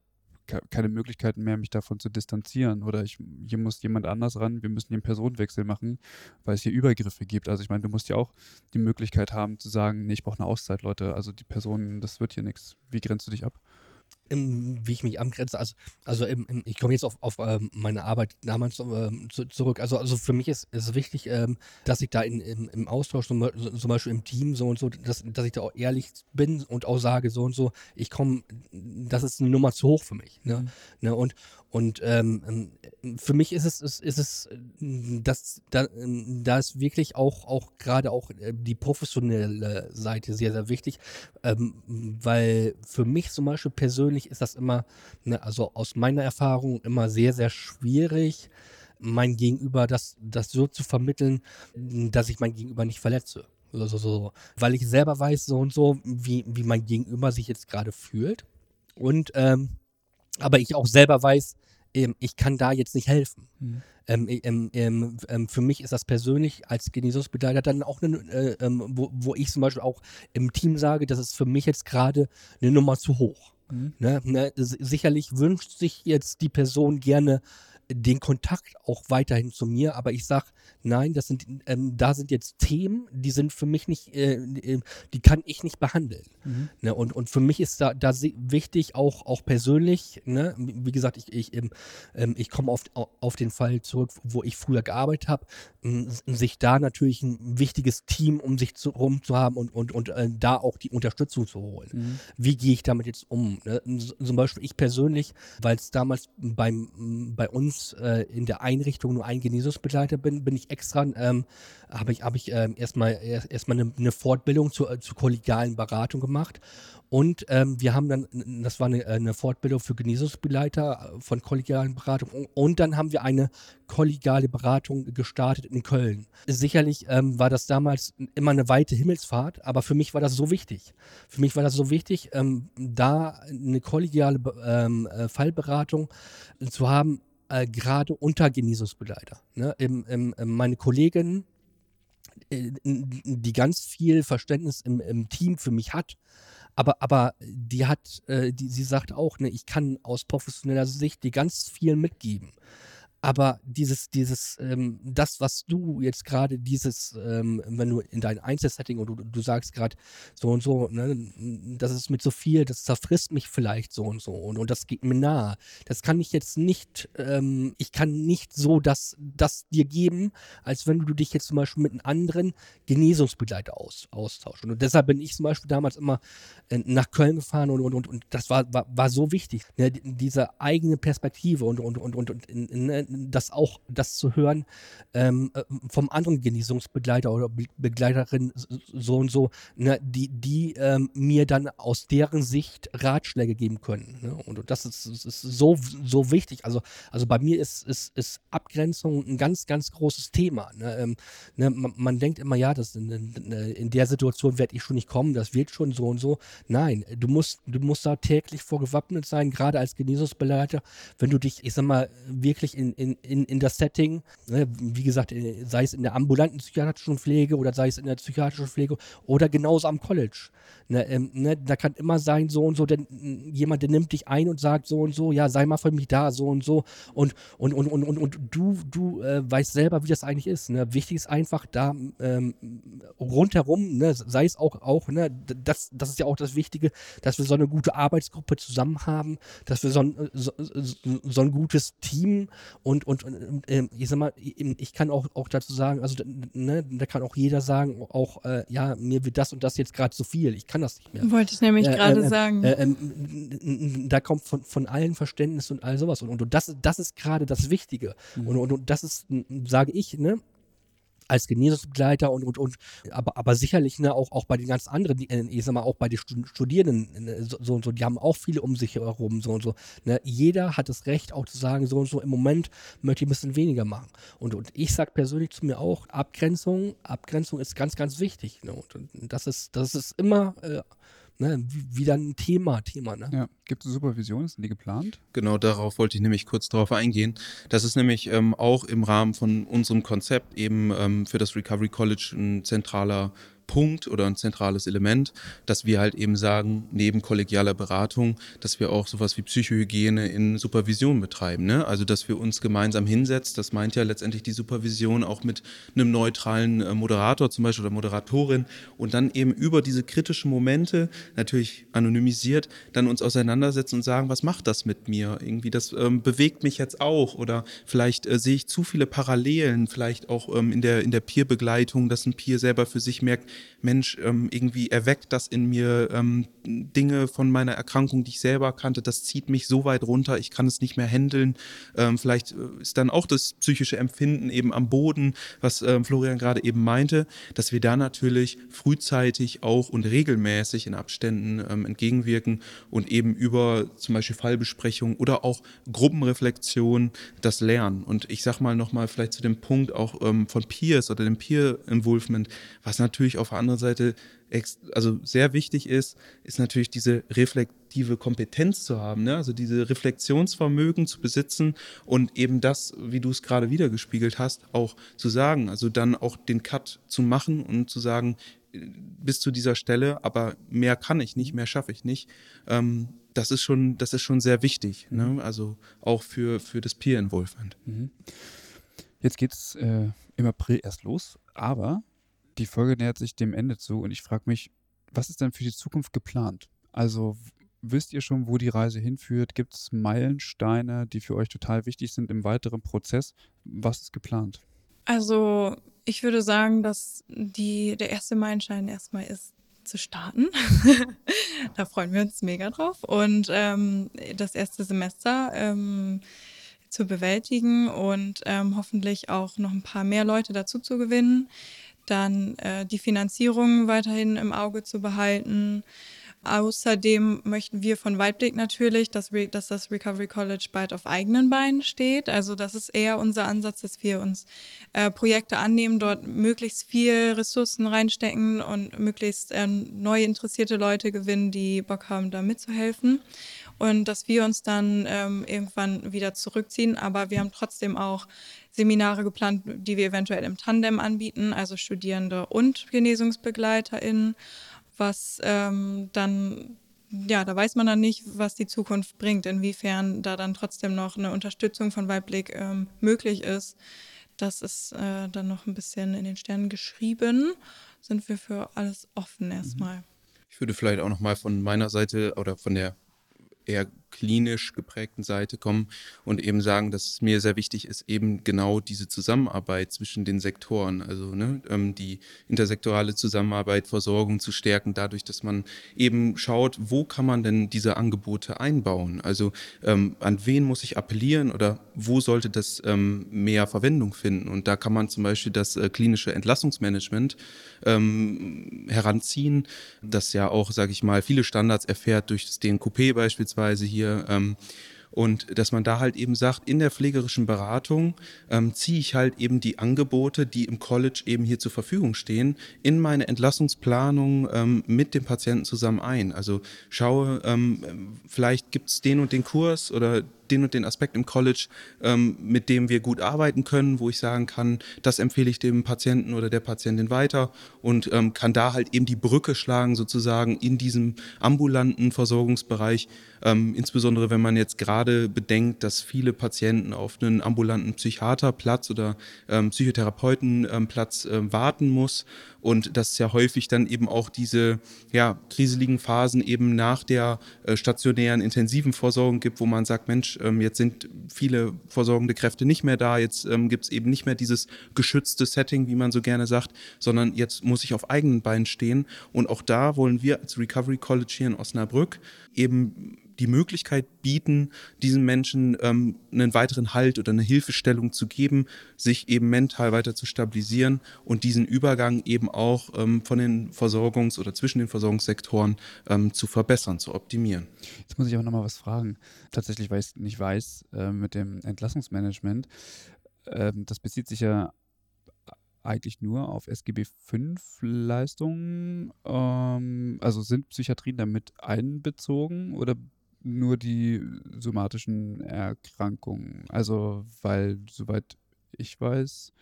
A: keine Möglichkeiten mehr, mich davon zu distanzieren. Oder ich, hier muss jemand anders ran, wir müssen hier einen Personenwechsel machen, weil es hier Übergriffe gibt. Also ich meine, du musst ja auch die Möglichkeit haben zu sagen, nee, ich brauche eine Auszeit, Leute. Also die Person, das wird hier nichts. Wie grenzt du dich ab?
B: Wie ich mich abgrenze. Also, also im, im, ich komme jetzt auf, auf ähm, meine Arbeit damals ähm, zu, zurück. Also, also für mich ist es wichtig, ähm, dass ich da in, im, im Austausch, zum, zum, Beispiel im Team so und so, dass, dass ich da auch ehrlich bin und auch sage so und so, ich komme, das ist eine Nummer zu hoch für mich. Ne? Mhm. Ne? Und, und ähm, für mich ist es, ist, ist es das, da, da ist wirklich auch, auch gerade auch äh, die professionelle Seite sehr, sehr wichtig, ähm, weil für mich zum Beispiel persönlich ist das immer, ne, also aus meiner Erfahrung immer sehr, sehr schwierig, mein Gegenüber das, das so zu vermitteln, dass ich mein Gegenüber nicht verletze. Also so, weil ich selber weiß so und so, wie, wie mein Gegenüber sich jetzt gerade fühlt. Und ähm, aber ich auch selber weiß, ähm, ich kann da jetzt nicht helfen. Mhm. Ähm, ähm, ähm, ähm, für mich ist das persönlich als Genesungsbegleiter dann auch eine, äh, ähm, wo, wo ich zum Beispiel auch im Team sage, das ist für mich jetzt gerade eine Nummer zu hoch. Mhm. Ne? Ne? Sicherlich wünscht sich jetzt die Person gerne den Kontakt auch weiterhin zu mir, aber ich sage, nein, das sind, ähm, da sind jetzt Themen, die sind für mich nicht, äh, äh, die kann ich nicht behandeln. Mhm. Ne? Und, und für mich ist da, da wichtig, auch, auch persönlich, ne? wie gesagt, ich, ich, ähm, ich komme auf, auf den Fall zurück, wo ich früher gearbeitet habe, sich da natürlich ein wichtiges Team um sich zu, rum zu haben und, und, und äh, da auch die Unterstützung zu holen. Mhm. Wie gehe ich damit jetzt um? Ne? Zum Beispiel ich persönlich, weil es damals beim, bei uns äh, in der Einrichtung nur ein Genesungsbegleiter bin, bin ich extra, ähm, habe ich, hab ich ähm, erstmal erstmal eine, eine Fortbildung zur, äh, zur kollegialen Beratung gemacht. Und ähm, wir haben dann, das war eine, eine Fortbildung für Genesungsbegleiter äh, von kollegialen Beratung. Und dann haben wir eine kollegiale Beratung gestartet in Köln. Sicherlich ähm, war das damals immer eine weite Himmelsfahrt, aber für mich war das so wichtig. Für mich war das so wichtig, ähm, da eine kollegiale ähm, äh, Fallberatung zu haben, äh, gerade unter Genesungsbegleiter. Ne? Im, im, meine Kollegin, äh, die ganz viel Verständnis im, im Team für mich hat, aber, aber die hat, äh, die, sie sagt auch, ne, ich kann aus professioneller Sicht dir ganz viel mitgeben. Aber dieses, dieses, ähm, das, was du jetzt gerade, dieses, ähm, wenn du in dein Einzelsetting und du, du sagst gerade so und so, ne, das ist mit so viel, das zerfrisst mich vielleicht so und so und, und das geht mir nahe. Das kann ich jetzt nicht, ähm, ich kann nicht so das, das dir geben, als wenn du dich jetzt zum Beispiel mit einem anderen Genesungsbegleiter aus, austauschst. Und deshalb bin ich zum Beispiel damals immer äh, nach Köln gefahren und, und, und, und das war, war, war so wichtig, ne, diese eigene Perspektive und, und, und, und, und in, in, das auch, das zu hören ähm, äh, vom anderen Genesungsbegleiter oder Begleiterin so und so, ne, die, die ähm, mir dann aus deren Sicht Ratschläge geben können. Ne? Und das ist, ist, so, so wichtig. Also, also bei mir ist, ist, ist Abgrenzung ein ganz, ganz großes Thema. Ne? Ähm, ne, man, man, denkt immer, ja, das in, in der Situation werde ich schon nicht kommen, das wird schon so und so. Nein, du musst, du musst da täglich vorgewappnet sein, gerade als Genesungsbegleiter, wenn du dich, ich sag mal, wirklich in, in, in, in das Setting, ne, wie gesagt, äh, sei es in der ambulanten psychiatrischen Pflege oder sei es in der psychiatrischen Pflege oder genauso am College. Ne, ähm, ne, da kann immer sein, so und so, denn jemand, der nimmt dich ein und sagt so und so, ja, sei mal für mich da, so und so. Und, und, und, und, und, und du, du äh, weißt selber, wie das eigentlich ist. Wichtig ist einfach da ähm, rundherum, sei es auch, auch das, das ist ja auch das Wichtige, dass wir so eine gute Arbeitsgruppe zusammen haben, dass wir so ein, so, so ein gutes Team und, und, und äh, ich sag mal, ich kann auch, auch dazu sagen, also ne, da kann auch jeder sagen, auch, äh, ja, mir wird das und das jetzt gerade zu viel. Ich kann das nicht mehr.
D: Wollte ich nämlich äh, gerade äh, sagen.
B: Äh, ähm, da kommt von, von allen Verständnis und all sowas. Und, und das, das ist gerade das Wichtige. Mhm. Und, und, und das ist, sage ich, ne, als Genesungsbegleiter und, und, und aber, aber sicherlich ne, auch, auch bei den ganz anderen, die, äh, ich sag mal, auch bei den Studierenden, ne, so, und so, die haben auch viele um sich herum, so und so. Ne? Jeder hat das Recht, auch zu sagen, so und so, im Moment möchte ich ein bisschen weniger machen. Und, und ich sage persönlich zu mir auch, Abgrenzung, Abgrenzung ist ganz, ganz wichtig. Ne? Und, und das ist, das ist immer äh, ne, wieder ein Thema, Thema. Ne?
A: Ja. Gibt es Supervision? Sind die geplant?
C: Genau, darauf wollte ich nämlich kurz drauf eingehen. Das ist nämlich ähm, auch im Rahmen von unserem Konzept eben ähm, für das Recovery College ein zentraler Punkt oder ein zentrales Element, dass wir halt eben sagen, neben kollegialer Beratung, dass wir auch sowas wie Psychohygiene in Supervision betreiben. Ne? Also, dass wir uns gemeinsam hinsetzen, das meint ja letztendlich die Supervision auch mit einem neutralen äh, Moderator zum Beispiel oder Moderatorin und dann eben über diese kritischen Momente, natürlich anonymisiert, dann uns auseinandersetzen und sagen, was macht das mit mir? Irgendwie, das ähm, bewegt mich jetzt auch oder vielleicht äh, sehe ich zu viele Parallelen, vielleicht auch ähm, in der, in der Peer-Begleitung, dass ein Peer selber für sich merkt, Mensch, ähm, irgendwie erweckt das in mir ähm, Dinge von meiner Erkrankung, die ich selber kannte, das zieht mich so weit runter, ich kann es nicht mehr handeln. Ähm, vielleicht äh, ist dann auch das psychische Empfinden eben am Boden, was ähm, Florian gerade eben meinte, dass wir da natürlich frühzeitig auch und regelmäßig in Abständen ähm, entgegenwirken und eben über zum Beispiel Fallbesprechungen oder auch Gruppenreflexion das lernen. Und ich sag mal nochmal vielleicht zu dem Punkt auch ähm, von Peers oder dem Peer Involvement, was natürlich auf auf der anderen Seite also sehr wichtig ist, ist natürlich diese reflektive Kompetenz zu haben, ne? also diese Reflexionsvermögen zu besitzen und eben das, wie du es gerade wiedergespiegelt hast, auch zu sagen, also dann auch den Cut zu machen und zu sagen, bis zu dieser Stelle, aber mehr kann ich nicht, mehr schaffe ich nicht. Ähm, das ist schon, das ist schon sehr wichtig, ne? Mhm. also auch für, für das Peer Involvement. Mhm.
A: Jetzt geht es äh, im April erst los, aber die Folge nähert sich dem Ende zu und ich frage mich, was ist denn für die Zukunft geplant? Also wisst ihr schon, wo die Reise hinführt? Gibt es Meilensteine, die für euch total wichtig sind im weiteren Prozess? Was ist geplant?
D: Also ich würde sagen, dass die, der erste Meilenstein erstmal ist, zu starten. da freuen wir uns mega drauf. Und ähm, das erste Semester ähm, zu bewältigen und ähm, hoffentlich auch noch ein paar mehr Leute dazu zu gewinnen dann äh, die Finanzierung weiterhin im Auge zu behalten. Außerdem möchten wir von Weitblick natürlich, dass, dass, das Recovery College bald auf eigenen Beinen steht. Also das ist eher unser Ansatz, dass wir uns äh, Projekte annehmen, dort möglichst viel Ressourcen reinstecken und möglichst äh, neue interessierte Leute gewinnen, die Bock haben, da mitzuhelfen. Und dass wir uns dann ähm, irgendwann wieder zurückziehen. Aber wir haben trotzdem auch Seminare geplant, die wir eventuell im Tandem anbieten, also Studierende und GenesungsbegleiterInnen, was ähm, dann ja, da weiß man dann nicht, was die Zukunft bringt, inwiefern da dann trotzdem noch eine Unterstützung von Weibblick ähm, möglich ist. Das ist äh, dann noch ein bisschen in den Sternen geschrieben. Sind wir für alles offen mhm. erstmal.
C: Ich würde vielleicht auch noch mal von meiner Seite oder von der eher klinisch geprägten Seite kommen und eben sagen, dass es mir sehr wichtig ist, eben genau diese Zusammenarbeit zwischen den Sektoren, also ne, ähm, die intersektorale Zusammenarbeit, Versorgung zu stärken, dadurch, dass man eben schaut, wo kann man denn diese Angebote einbauen? Also ähm, an wen muss ich appellieren oder wo sollte das ähm, mehr Verwendung finden? Und da kann man zum Beispiel das äh, klinische Entlassungsmanagement ähm, heranziehen, das ja auch, sage ich mal, viele Standards erfährt durch das DNKP beispielsweise hier hier. Ähm, und dass man da halt eben sagt, in der pflegerischen Beratung ähm, ziehe ich halt eben die Angebote, die im College eben hier zur Verfügung stehen, in meine Entlassungsplanung ähm, mit dem Patienten zusammen ein. Also schaue, ähm, vielleicht gibt es den und den Kurs oder den und den Aspekt im College, ähm, mit dem wir gut arbeiten können, wo ich sagen kann, das empfehle ich dem Patienten oder der Patientin weiter und ähm, kann da halt eben die Brücke schlagen sozusagen in diesem ambulanten Versorgungsbereich, ähm, insbesondere wenn man jetzt gerade bedenkt, dass viele Patienten auf einen ambulanten Psychiaterplatz oder ähm, Psychotherapeutenplatz äh, warten muss und dass es ja häufig dann eben auch diese ja, kriseligen Phasen eben nach der äh, stationären intensiven Versorgung gibt, wo man sagt, Mensch, ähm, jetzt sind viele versorgende Kräfte nicht mehr da, jetzt ähm, gibt es eben nicht mehr dieses geschützte Setting, wie man so gerne sagt, sondern jetzt muss ich auf eigenen Beinen stehen. Und auch da wollen wir als Recovery College hier in Osnabrück eben die Möglichkeit bieten, diesen Menschen ähm, einen weiteren Halt oder eine Hilfestellung zu geben, sich eben mental weiter zu stabilisieren und diesen Übergang eben auch ähm, von den Versorgungs- oder zwischen den Versorgungssektoren ähm, zu verbessern, zu optimieren.
A: Jetzt muss ich auch nochmal was fragen. Tatsächlich, weil ich es nicht weiß, äh, mit dem Entlassungsmanagement. Äh, das bezieht sich ja eigentlich nur auf SGB V Leistungen. Ähm, also sind Psychiatrien damit einbezogen oder nur die somatischen Erkrankungen. Also, weil, soweit ich weiß,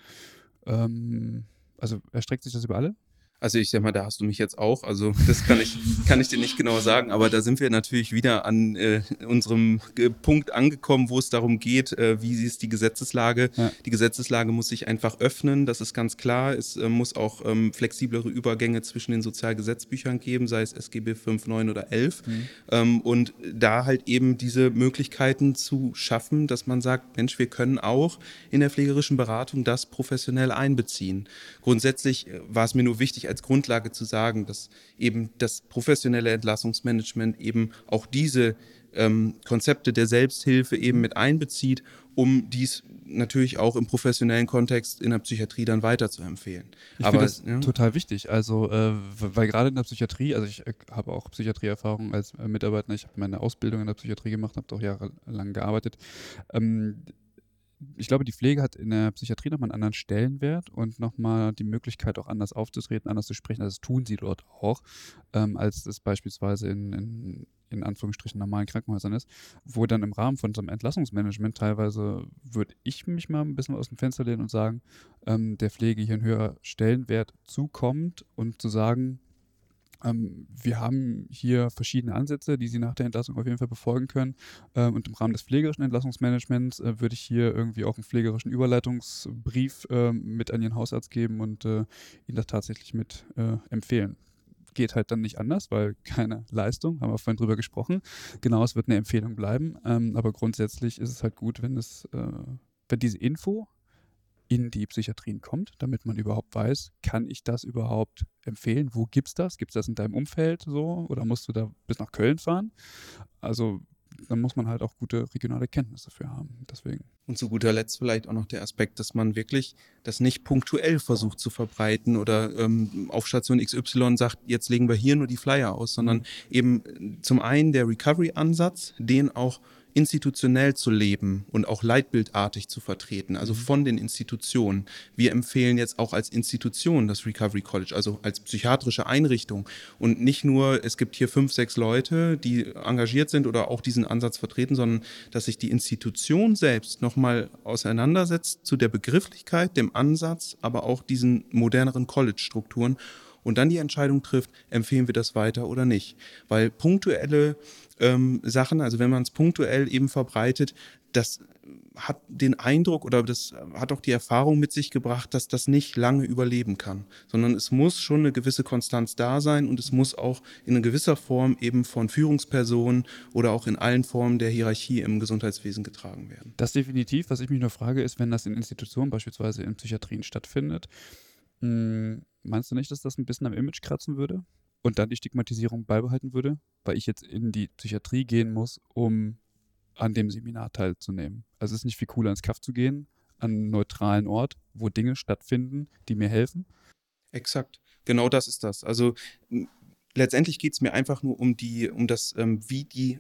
A: ähm, also erstreckt sich das über alle?
C: Also ich sag mal, da hast du mich jetzt auch. Also das kann ich, kann ich dir nicht genau sagen, aber da sind wir natürlich wieder an äh, unserem Punkt angekommen, wo es darum geht, äh, wie ist die Gesetzeslage. Ja. Die Gesetzeslage muss sich einfach öffnen, das ist ganz klar. Es äh, muss auch ähm, flexiblere Übergänge zwischen den Sozialgesetzbüchern geben, sei es SGB 5, 9 oder 11. Mhm. Ähm, und da halt eben diese Möglichkeiten zu schaffen, dass man sagt, Mensch, wir können auch in der pflegerischen Beratung das professionell einbeziehen. Grundsätzlich äh, war es mir nur wichtig, als Grundlage zu sagen, dass eben das professionelle Entlassungsmanagement eben auch diese ähm, Konzepte der Selbsthilfe eben mit einbezieht, um dies natürlich auch im professionellen Kontext in der Psychiatrie dann weiterzuempfehlen.
A: Ich finde das ja. total wichtig. Also, äh, weil gerade in der Psychiatrie, also ich äh, habe auch Psychiatrieerfahrung als äh, Mitarbeiter, ich habe meine Ausbildung in der Psychiatrie gemacht, habe auch jahrelang gearbeitet. Ähm, ich glaube, die Pflege hat in der Psychiatrie nochmal einen anderen Stellenwert und nochmal die Möglichkeit, auch anders aufzutreten, anders zu sprechen. Also das tun sie dort auch, ähm, als es beispielsweise in, in, in Anführungsstrichen normalen Krankenhäusern ist, wo dann im Rahmen von so einem Entlassungsmanagement teilweise würde ich mich mal ein bisschen aus dem Fenster lehnen und sagen, ähm, der Pflege hier ein höherer Stellenwert zukommt und zu sagen, wir haben hier verschiedene Ansätze, die Sie nach der Entlassung auf jeden Fall befolgen können. Ähm, und im Rahmen des pflegerischen Entlassungsmanagements äh, würde ich hier irgendwie auch einen pflegerischen Überleitungsbrief äh, mit an Ihren Hausarzt geben und äh, Ihnen das tatsächlich mit äh, empfehlen. Geht halt dann nicht anders, weil keine Leistung, haben wir vorhin drüber gesprochen. Genau, es wird eine Empfehlung bleiben. Ähm, aber grundsätzlich ist es halt gut, wenn es, wenn diese Info in die Psychiatrien kommt, damit man überhaupt weiß, kann ich das überhaupt empfehlen? Wo gibt es das? Gibt es das in deinem Umfeld so? Oder musst du da bis nach Köln fahren? Also dann muss man halt auch gute regionale Kenntnisse dafür haben. Deswegen.
C: Und zu guter Letzt vielleicht auch noch der Aspekt, dass man wirklich das nicht punktuell versucht zu verbreiten oder ähm, auf Station XY sagt, jetzt legen wir hier nur die Flyer aus, sondern mhm. eben zum einen der Recovery-Ansatz, den auch institutionell zu leben und auch leitbildartig zu vertreten, also mhm. von den Institutionen. Wir empfehlen jetzt auch als Institution das Recovery College, also als psychiatrische Einrichtung und nicht nur, es gibt hier fünf, sechs Leute, die engagiert sind oder auch diesen Ansatz vertreten, sondern dass sich die Institution selbst nochmal auseinandersetzt zu der Begrifflichkeit, dem Ansatz, aber auch diesen moderneren College-Strukturen und dann die Entscheidung trifft, empfehlen wir das weiter oder nicht. Weil punktuelle ähm, Sachen, also wenn man es punktuell eben verbreitet, das hat den Eindruck oder das hat auch die Erfahrung mit sich gebracht, dass das nicht lange überleben kann, sondern es muss schon eine gewisse Konstanz da sein und es muss auch in gewisser Form eben von Führungspersonen oder auch in allen Formen der Hierarchie im Gesundheitswesen getragen werden.
A: Das definitiv. Was ich mich nur frage, ist, wenn das in Institutionen, beispielsweise in Psychiatrien stattfindet, mh, hm, meinst du nicht, dass das ein bisschen am Image kratzen würde? und dann die Stigmatisierung beibehalten würde, weil ich jetzt in die Psychiatrie gehen muss, um an dem Seminar teilzunehmen. Also es ist nicht viel cooler ins Kaff zu gehen, an einen neutralen Ort, wo Dinge stattfinden, die mir helfen.
C: Exakt. Genau das ist das. Also letztendlich geht es mir einfach nur um die, um das, ähm, wie die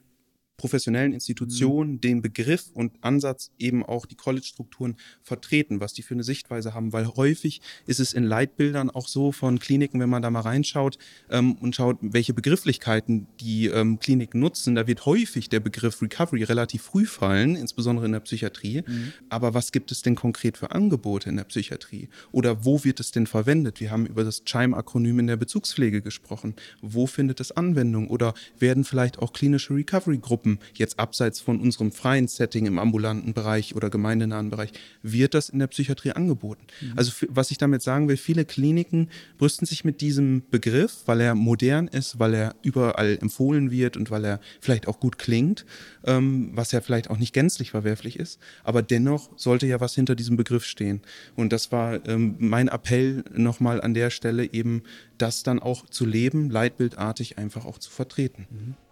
C: professionellen Institutionen mhm. den Begriff und Ansatz eben auch die College-Strukturen vertreten, was die für eine Sichtweise haben, weil häufig ist es in Leitbildern auch so von Kliniken, wenn man da mal reinschaut ähm, und schaut, welche Begrifflichkeiten die ähm, Kliniken nutzen, da wird häufig der Begriff Recovery relativ früh fallen, insbesondere in der Psychiatrie. Mhm. Aber was gibt es denn konkret für Angebote in der Psychiatrie? Oder wo wird es denn verwendet? Wir haben über das CHIME-Akronym in der Bezugspflege gesprochen. Wo findet es Anwendung? Oder werden vielleicht auch klinische Recovery-Gruppen Gruppen, jetzt abseits von unserem freien Setting im ambulanten Bereich oder gemeindenahen Bereich, wird das in der Psychiatrie angeboten. Mhm. Also was ich damit sagen will, viele Kliniken brüsten sich mit diesem Begriff, weil er modern ist, weil er überall empfohlen wird und weil er vielleicht auch gut klingt, ähm, was ja vielleicht auch nicht gänzlich verwerflich ist, aber dennoch sollte ja was hinter diesem Begriff stehen. Und das war ähm, mein Appell nochmal an der Stelle eben, das dann auch zu leben, leitbildartig einfach auch zu vertreten. Mhm.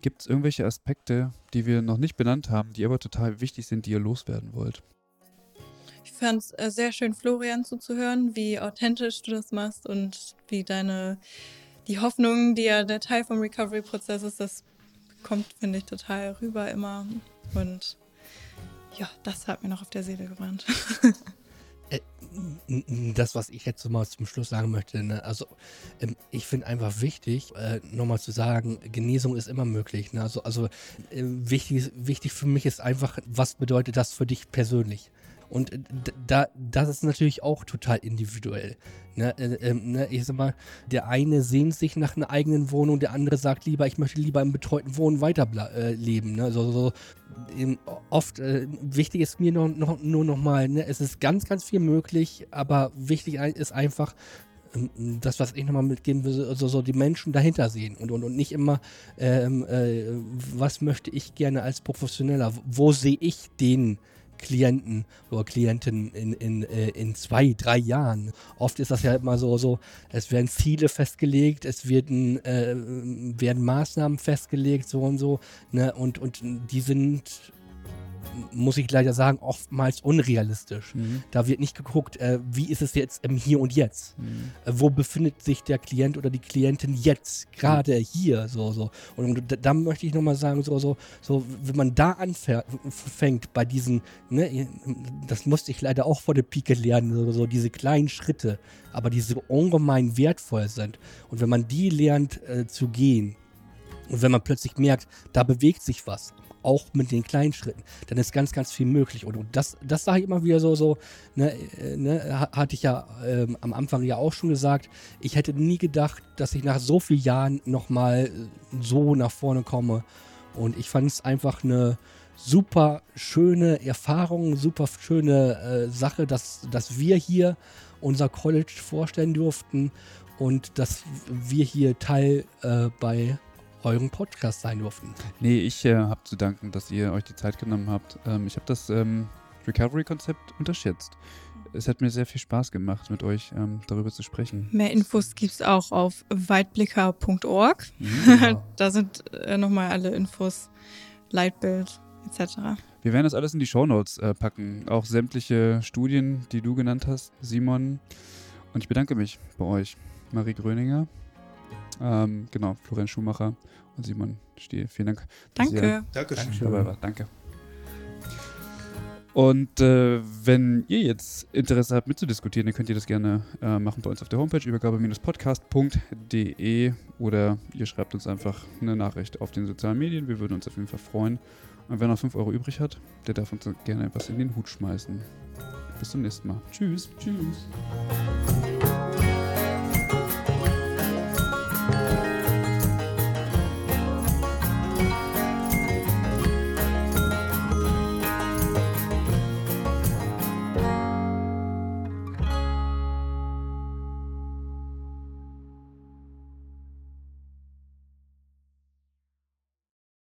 A: Gibt es irgendwelche Aspekte, die wir noch nicht benannt haben, die aber total wichtig sind, die ihr loswerden wollt?
D: Ich fand es äh, sehr schön, Florian zuzuhören, wie authentisch du das machst und wie deine, die Hoffnung, die ja der Teil vom Recovery-Prozess ist, das kommt, finde ich, total rüber immer. Und ja, das hat mir noch auf der Seele gebrannt.
B: Äh, das, was ich jetzt mal zum Schluss sagen möchte, ne? also ähm, ich finde einfach wichtig, äh, nochmal zu sagen, Genesung ist immer möglich. Ne? Also, also äh, wichtig, wichtig für mich ist einfach, was bedeutet das für dich persönlich? Und äh, da, das ist natürlich auch total individuell. Ne, äh, äh, ne, ich sag mal, der eine sehnt sich nach einer eigenen Wohnung, der andere sagt lieber, ich möchte lieber im betreuten Wohnen weiterleben. Äh, ne? so, so, oft äh, wichtig ist mir noch, noch, nur nochmal, ne? es ist ganz, ganz viel möglich, aber wichtig ist einfach, ähm, das, was ich nochmal mitgeben will, also so die Menschen dahinter sehen und, und, und nicht immer, ähm, äh, was möchte ich gerne als Professioneller, wo sehe ich den Klienten oder Klienten in, in, äh, in zwei, drei Jahren. Oft ist das ja immer so, so es werden Ziele festgelegt, es werden, äh, werden Maßnahmen festgelegt, so und so, ne? und, und die sind muss ich leider sagen, oftmals unrealistisch.
A: Mhm.
B: Da wird nicht geguckt, äh, wie ist es jetzt im Hier und Jetzt?
A: Mhm.
B: Äh, wo befindet sich der Klient oder die Klientin jetzt, gerade hier, so, so. Und, und da, da möchte ich nochmal sagen, so, so, so, wenn man da anfängt bei diesen, ne, das musste ich leider auch vor der Pike lernen, so, so diese kleinen Schritte, aber die so ungemein wertvoll sind. Und wenn man die lernt äh, zu gehen, und wenn man plötzlich merkt, da bewegt sich was, auch mit den kleinen Schritten, dann ist ganz, ganz viel möglich. Und, und das, das sage ich immer wieder so, so, ne, äh, ne, ha- hatte ich ja ähm, am Anfang ja auch schon gesagt, ich hätte nie gedacht, dass ich nach so vielen Jahren nochmal so nach vorne komme. Und ich fand es einfach eine super schöne Erfahrung, super schöne äh, Sache, dass, dass wir hier unser College vorstellen durften und dass wir hier Teil äh, bei eurem Podcast sein durften.
A: Nee, ich äh, habe zu danken, dass ihr euch die Zeit genommen habt. Ähm, ich habe das ähm, Recovery-Konzept unterschätzt. Es hat mir sehr viel Spaß gemacht, mit euch ähm, darüber zu sprechen.
D: Mehr Infos gibt es auch auf weitblicker.org.
A: Mhm.
D: da sind äh, nochmal alle Infos, Leitbild etc.
A: Wir werden das alles in die Shownotes äh, packen. Auch sämtliche Studien, die du genannt hast, Simon. Und ich bedanke mich bei euch, Marie Gröninger, ähm, genau, Florian Schumacher und Simon Stiel. Vielen Dank.
D: Danke.
C: Dankeschön.
A: dabei wart. Danke. Und äh, wenn ihr jetzt Interesse habt mitzudiskutieren, dann könnt ihr das gerne äh, machen bei uns auf der Homepage übergabe-podcast.de oder ihr schreibt uns einfach eine Nachricht auf den sozialen Medien. Wir würden uns auf jeden Fall freuen. Und wer noch 5 Euro übrig hat, der darf uns gerne etwas in den Hut schmeißen. Bis zum nächsten Mal. Tschüss. Tschüss.